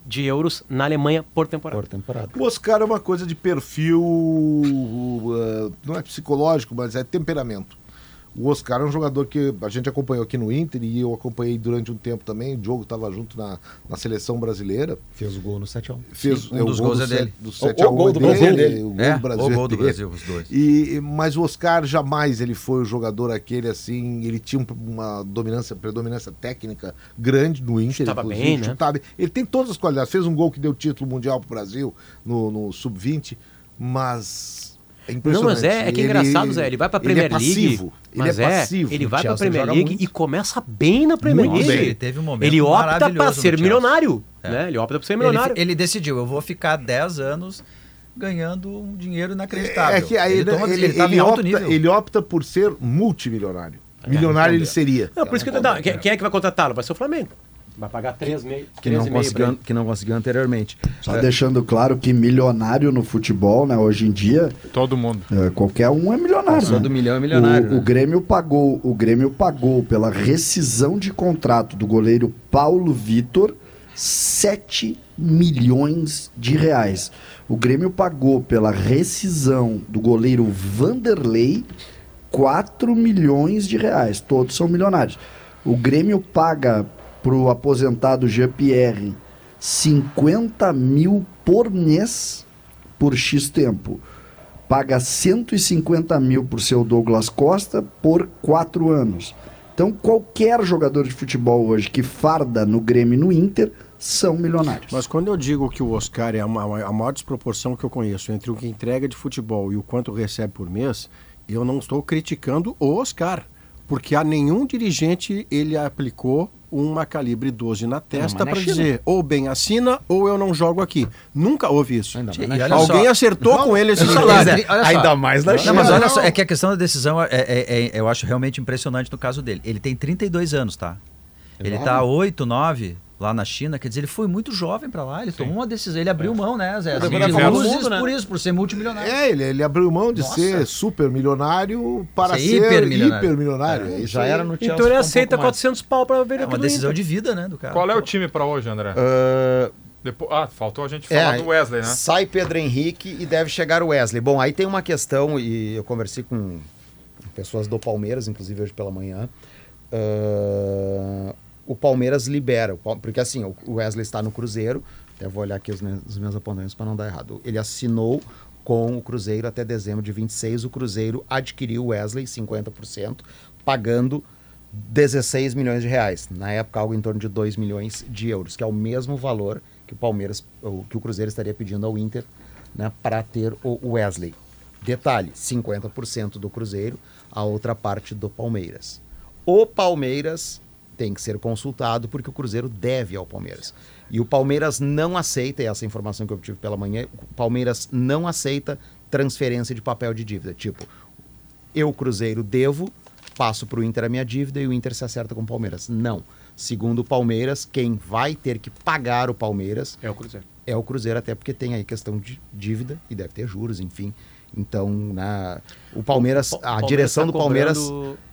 Speaker 7: de euros na Alemanha por temporada.
Speaker 9: por temporada.
Speaker 5: O Oscar é uma coisa de perfil, uh, não é psicológico, mas é temperamento. O Oscar é um jogador que a gente acompanhou aqui no Inter e eu acompanhei durante um tempo também. O Diogo estava junto na, na seleção brasileira.
Speaker 9: Fez o gol no 7x1.
Speaker 5: Fez
Speaker 3: um
Speaker 5: o
Speaker 3: dos
Speaker 5: gol
Speaker 3: gols
Speaker 5: do
Speaker 3: é dele.
Speaker 5: Do
Speaker 9: O-
Speaker 5: 7 a
Speaker 9: o
Speaker 5: 1
Speaker 9: gol
Speaker 5: é
Speaker 9: do Brasil dele.
Speaker 5: O gol
Speaker 3: É,
Speaker 5: do Brasil.
Speaker 3: o gol do
Speaker 5: é dele.
Speaker 3: Brasil, os dois.
Speaker 5: E, mas o Oscar jamais ele foi o jogador aquele assim, ele tinha um- uma dominância, predominância técnica grande no Inter,
Speaker 7: Chutava
Speaker 5: inclusive,
Speaker 7: bem, né?
Speaker 5: chutava bem. Ele tem todas as qualidades, fez um gol que deu título mundial pro Brasil no, no sub-20, mas é
Speaker 7: Não, mas é, é que é
Speaker 5: Ele-
Speaker 7: engraçado, Zé. Ele vai pra
Speaker 5: ele
Speaker 7: Premier
Speaker 5: é
Speaker 7: League.
Speaker 5: passivo, ele
Speaker 7: mas
Speaker 5: é passivo.
Speaker 7: Ele vai pra
Speaker 9: Chelsea
Speaker 7: Premier
Speaker 9: joga
Speaker 7: League
Speaker 9: muito.
Speaker 7: e começa bem na Premier
Speaker 5: Muito
Speaker 7: League.
Speaker 5: bem.
Speaker 3: Ele teve um momento
Speaker 7: Ele opta pra ser milionário.
Speaker 3: É.
Speaker 7: Né? Ele opta pra ser
Speaker 3: Ele,
Speaker 7: milionário.
Speaker 3: ele decidiu, eu vou ficar 10 anos ganhando um dinheiro inacreditável.
Speaker 5: É que aí
Speaker 3: ele,
Speaker 5: ele,
Speaker 3: toma,
Speaker 5: ele,
Speaker 3: ele, tava
Speaker 5: ele
Speaker 3: em alto
Speaker 5: opta,
Speaker 3: nível.
Speaker 5: ele opta por ser multimilionário. Milionário ele seria.
Speaker 7: Não, por isso que eu tô dando- quem, quem é que vai contratá-lo? Vai ser o Flamengo. Vai pagar 3,5.
Speaker 9: Que não, conseguiu, que não conseguiu anteriormente.
Speaker 4: Só deixando claro que milionário no futebol, né, hoje em dia,
Speaker 1: Todo mundo.
Speaker 4: é, qualquer um é milionário.
Speaker 9: Passou
Speaker 4: né?
Speaker 9: do milhão é milionário,
Speaker 4: O,
Speaker 9: né?
Speaker 4: o Grêmio pagou, o Grêmio pagou pela rescisão de contrato do goleiro Paulo Vitor 7 milhões de reais. O Grêmio pagou pela rescisão do goleiro Vanderlei 4 milhões de reais. Todos são milionários. O Grêmio paga pro aposentado Jean-Pierre 50 mil por mês por X tempo. Paga 150 mil por seu Douglas Costa por quatro anos. Então, qualquer jogador de futebol hoje que farda no Grêmio e no Inter são milionários.
Speaker 2: Mas quando eu digo que o Oscar é a, ma- a maior desproporção que eu conheço entre o que entrega de futebol e o quanto recebe por mês, eu não estou criticando o Oscar. Porque a nenhum dirigente ele aplicou uma calibre 12 na testa para dizer ou bem assina ou eu não jogo aqui. Nunca houve isso.
Speaker 9: Ainda mais na
Speaker 3: olha
Speaker 9: China.
Speaker 2: Alguém
Speaker 3: só-
Speaker 2: acertou
Speaker 9: Não,
Speaker 2: com ele esse
Speaker 9: Pois
Speaker 2: salário.
Speaker 9: é. Ainda mais na
Speaker 3: Não,
Speaker 9: China.
Speaker 3: mas olha só, é que a questão da decisão é, é- é- eu acho realmente impressionante no caso dele. Ele tem 32 anos, tá? Ele tá 8, 9 lá na China, quer dizer, ele foi muito jovem pra lá, ele tomou uma decisão, ele abriu mão, né, Zé?
Speaker 5: Sim,
Speaker 3: Ele
Speaker 5: sim.
Speaker 3: falou
Speaker 5: Sim.
Speaker 3: isso por isso, por ser multimilionário.
Speaker 5: É, ele, ele abriu mão de
Speaker 3: Nossa.
Speaker 5: ser super milionário para
Speaker 3: Ser
Speaker 5: ser
Speaker 3: hipermilionário.
Speaker 5: hipermilionário. É, isso
Speaker 9: Já era no Chelsea.
Speaker 7: Então ele
Speaker 9: um
Speaker 7: aceita
Speaker 9: mais.
Speaker 7: 400 pau pra ver
Speaker 3: É uma decisão de vida, né, do cara.
Speaker 1: Qual é o time pra hoje, André?
Speaker 9: Ah,
Speaker 1: Depois... Ah, faltou a gente falar
Speaker 9: É,
Speaker 1: do Wesley, né?
Speaker 9: Sai Pedro Henrique e deve chegar o Wesley. Bom, aí tem uma questão, e eu conversei com pessoas do Palmeiras, inclusive hoje pela manhã. Ah, o Palmeiras libera, porque assim, o Wesley está no Cruzeiro, até vou olhar aqui os, me- os meus apontamentos para não dar errado. Ele assinou com o Cruzeiro até dezembro de 26, o Cruzeiro adquiriu o Wesley 50%, pagando 16 milhões de reais. Na época, algo em torno de 2 milhões de euros, que é o mesmo valor que o Palmeiras, que o Cruzeiro estaria pedindo ao Inter, né, para ter o Wesley. Detalhe, 50% do Cruzeiro, a outra parte do Palmeiras. O Palmeiras tem que ser consultado porque o Cruzeiro deve ao Palmeiras. E o Palmeiras não aceita, e essa informação que eu tive pela manhã, o Palmeiras não aceita transferência de papel de dívida. Tipo, eu, Cruzeiro, devo, passo para o Inter a minha dívida e o Inter se acerta com o Palmeiras. Não. Segundo o Palmeiras, quem vai ter que pagar o Palmeiras
Speaker 7: É o Cruzeiro.
Speaker 9: é o Cruzeiro, até porque tem aí questão de dívida e deve ter juros, enfim. Então, na, o Palmeiras,
Speaker 7: O
Speaker 9: a
Speaker 7: Palmeiras
Speaker 9: direção
Speaker 7: tá
Speaker 9: do Palmeiras.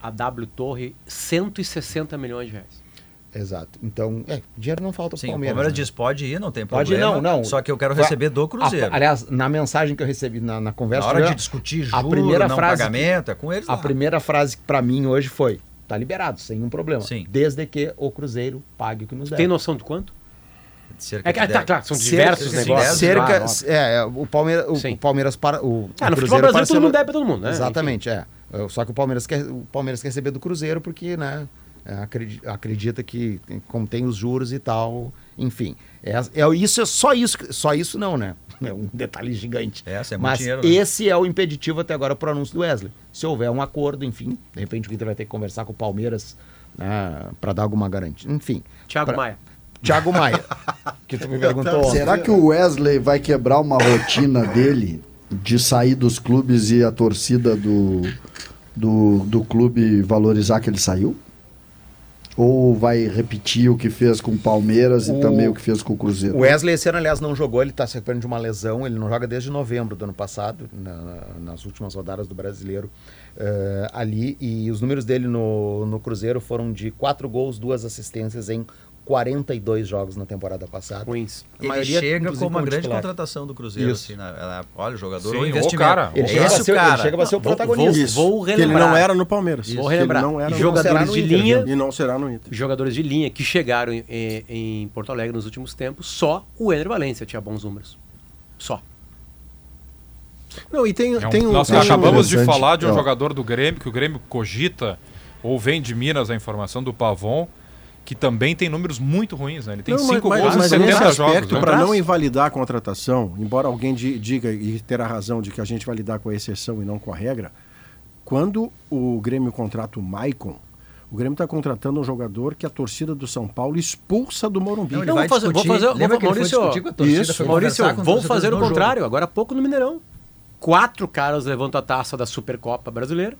Speaker 7: A W Torre, 160 milhões de reais.
Speaker 9: Exato. Então, é, dinheiro não falta pro
Speaker 3: Sim, o
Speaker 9: Palmeiras.
Speaker 3: Palmeiras
Speaker 9: né?
Speaker 3: diz, pode ir, não tem
Speaker 9: Pode ir,
Speaker 3: problema.
Speaker 9: não, não.
Speaker 3: Só que eu quero
Speaker 9: a-
Speaker 3: receber do Cruzeiro.
Speaker 9: a- aliás, na mensagem que eu recebi na, na conversa.
Speaker 3: Na hora
Speaker 9: eu-
Speaker 3: de discutir
Speaker 9: a
Speaker 3: juro,
Speaker 9: primeira
Speaker 3: não
Speaker 9: frase
Speaker 3: pagamento, é com eles
Speaker 9: A
Speaker 3: lá.
Speaker 9: primeira frase para mim hoje foi: tá liberado, sem nenhum problema.
Speaker 3: Sim.
Speaker 9: Desde que o Cruzeiro pague o que nos deve.
Speaker 7: Tem noção de quanto?
Speaker 3: Cerca
Speaker 7: É ah, tá,
Speaker 3: dez.
Speaker 7: claro, são
Speaker 9: Cerca-
Speaker 7: diversos
Speaker 3: sim,
Speaker 7: negócios.
Speaker 9: Cerca,
Speaker 7: óbvio.
Speaker 9: é, é, o Palmeiras, o,
Speaker 7: Sim.
Speaker 9: o Palmeiras para o,
Speaker 7: Ah,
Speaker 9: o
Speaker 7: no futebol
Speaker 9: Cruzeiro
Speaker 7: brasileiro todo mundo deve pra todo mundo, né?
Speaker 9: Exatamente, é. É, Só que o Palmeiras quer, o Palmeiras quer receber do Cruzeiro porque, né, é, acredi- acredita que tem os juros e tal, enfim. É, é isso, é só isso, só isso não, né? É um detalhe gigante.
Speaker 3: Essa é muito
Speaker 9: Mas
Speaker 3: dinheiro, né?
Speaker 9: esse é o impeditivo até agora pro anúncio do Wesley. Se houver um acordo, enfim, de repente o Inter vai ter que conversar com o Palmeiras né, para dar alguma garantia. Enfim.
Speaker 7: Thiago
Speaker 9: pra-
Speaker 7: Maia.
Speaker 9: Thiago Maia, que tu me perguntou. ontem.
Speaker 4: Será que o Wesley vai quebrar uma rotina dele de sair dos clubes e a torcida do, do, do clube valorizar que ele saiu? Ou vai repetir o que fez com o Palmeiras e
Speaker 9: O-
Speaker 4: também o que fez com o Cruzeiro?
Speaker 9: O Wesley esse ano, aliás, não jogou, ele está se recuperando de uma lesão, ele não joga desde novembro do ano passado, na- nas últimas rodadas do brasileiro eh, ali, e os números dele no, no Cruzeiro foram de quatro gols, duas assistências em 42 jogos na temporada passada.
Speaker 7: Ruins.
Speaker 3: Ele
Speaker 9: maioria,
Speaker 3: chega como uma grande
Speaker 9: titular.
Speaker 3: contratação do Cruzeiro.
Speaker 9: Isso.
Speaker 3: Assim, na- ela- olha, o jogador,
Speaker 1: Sim,
Speaker 3: o
Speaker 1: o
Speaker 3: investimento.
Speaker 1: cara,
Speaker 9: Ele
Speaker 1: o
Speaker 9: chega,
Speaker 3: Esse
Speaker 9: ser,
Speaker 3: o cara.
Speaker 9: ele chega pra ser o
Speaker 7: Vou-
Speaker 9: protagonista.
Speaker 2: Isso.
Speaker 7: Vou
Speaker 2: Que ele
Speaker 7: relembrar.
Speaker 2: não era no Palmeiras.
Speaker 7: Vou
Speaker 2: Que ele
Speaker 7: relembrar.
Speaker 2: não era no-
Speaker 7: Jogadores de
Speaker 9: Inter,
Speaker 7: linha,
Speaker 2: E não será no Inter.
Speaker 7: jogadores de linha que chegaram em, em- Porto Alegre nos últimos tempos, só o Ener Valência tinha bons números. Só.
Speaker 2: Não, e tem,
Speaker 1: É um-
Speaker 2: tem um.
Speaker 1: nós
Speaker 2: tem um-
Speaker 1: acabamos de falar de um
Speaker 4: ó.
Speaker 1: jogador do Grêmio, que o Grêmio cogita, ou vem de Minas a informação do Pavon, que também tem números muito ruins, né? Ele tem
Speaker 2: Não,
Speaker 1: cinco
Speaker 2: mas,
Speaker 1: gols
Speaker 2: mas,
Speaker 1: em
Speaker 2: mas nesse
Speaker 1: 70 jogos.
Speaker 2: aspecto,
Speaker 1: né?
Speaker 2: para não invalidar a contratação, embora alguém di- diga e terá razão de que a gente vai lidar com a exceção e não com a regra, quando o Grêmio contrata o Maicon, o Grêmio está contratando um jogador que a torcida do São Paulo expulsa do Morumbi.
Speaker 3: Não, ele
Speaker 7: Não,
Speaker 3: vai
Speaker 7: vou fazer- vou fazer- vou-
Speaker 3: Lembra foi
Speaker 7: Maurício,
Speaker 3: discutir com a torcida?
Speaker 2: isso.
Speaker 3: foi
Speaker 7: Maurício, vou fazer o contrário.
Speaker 3: jogo.
Speaker 7: Agora há pouco no Mineirão. Quatro caras levantam a taça da Supercopa Brasileira,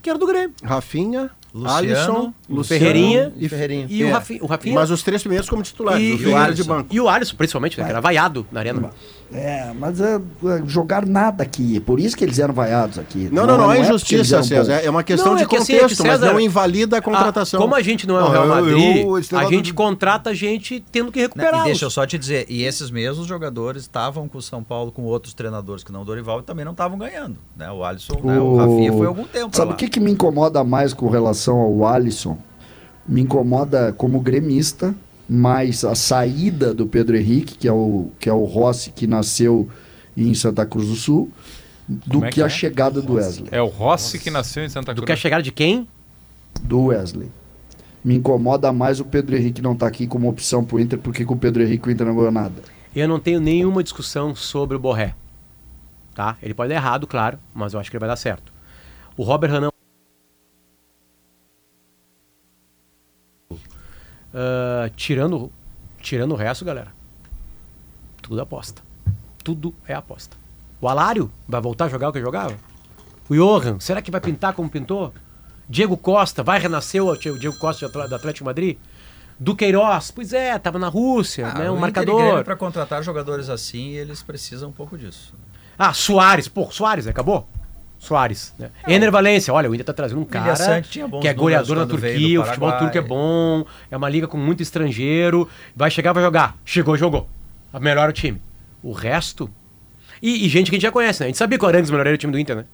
Speaker 7: que era do Grêmio.
Speaker 2: Rafinha,
Speaker 3: Luciano,
Speaker 2: Alisson, Luciano
Speaker 7: Ferreirinha
Speaker 2: e
Speaker 9: Ferreirinha.
Speaker 7: E o
Speaker 2: É.
Speaker 7: Rafinha. O Rafinha
Speaker 2: Mas os três primeiros como titulares,
Speaker 7: E-
Speaker 2: o
Speaker 7: e o
Speaker 2: Ferreira de
Speaker 3: Alisson.
Speaker 2: banco.
Speaker 7: E o Alisson, principalmente, né, que era vaiado na arena.
Speaker 4: É, mas é, é, jogar nada aqui. Por isso que eles eram vaiados aqui.
Speaker 2: Não, não, não, é
Speaker 4: porque eles
Speaker 2: injustiça,
Speaker 4: eram
Speaker 2: César.
Speaker 4: bons.
Speaker 2: É uma questão
Speaker 7: Não,
Speaker 2: de
Speaker 7: é que assim,
Speaker 2: contexto,
Speaker 7: é que César-
Speaker 2: mas não invalida a contratação.
Speaker 7: Ah, como a gente não é o
Speaker 5: Não,
Speaker 7: Real
Speaker 5: eu-
Speaker 7: Madrid,
Speaker 5: eu- esse
Speaker 7: a
Speaker 5: negócio
Speaker 7: gente
Speaker 5: do-
Speaker 7: contrata gente tendo que
Speaker 3: Né,
Speaker 7: recuperar.
Speaker 3: Deixa eu só te dizer, e esses mesmos jogadores estavam com o São Paulo, com outros treinadores que não o Dorival, e também não estavam ganhando. Né? O Alisson, né? o Rafinha foi algum tempo
Speaker 4: Sabe o que, que me incomoda mais com relação ao Alisson? Me incomoda como gremista mais a saída do Pedro Henrique, que é o, que é o Rossi que nasceu em Santa Cruz do Sul, do
Speaker 1: é
Speaker 4: que,
Speaker 1: que
Speaker 4: a
Speaker 1: é?
Speaker 4: chegada do Wesley.
Speaker 1: É o Rossi que nasceu em Santa
Speaker 7: Do
Speaker 1: Cruz.
Speaker 7: que a chegada de quem?
Speaker 4: Do Wesley. Me incomoda mais o Pedro Henrique não estar aqui como opção pro Inter, porque com o Pedro Henrique o Inter não ganhou nada.
Speaker 7: Eu não tenho nenhuma discussão sobre o Borré. Tá? Ele pode dar errado, claro, mas eu acho que ele vai dar certo. O Robert Renan. Ah, tirando, tirando o resto, galera. Tudo aposta. Tudo é aposta. O Alário vai voltar a jogar o que jogava? O Johan, será que vai pintar como pintou? Diego Costa, vai renascer o Diego Costa do Atlético Madrid? Duqueiroz, pois é, tava na Rússia,
Speaker 3: Ah,
Speaker 7: né? Um marcador.
Speaker 3: Pra contratar jogadores assim, eles precisam um pouco disso.
Speaker 7: Ah, Soares. Pô, Soares, acabou? Soares. Né? Ener Valência, olha, o Inter tá trazendo um cara que é goleador na Turquia, o futebol turco é bom, é uma liga com muito estrangeiro, vai chegar, vai jogar. Chegou, jogou. Melhora o time. O resto... E, e gente que a gente já conhece, né? A gente sabia que o Arangues melhoraria o time do Inter, né?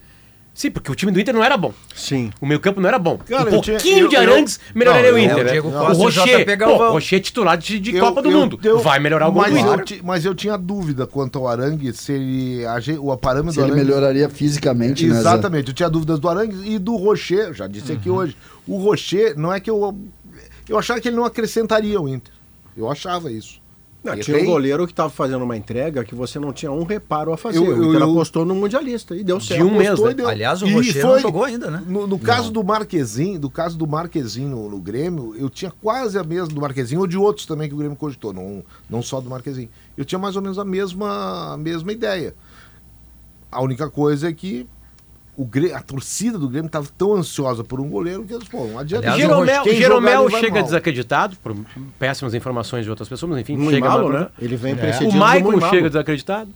Speaker 7: Sim, porque o time do Inter não era bom.
Speaker 2: Sim.
Speaker 7: O meio campo não era bom.
Speaker 5: Cara,
Speaker 7: um
Speaker 5: eu tinha-
Speaker 7: pouquinho
Speaker 5: eu-
Speaker 7: de
Speaker 5: eu-
Speaker 7: Arangues melhoraria
Speaker 5: Não,
Speaker 7: o
Speaker 5: eu-
Speaker 7: Inter,
Speaker 3: o
Speaker 7: né? Rocher, pô, o Rocher é titular de, de
Speaker 5: Eu-
Speaker 7: Copa do
Speaker 5: eu-
Speaker 7: Mundo.
Speaker 5: eu-
Speaker 7: vai melhorar o gol
Speaker 5: mas
Speaker 7: do
Speaker 5: eu,
Speaker 7: Inter.
Speaker 5: mas eu tinha dúvida quanto ao Arangue, se ele, a o parâmetro
Speaker 4: Se
Speaker 5: do
Speaker 4: ele melhoraria fisicamente, né?
Speaker 5: Exatamente, eu tinha dúvidas do Arangues e do Rocher, já disse aqui
Speaker 7: Uhum.
Speaker 5: hoje. O Rocher, não é que eu. Eu achava que ele não acrescentaria o Inter. Eu achava isso.
Speaker 2: Não, tinha um goleiro que estava fazendo uma entrega que você não tinha um reparo a fazer.
Speaker 5: Eu-
Speaker 2: o Inter
Speaker 5: eu-
Speaker 2: apostou no Mundialista e deu
Speaker 7: De
Speaker 2: certo.
Speaker 7: um mês, né?
Speaker 5: deu.
Speaker 3: Aliás, o Rocher não jogou ainda, né?
Speaker 5: No, no caso do Marquezinho, do caso do Marquezinho no, no Grêmio, eu tinha quase a mesma do Marquezinho, ou de outros também que o Grêmio cogitou, não, não só do Marquezinho. Eu tinha mais ou menos a mesma, a mesma ideia. A única coisa é que o Grêmio, a torcida do Grêmio estava tão ansiosa por um goleiro que eles, pô, não adianta.
Speaker 3: Aliás,
Speaker 7: Jeromel,
Speaker 5: Quem jogar,
Speaker 7: Jeromel chega
Speaker 5: mal.
Speaker 7: desacreditado, por péssimas informações de outras pessoas, mas enfim,
Speaker 2: Muito
Speaker 7: chega
Speaker 2: malo,
Speaker 7: mal-
Speaker 2: né? Ele vem
Speaker 7: O Maicon
Speaker 2: muito malo.
Speaker 7: chega desacreditado.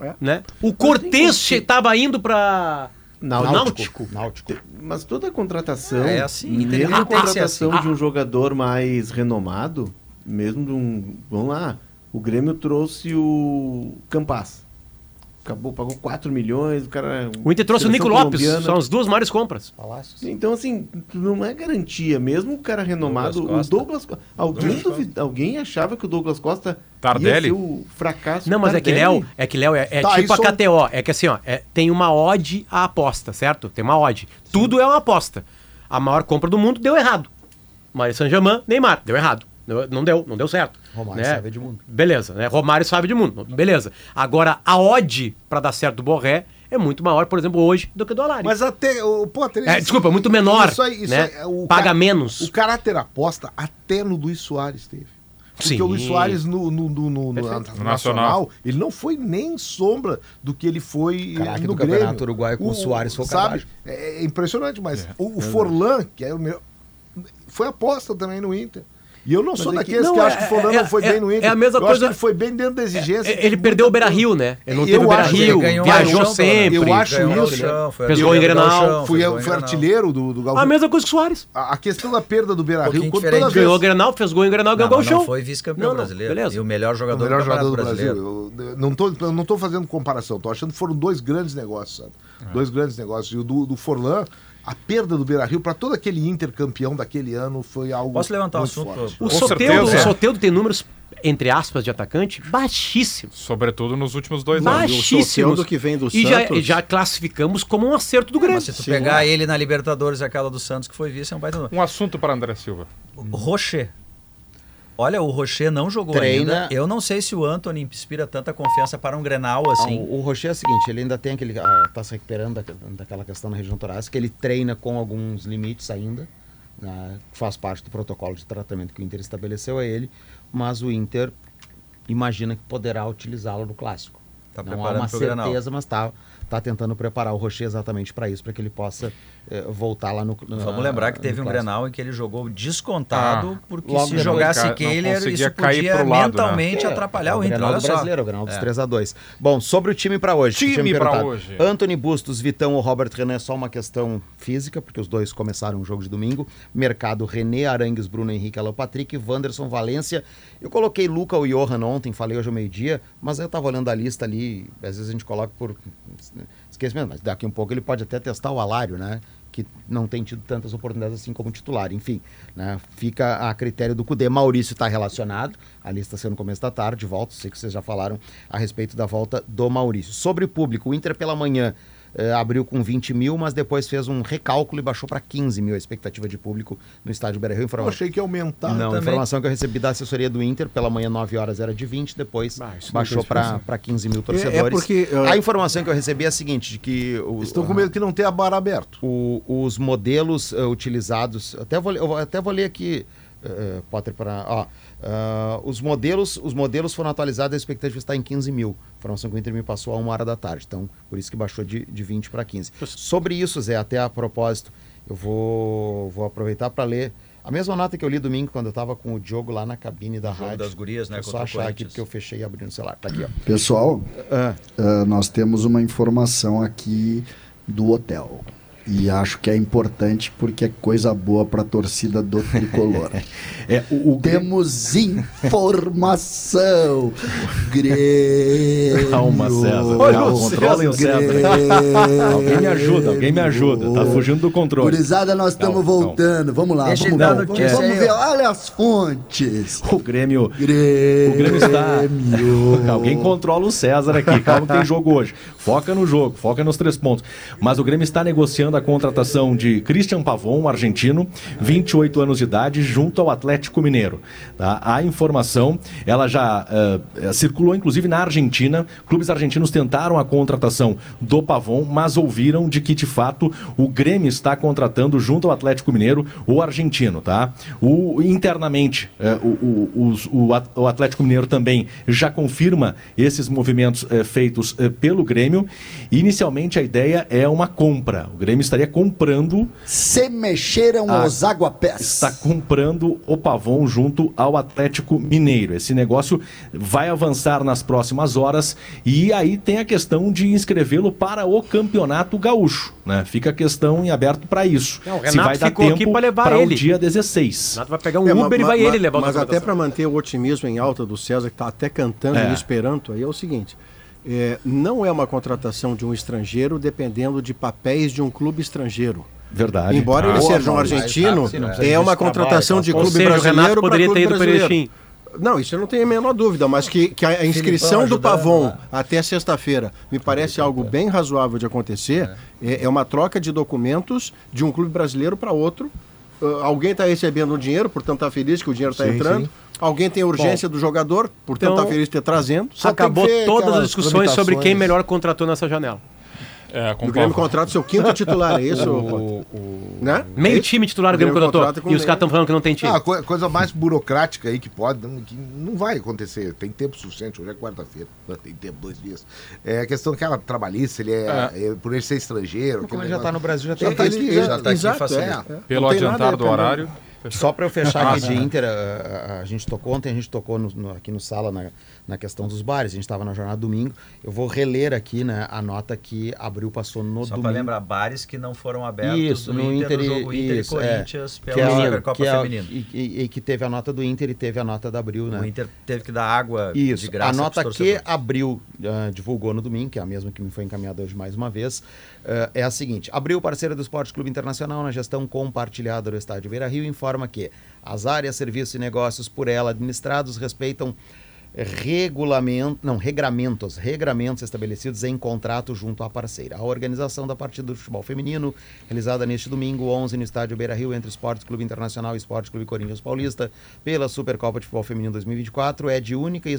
Speaker 2: É.
Speaker 7: Né? O Cortez estava indo para
Speaker 6: Náutico.
Speaker 9: Náutico.
Speaker 6: Mas toda contratação,
Speaker 3: É assim,
Speaker 6: mesmo a
Speaker 3: que ser
Speaker 6: contratação
Speaker 7: assim.
Speaker 6: de um jogador mais renomado, mesmo de um. Vamos lá, o Grêmio trouxe o Campas. Acabou, pagou 4 milhões, o cara.
Speaker 7: O Inter trouxe o Nico Lopes,
Speaker 6: colombiana.
Speaker 7: são as duas maiores compras.
Speaker 9: Palácios.
Speaker 6: Então, assim, não é garantia. Mesmo o cara renomado,
Speaker 3: Douglas
Speaker 6: o
Speaker 3: Costa.
Speaker 6: Douglas Costa. Alguém, duvi- alguém achava que o Douglas Costa
Speaker 1: Tardelli?
Speaker 6: ia ser o fracasso.
Speaker 7: Não, mas é que
Speaker 6: Tardelli.
Speaker 7: Léo, é que Léo é, é
Speaker 5: Tá,
Speaker 7: tipo a KTO, é que assim, ó, é- tem uma odd à aposta, certo? Tem uma odd. Tudo é uma aposta. A maior compra do mundo deu errado. Maria Saint-Germain, Neymar, deu errado. Não deu, não deu certo.
Speaker 9: Romário
Speaker 7: né?
Speaker 9: sabe de mundo.
Speaker 7: Beleza, né? Romário sabe de mundo. Beleza. Agora, a odd pra dar certo do Borré é muito maior, por exemplo, hoje, do que do Alário.
Speaker 5: Mas até, o Potter...
Speaker 7: É, desculpa, muito menor, né?
Speaker 5: é o
Speaker 7: Paga menos.
Speaker 5: O caráter aposta até no Luiz Soares teve. Porque
Speaker 7: Sim.
Speaker 5: o Luiz Soares no, no, no, no- no nacional,
Speaker 1: Nacional.
Speaker 5: ele não foi nem sombra do que ele foi
Speaker 9: Craque
Speaker 5: no
Speaker 9: do
Speaker 5: Grêmio.
Speaker 9: Campeonato Uruguaio com o Soares foi o
Speaker 5: sabe? É, é impressionante, mas o, o Forlan, que é o meu, foi aposta também no Inter. E eu não sou
Speaker 7: é que-
Speaker 5: daqueles
Speaker 7: não,
Speaker 5: que
Speaker 7: é-
Speaker 5: acham que o Forlan
Speaker 7: é-
Speaker 5: não foi
Speaker 7: é-
Speaker 5: bem no Inter.
Speaker 7: é a mesma
Speaker 5: eu
Speaker 7: coisa-
Speaker 5: Acho que ele foi bem dentro da exigência.
Speaker 7: É, Ele perdeu o Beira Rio, né? Ele não teve o Beira Rio, viajou sempre.
Speaker 5: Eu acho isso.
Speaker 7: gol em Grenal.
Speaker 5: Fui, artilheiro do, Galvão.
Speaker 7: A mesma coisa que o Soares.
Speaker 5: A, questão da perda do Beira Rio,
Speaker 7: Ganhou o Grenal, fez gol em Grenal, ganhou o
Speaker 3: não foi vice-campeão brasileiro.
Speaker 7: beleza.
Speaker 3: E o melhor jogador do
Speaker 5: Brasil. Eu, não, tô, eu não tô fazendo comparação, tô achando que foram dois grandes negócios, sabe? Dois grandes negócios. E o do, do Forlan, a perda do Beira Rio para todo aquele Inter campeão daquele ano foi algo.
Speaker 3: Posso levantar um
Speaker 5: muito
Speaker 3: assunto?
Speaker 5: forte.
Speaker 7: O Soteudo, o. Soteudo tem números, entre aspas, de atacante baixíssimos.
Speaker 1: Sobretudo nos últimos dois anos.
Speaker 2: e o que vem do
Speaker 7: e já,
Speaker 2: Santos-
Speaker 7: já classificamos como um acerto do Grêmio.
Speaker 3: Mas se tu
Speaker 2: Sim.
Speaker 3: pegar ele na Libertadores, aquela do Santos que foi vice, é um baita.
Speaker 1: Um assunto para André Silva.
Speaker 3: Rocher. Olha, o Rocher não jogou
Speaker 9: Treina-
Speaker 3: ainda. Eu não sei se o Anthony inspira tanta confiança para um Grenal assim.
Speaker 9: Ah, o, o Rocher é o seguinte, ele ainda tem aquele. ah, tá se recuperando da, daquela questão na região torácica, ele treina com alguns limites ainda. né, faz parte do protocolo de tratamento que o Inter estabeleceu a ele, mas o Inter imagina que poderá utilizá-lo no clássico.
Speaker 3: Tá
Speaker 9: Não há uma
Speaker 3: Grenal.
Speaker 9: certeza, mas está tá tentando preparar o Rocher exatamente para isso, para que ele possa voltar lá no. no-
Speaker 3: Vamos lembrar que teve um. Grenal em que ele jogou descontado,
Speaker 1: Ah,
Speaker 3: porque
Speaker 9: logo
Speaker 3: se jogasse Kehler, isso
Speaker 1: cair
Speaker 3: podia
Speaker 1: pro lado, né?
Speaker 3: mentalmente atrapalhar
Speaker 9: é
Speaker 3: o,
Speaker 9: o
Speaker 3: Inter.
Speaker 9: Grenal
Speaker 3: Olha
Speaker 9: do
Speaker 3: só.
Speaker 9: brasileiro, o Grenal dos
Speaker 3: É.
Speaker 9: 3 a 2 Bom, sobre o time para hoje.
Speaker 1: Time
Speaker 9: perguntado.
Speaker 1: hoje.
Speaker 9: Anthony Bustos, Vitão ou Robert René, só uma questão física, porque os dois começaram o jogo de domingo. Mercado, René Arangues, Bruno Henrique, Alan Patrick, Wanderson, Valência. Eu coloquei Luca ou Johan ontem, falei hoje ao meio-dia, mas eu tava olhando a lista ali, às vezes a gente coloca por esquecimento, mas daqui um pouco ele pode até testar o Alário, né? que não tem tido tantas oportunidades assim como titular. Enfim, né, fica a critério do Cudê. Maurício está relacionado, a lista sendo começo da tarde, volta. Sei que vocês já falaram a respeito da volta do Maurício. Sobre o público, o Inter pela manhã eh, abriu com 20 mil, mas depois fez um recálculo e baixou para 15 mil a expectativa de público no estádio Beira-Rio.
Speaker 5: Eu
Speaker 9: Informa-
Speaker 5: achei que ia aumentar.
Speaker 9: não, a
Speaker 3: também.
Speaker 9: informação que eu recebi da assessoria do Inter, pela manhã 9 horas era de 20, depois
Speaker 2: Ah,
Speaker 9: baixou para 15 mil torcedores.
Speaker 2: porque, uh,
Speaker 9: A informação que eu recebi é a seguinte, de que... O,
Speaker 5: Estão com medo que não tenha bar aberto.
Speaker 9: o- os modelos eh, utilizados, até vou, eu vou- até vou ler aqui, eh, Potter, para... Ah, os, modelos, os modelos foram atualizados, a expectativa está em 15 mil. A informação que o Inter me passou a uma hora da tarde, então por isso que baixou de, de 20 para 15. Sobre isso, Zé, até a propósito, eu vou, vou aproveitar para ler a mesma nota que eu li domingo quando eu estava com o Diogo lá na cabine da
Speaker 3: Jogo
Speaker 9: rádio.
Speaker 3: das gurias, né,
Speaker 9: só
Speaker 3: o
Speaker 9: achar aqui porque eu fechei e abri no celular. Tá aqui, ó.
Speaker 4: Pessoal,
Speaker 9: Ah,
Speaker 4: ah, nós temos uma informação aqui do hotel. E acho que é importante porque é coisa boa para a torcida do tricolor.
Speaker 8: É, o, o Grêmio-
Speaker 4: Temos informação. Grêmio.
Speaker 8: Calma, César.
Speaker 4: Olha
Speaker 8: Calma,
Speaker 4: o
Speaker 8: controlem o César.
Speaker 4: Grêmio.
Speaker 8: Alguém me ajuda, alguém me ajuda. Tá fugindo do controle.
Speaker 4: Gurizada, nós estamos
Speaker 8: calma.
Speaker 4: voltando. Vamos lá,
Speaker 3: Deixa
Speaker 4: vamos, vamos,
Speaker 3: notícia
Speaker 4: vamos
Speaker 3: aí,
Speaker 4: ver. Olha as fontes.
Speaker 8: O Grêmio.
Speaker 4: Grêmio.
Speaker 8: O Grêmio está. Alguém controla o César aqui. Calma que tem jogo hoje. Foca no jogo, foca nos três pontos. Mas o Grêmio está negociando a contratação de Christian Pavon, argentino, 28 anos de idade, junto ao Atlético Mineiro. Tá? A informação, ela já eh, circulou inclusive na Argentina. Clubes argentinos tentaram a contratação do Pavon, mas ouviram de que de fato o Grêmio está contratando junto ao Atlético Mineiro o argentino, tá? O internamente eh, o, o- o At- o Atlético Mineiro também já confirma esses movimentos eh, feitos pelo Grêmio. Inicialmente a ideia é uma compra. O Grêmio estaria comprando
Speaker 4: Se mexeram
Speaker 8: Ah,
Speaker 4: os aguapés.
Speaker 8: está comprando o Pavon junto ao Atlético Mineiro. Esse negócio vai avançar nas próximas horas e aí tem a questão de inscrevê-lo para o Campeonato Gaúcho, né? Fica a questão em aberto para isso.
Speaker 7: Não, o
Speaker 8: Se
Speaker 7: Renato
Speaker 8: vai dar tempo para o
Speaker 7: ele.
Speaker 8: dia 16.
Speaker 7: Renato vai pegar um
Speaker 2: É,
Speaker 7: Uber e vai
Speaker 2: ma-
Speaker 7: ele levar o
Speaker 2: Mas até para manter o otimismo em alta do César, que está até cantando
Speaker 8: É.
Speaker 2: em Esperanto, aí é o seguinte: é, não é uma contratação de um estrangeiro dependendo de papéis de um clube estrangeiro.
Speaker 8: Verdade.
Speaker 2: Embora ele
Speaker 4: boa,
Speaker 2: seja um argentino,
Speaker 9: Sim,
Speaker 2: é uma contratação
Speaker 9: trabalho,
Speaker 2: de
Speaker 7: Ou
Speaker 2: clube
Speaker 7: seja,
Speaker 2: brasileiro para
Speaker 7: poderia
Speaker 2: clube
Speaker 7: ter ido para
Speaker 2: brasileiro. Não, isso eu não tenho a menor dúvida, mas que, que a inscrição do Pavon
Speaker 3: lá.
Speaker 2: até sexta-feira me parece algo bem razoável de acontecer. É, é uma troca de documentos de um clube brasileiro para outro. Ah, alguém está recebendo o dinheiro, portanto está feliz que o dinheiro está entrando.
Speaker 5: sim.
Speaker 2: Alguém tem urgência do jogador, portanto está
Speaker 7: Então,
Speaker 2: feliz de ter trazendo.
Speaker 7: Acabou todas as discussões sobre quem melhor contratou nessa janela.
Speaker 1: É,
Speaker 2: O Grêmio contrata o seu quinto titular, é isso?
Speaker 1: O- o-
Speaker 2: né?
Speaker 7: Meio
Speaker 2: É isso?
Speaker 7: time titular
Speaker 2: O
Speaker 7: do Grêmio
Speaker 2: Grêmio
Speaker 7: contratou.
Speaker 2: com
Speaker 7: E os caras estão falando que não tem time.
Speaker 5: Ah, a co- coisa mais burocrática aí que pode, não- que não vai acontecer. Tem tempo suficiente, hoje é quarta-feira, não tem tempo, dois dias. É a questão que ela trabalhista, ele é, é, por ele ser estrangeiro.
Speaker 9: Como ele já está
Speaker 5: negócio.
Speaker 9: no Brasil, já
Speaker 5: Já
Speaker 9: tem
Speaker 5: tá
Speaker 9: ele-
Speaker 5: aqui,
Speaker 9: ele-
Speaker 5: já tá aqui,
Speaker 2: exato,
Speaker 5: facilita.
Speaker 2: é.
Speaker 1: Pelo adiantar do horário.
Speaker 9: Só para eu fechar aqui
Speaker 1: Ah,
Speaker 9: de
Speaker 1: sim.
Speaker 9: Inter, a, a- a gente tocou ontem, a gente tocou no- no- aqui no sala na, na questão dos bares, a gente estava na jornada domingo. Eu vou reler aqui né, a nota que abriu passou no
Speaker 3: Só
Speaker 9: domingo.
Speaker 3: para lembrar, bares que não foram abertos
Speaker 9: Isso,
Speaker 3: no, Inter,
Speaker 9: Inter,
Speaker 3: no jogo
Speaker 9: e-
Speaker 3: Inter
Speaker 9: isso,
Speaker 3: e
Speaker 9: é.
Speaker 3: Corinthians
Speaker 9: que
Speaker 3: pela
Speaker 9: é,
Speaker 3: Supercopa
Speaker 9: é-
Speaker 3: Feminina.
Speaker 9: E, e- e que teve a nota do Inter e teve a nota da Abril, né?
Speaker 3: O Inter teve que dar água
Speaker 9: Isso,
Speaker 3: de graça
Speaker 9: a nota que. Abril ah, divulgou no domingo, que é a mesma que me foi encaminhada hoje mais uma vez, ah, é a seguinte: Abril, parceira do Esporte Clube Internacional na gestão compartilhada do Estádio Beira Rio, informa que as áreas, serviços e negócios por ela administrados respeitam regulamento, não, regramentos, regramentos estabelecidos em contrato junto à parceira. A organização da partida do futebol feminino, realizada neste domingo, 11, no estádio Beira-Rio, entre Esporte Clube Internacional e Esporte Clube Corinthians Paulista, pela Supercopa de Futebol Feminino 2024, é de única e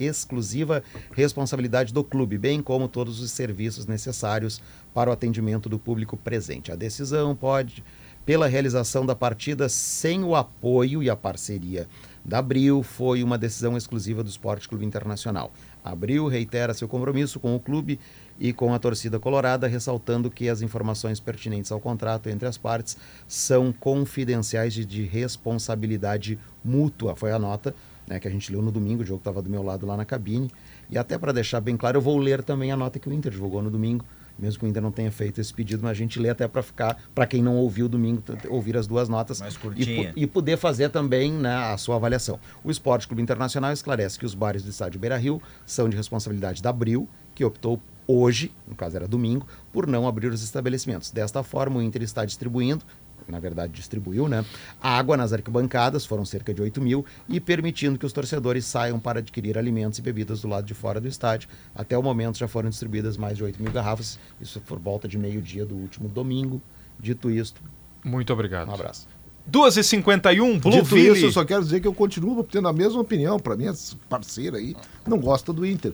Speaker 9: exclusiva responsabilidade do clube, bem como todos os serviços necessários para o atendimento do público presente. A decisão pode pela realização da partida sem o apoio e a parceria da Abril foi uma decisão exclusiva do Esporte Clube Internacional. Abril reitera seu compromisso com o clube e com a torcida colorada, ressaltando que as informações pertinentes ao contrato entre as partes são confidenciais e de responsabilidade mútua. Foi a nota né, que a gente leu no domingo, o jogo estava do meu lado lá na cabine. E até para deixar bem claro, eu vou ler também a nota que o Inter divulgou no domingo, mesmo que o Inter não tenha feito esse pedido, mas a gente lê até para ficar, para quem não ouviu domingo, ouvir as duas notas
Speaker 3: Mais
Speaker 9: e, e poder fazer também né, a sua avaliação. O Esporte Clube Internacional esclarece que os bares do estádio Beira Rio são de responsabilidade da Abril, que optou hoje, no caso era domingo, por não abrir os estabelecimentos. Desta forma, o Inter está distribuindo, na verdade distribuiu, né? Água nas arquibancadas, foram cerca de 8 mil, e permitindo que os torcedores saiam para adquirir alimentos e bebidas do lado de fora do estádio. Até o momento já foram distribuídas mais de 8 mil garrafas, isso por volta de meio-dia do último domingo. Dito isto,
Speaker 1: Muito obrigado.
Speaker 9: um abraço.
Speaker 1: 2h51,
Speaker 5: Dito
Speaker 1: Blueville.
Speaker 5: isso, eu só quero dizer que eu continuo tendo a mesma opinião. Para mim, essa parceira aí não gosta do Inter.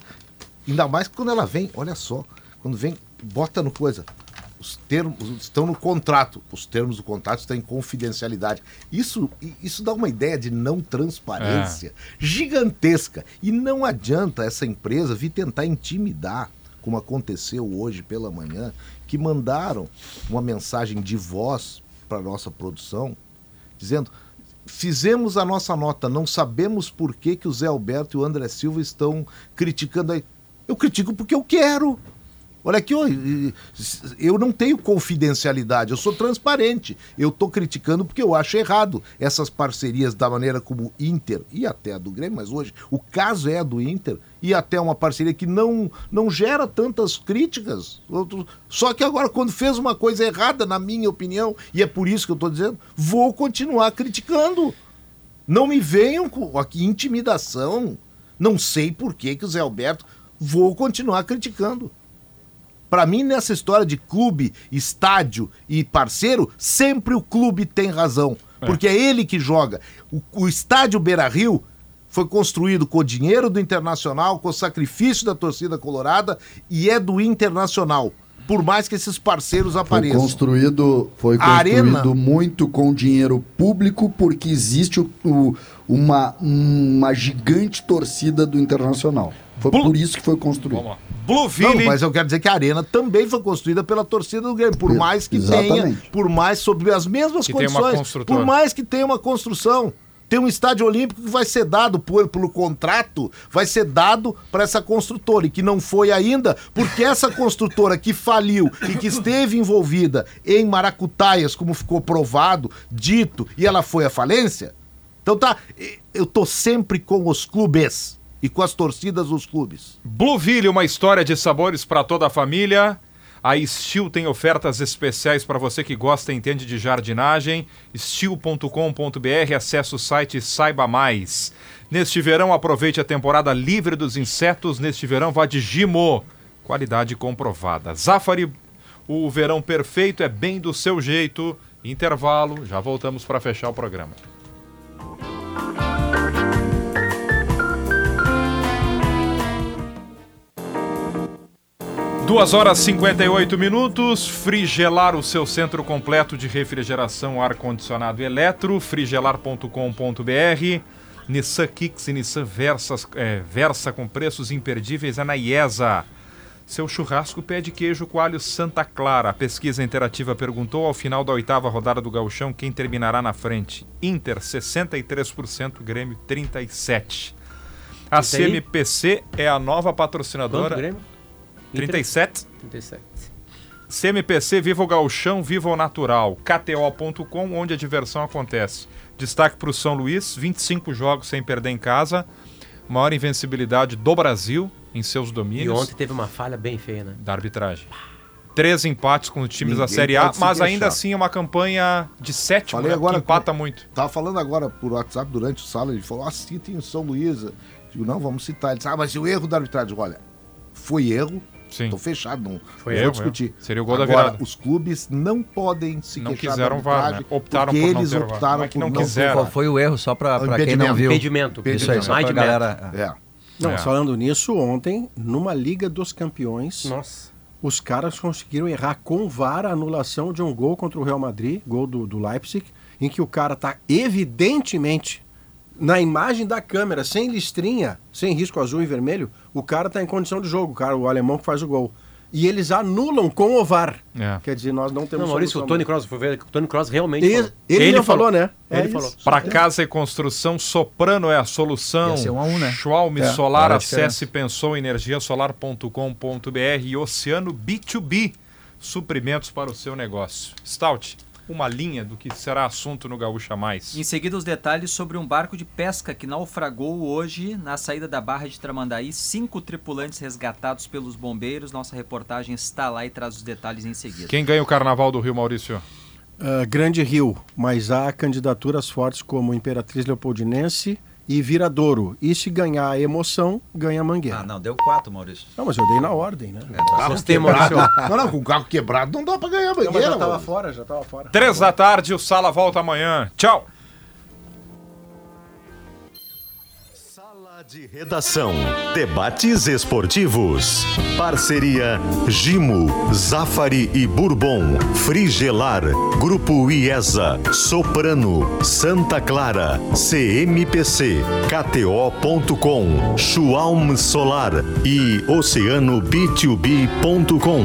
Speaker 5: Ainda mais quando ela vem, olha só, quando vem, bota no coisa. Os termos estão no contrato. Os termos do contrato estão em confidencialidade. Isso, isso dá uma ideia de não transparência gigantesca. E não adianta essa empresa vir tentar intimidar, como aconteceu hoje pela manhã, que mandaram uma mensagem de voz para nossa produção dizendo: fizemos a nossa nota, não sabemos por que, que o Zé Alberto e o André Silva estão criticando aí. Eu critico porque eu quero. Olha aqui, eu não tenho confidencialidade, eu sou transparente. Eu estou criticando porque eu acho errado essas parcerias da maneira como o Inter e até a do Grêmio, mas hoje o caso é a do Inter e até uma parceria que não, não gera tantas críticas. Só que agora, quando fez uma coisa errada, na minha opinião, e é por isso que eu estou dizendo, vou continuar criticando. Não me venham com aqui intimidação. Não sei por que, que o Zé Alberto. Vou continuar criticando. Para mim, nessa história de clube, estádio e parceiro, sempre o clube tem razão. Porque é ele que joga. O, o estádio Beira Rio foi construído com o dinheiro do Internacional, com o sacrifício da torcida colorada e é do Internacional. Por mais que esses parceiros
Speaker 4: Foi
Speaker 5: apareçam.
Speaker 4: construído, foi
Speaker 5: A arena-
Speaker 4: construído muito com dinheiro público, porque existe o- o- uma, uma gigante torcida do Internacional. Foi
Speaker 1: Blu-
Speaker 4: por isso que foi construído.
Speaker 1: Vamos lá.
Speaker 5: Não,
Speaker 1: Blueville.
Speaker 5: mas eu quero dizer que a arena também foi construída pela torcida do Grêmio, por mais que
Speaker 4: exatamente.
Speaker 5: tenha, por mais sobre as mesmas
Speaker 1: Que
Speaker 5: condições, por mais que tenha uma construção. Tem um estádio olímpico que vai ser dado por, pelo contrato, vai ser dado para essa construtora e que não foi ainda, porque essa construtora que faliu e que esteve envolvida em maracutaias, como ficou provado, dito, e ela foi à falência. Então tá, eu tô sempre com os clubes e com as torcidas dos clubes.
Speaker 1: Blueville, uma história de sabores para toda a família. A Steel tem ofertas especiais para você que gosta e entende de jardinagem. Steel.com.br, acesse o site e saiba mais. Neste verão, aproveite a temporada livre dos insetos. Neste verão, vá de Gimo. Qualidade comprovada. Zafari, o verão perfeito é bem do seu jeito. Intervalo, já voltamos para fechar o programa. Duas horas e 58 minutos. Frigelar, o seu centro completo de refrigeração, ar-condicionado e eletro. frigelar.com.br. Nissan Kicks e Nissan Versas, é, Versa com preços imperdíveis é na IESA. Seu churrasco pede queijo coalho Santa Clara. A pesquisa interativa perguntou ao final da oitava rodada do Gauchão quem terminará na frente. Inter 63%, Grêmio 37%. A? CMPC é a nova
Speaker 7: Quanto,
Speaker 1: patrocinadora.
Speaker 7: Grêmio?
Speaker 1: 37.
Speaker 7: 37.
Speaker 1: CMPC Viva o Gauchão, Viva o Natural. KTO.com, onde a diversão acontece. Destaque para o São Luís: 25 jogos sem perder em casa. Maior invencibilidade do Brasil em seus
Speaker 7: E
Speaker 1: domínios.
Speaker 7: ontem teve uma falha bem feia, né?
Speaker 1: Da arbitragem. Três empates com os times da
Speaker 5: Ninguém
Speaker 1: Série A, mas ainda assim é uma campanha de sétimo,
Speaker 5: Falei
Speaker 1: né,
Speaker 5: agora
Speaker 1: que empata
Speaker 5: com-
Speaker 1: muito.
Speaker 5: Tava falando agora por WhatsApp durante o sala, ele falou, ah, citem o São Luís. Digo, não, vamos citar. Ele disse, ah, mas e o erro da arbitragem? Olha, foi erro,
Speaker 1: Sim.
Speaker 5: tô fechado, não,
Speaker 1: Foi
Speaker 5: não
Speaker 1: erro,
Speaker 5: vou discutir.
Speaker 1: erro. Seria o gol da
Speaker 5: agora,
Speaker 1: virada.
Speaker 5: os clubes não podem se
Speaker 1: Não
Speaker 5: queixar
Speaker 1: quiseram
Speaker 5: da
Speaker 1: VAR, né? Optaram
Speaker 5: porque
Speaker 1: por não
Speaker 5: eles
Speaker 1: VAR.
Speaker 5: optaram
Speaker 1: Não é que
Speaker 5: por
Speaker 1: não
Speaker 5: não
Speaker 1: quiseram.
Speaker 3: Qual foi o erro, só para quem não viu?
Speaker 7: Impedimento.
Speaker 3: Isso aí, só
Speaker 7: Mais
Speaker 3: pra galera.
Speaker 5: É.
Speaker 2: Não,
Speaker 1: É.
Speaker 2: falando nisso, ontem, numa Liga dos Campeões,
Speaker 7: Nossa.
Speaker 2: os caras conseguiram errar com VAR a anulação de um gol contra o Real Madrid, gol do, do Leipzig, em que o cara tá evidentemente na imagem da câmera, sem listrinha, sem risco azul e vermelho, o cara tá em condição de jogo, o cara, o alemão que faz o gol. E eles anulam com o VAR.
Speaker 1: É.
Speaker 2: Quer dizer, nós não temos
Speaker 7: Não, Maurício, o. Tony Cross, foi ver que o Tony Cross realmente
Speaker 2: Ele,
Speaker 7: falou.
Speaker 2: ele, não falou, né?
Speaker 7: Ele
Speaker 2: É
Speaker 7: falou.
Speaker 1: Para casa e construção, Soprano é a solução.
Speaker 3: Ia ser um a um, né?
Speaker 1: Schwalm
Speaker 3: É,
Speaker 1: Solar, acesse pensou energiasolar.com.br e Oceano B2B, suprimentos para o seu negócio. Stout, uma linha do que será assunto no Gaúcha Mais.
Speaker 10: Em seguida, os detalhes sobre um barco de pesca que naufragou hoje na saída da Barra de Tramandaí. Cinco tripulantes resgatados pelos bombeiros. Nossa reportagem está lá e traz os detalhes em seguida.
Speaker 1: Quem ganha o Carnaval do Rio, Maurício?
Speaker 2: Ah, Grande Rio, mas há candidaturas fortes como Imperatriz Leopoldinense e Viradouro. E se ganhar a emoção, ganha a Mangueira.
Speaker 10: Ah, não, deu quatro, Maurício.
Speaker 2: Não, mas eu dei na ordem, né?
Speaker 5: Carro
Speaker 3: Gostei,
Speaker 5: quebrado.
Speaker 3: Maurício.
Speaker 5: Não, não, com o carro quebrado não dá pra ganhar a
Speaker 2: Não, mas já tava
Speaker 5: mano.
Speaker 2: fora, já tava fora.
Speaker 1: Três da tarde, o Sala volta amanhã. Tchau!
Speaker 11: De redação. Debates esportivos. Parceria Gimo, Zafari e Bourbon. Frigelar. Grupo IESA. Soprano. Santa Clara. CMPC. KTO.com. Schwalm Solar. E Oceano B2B.com.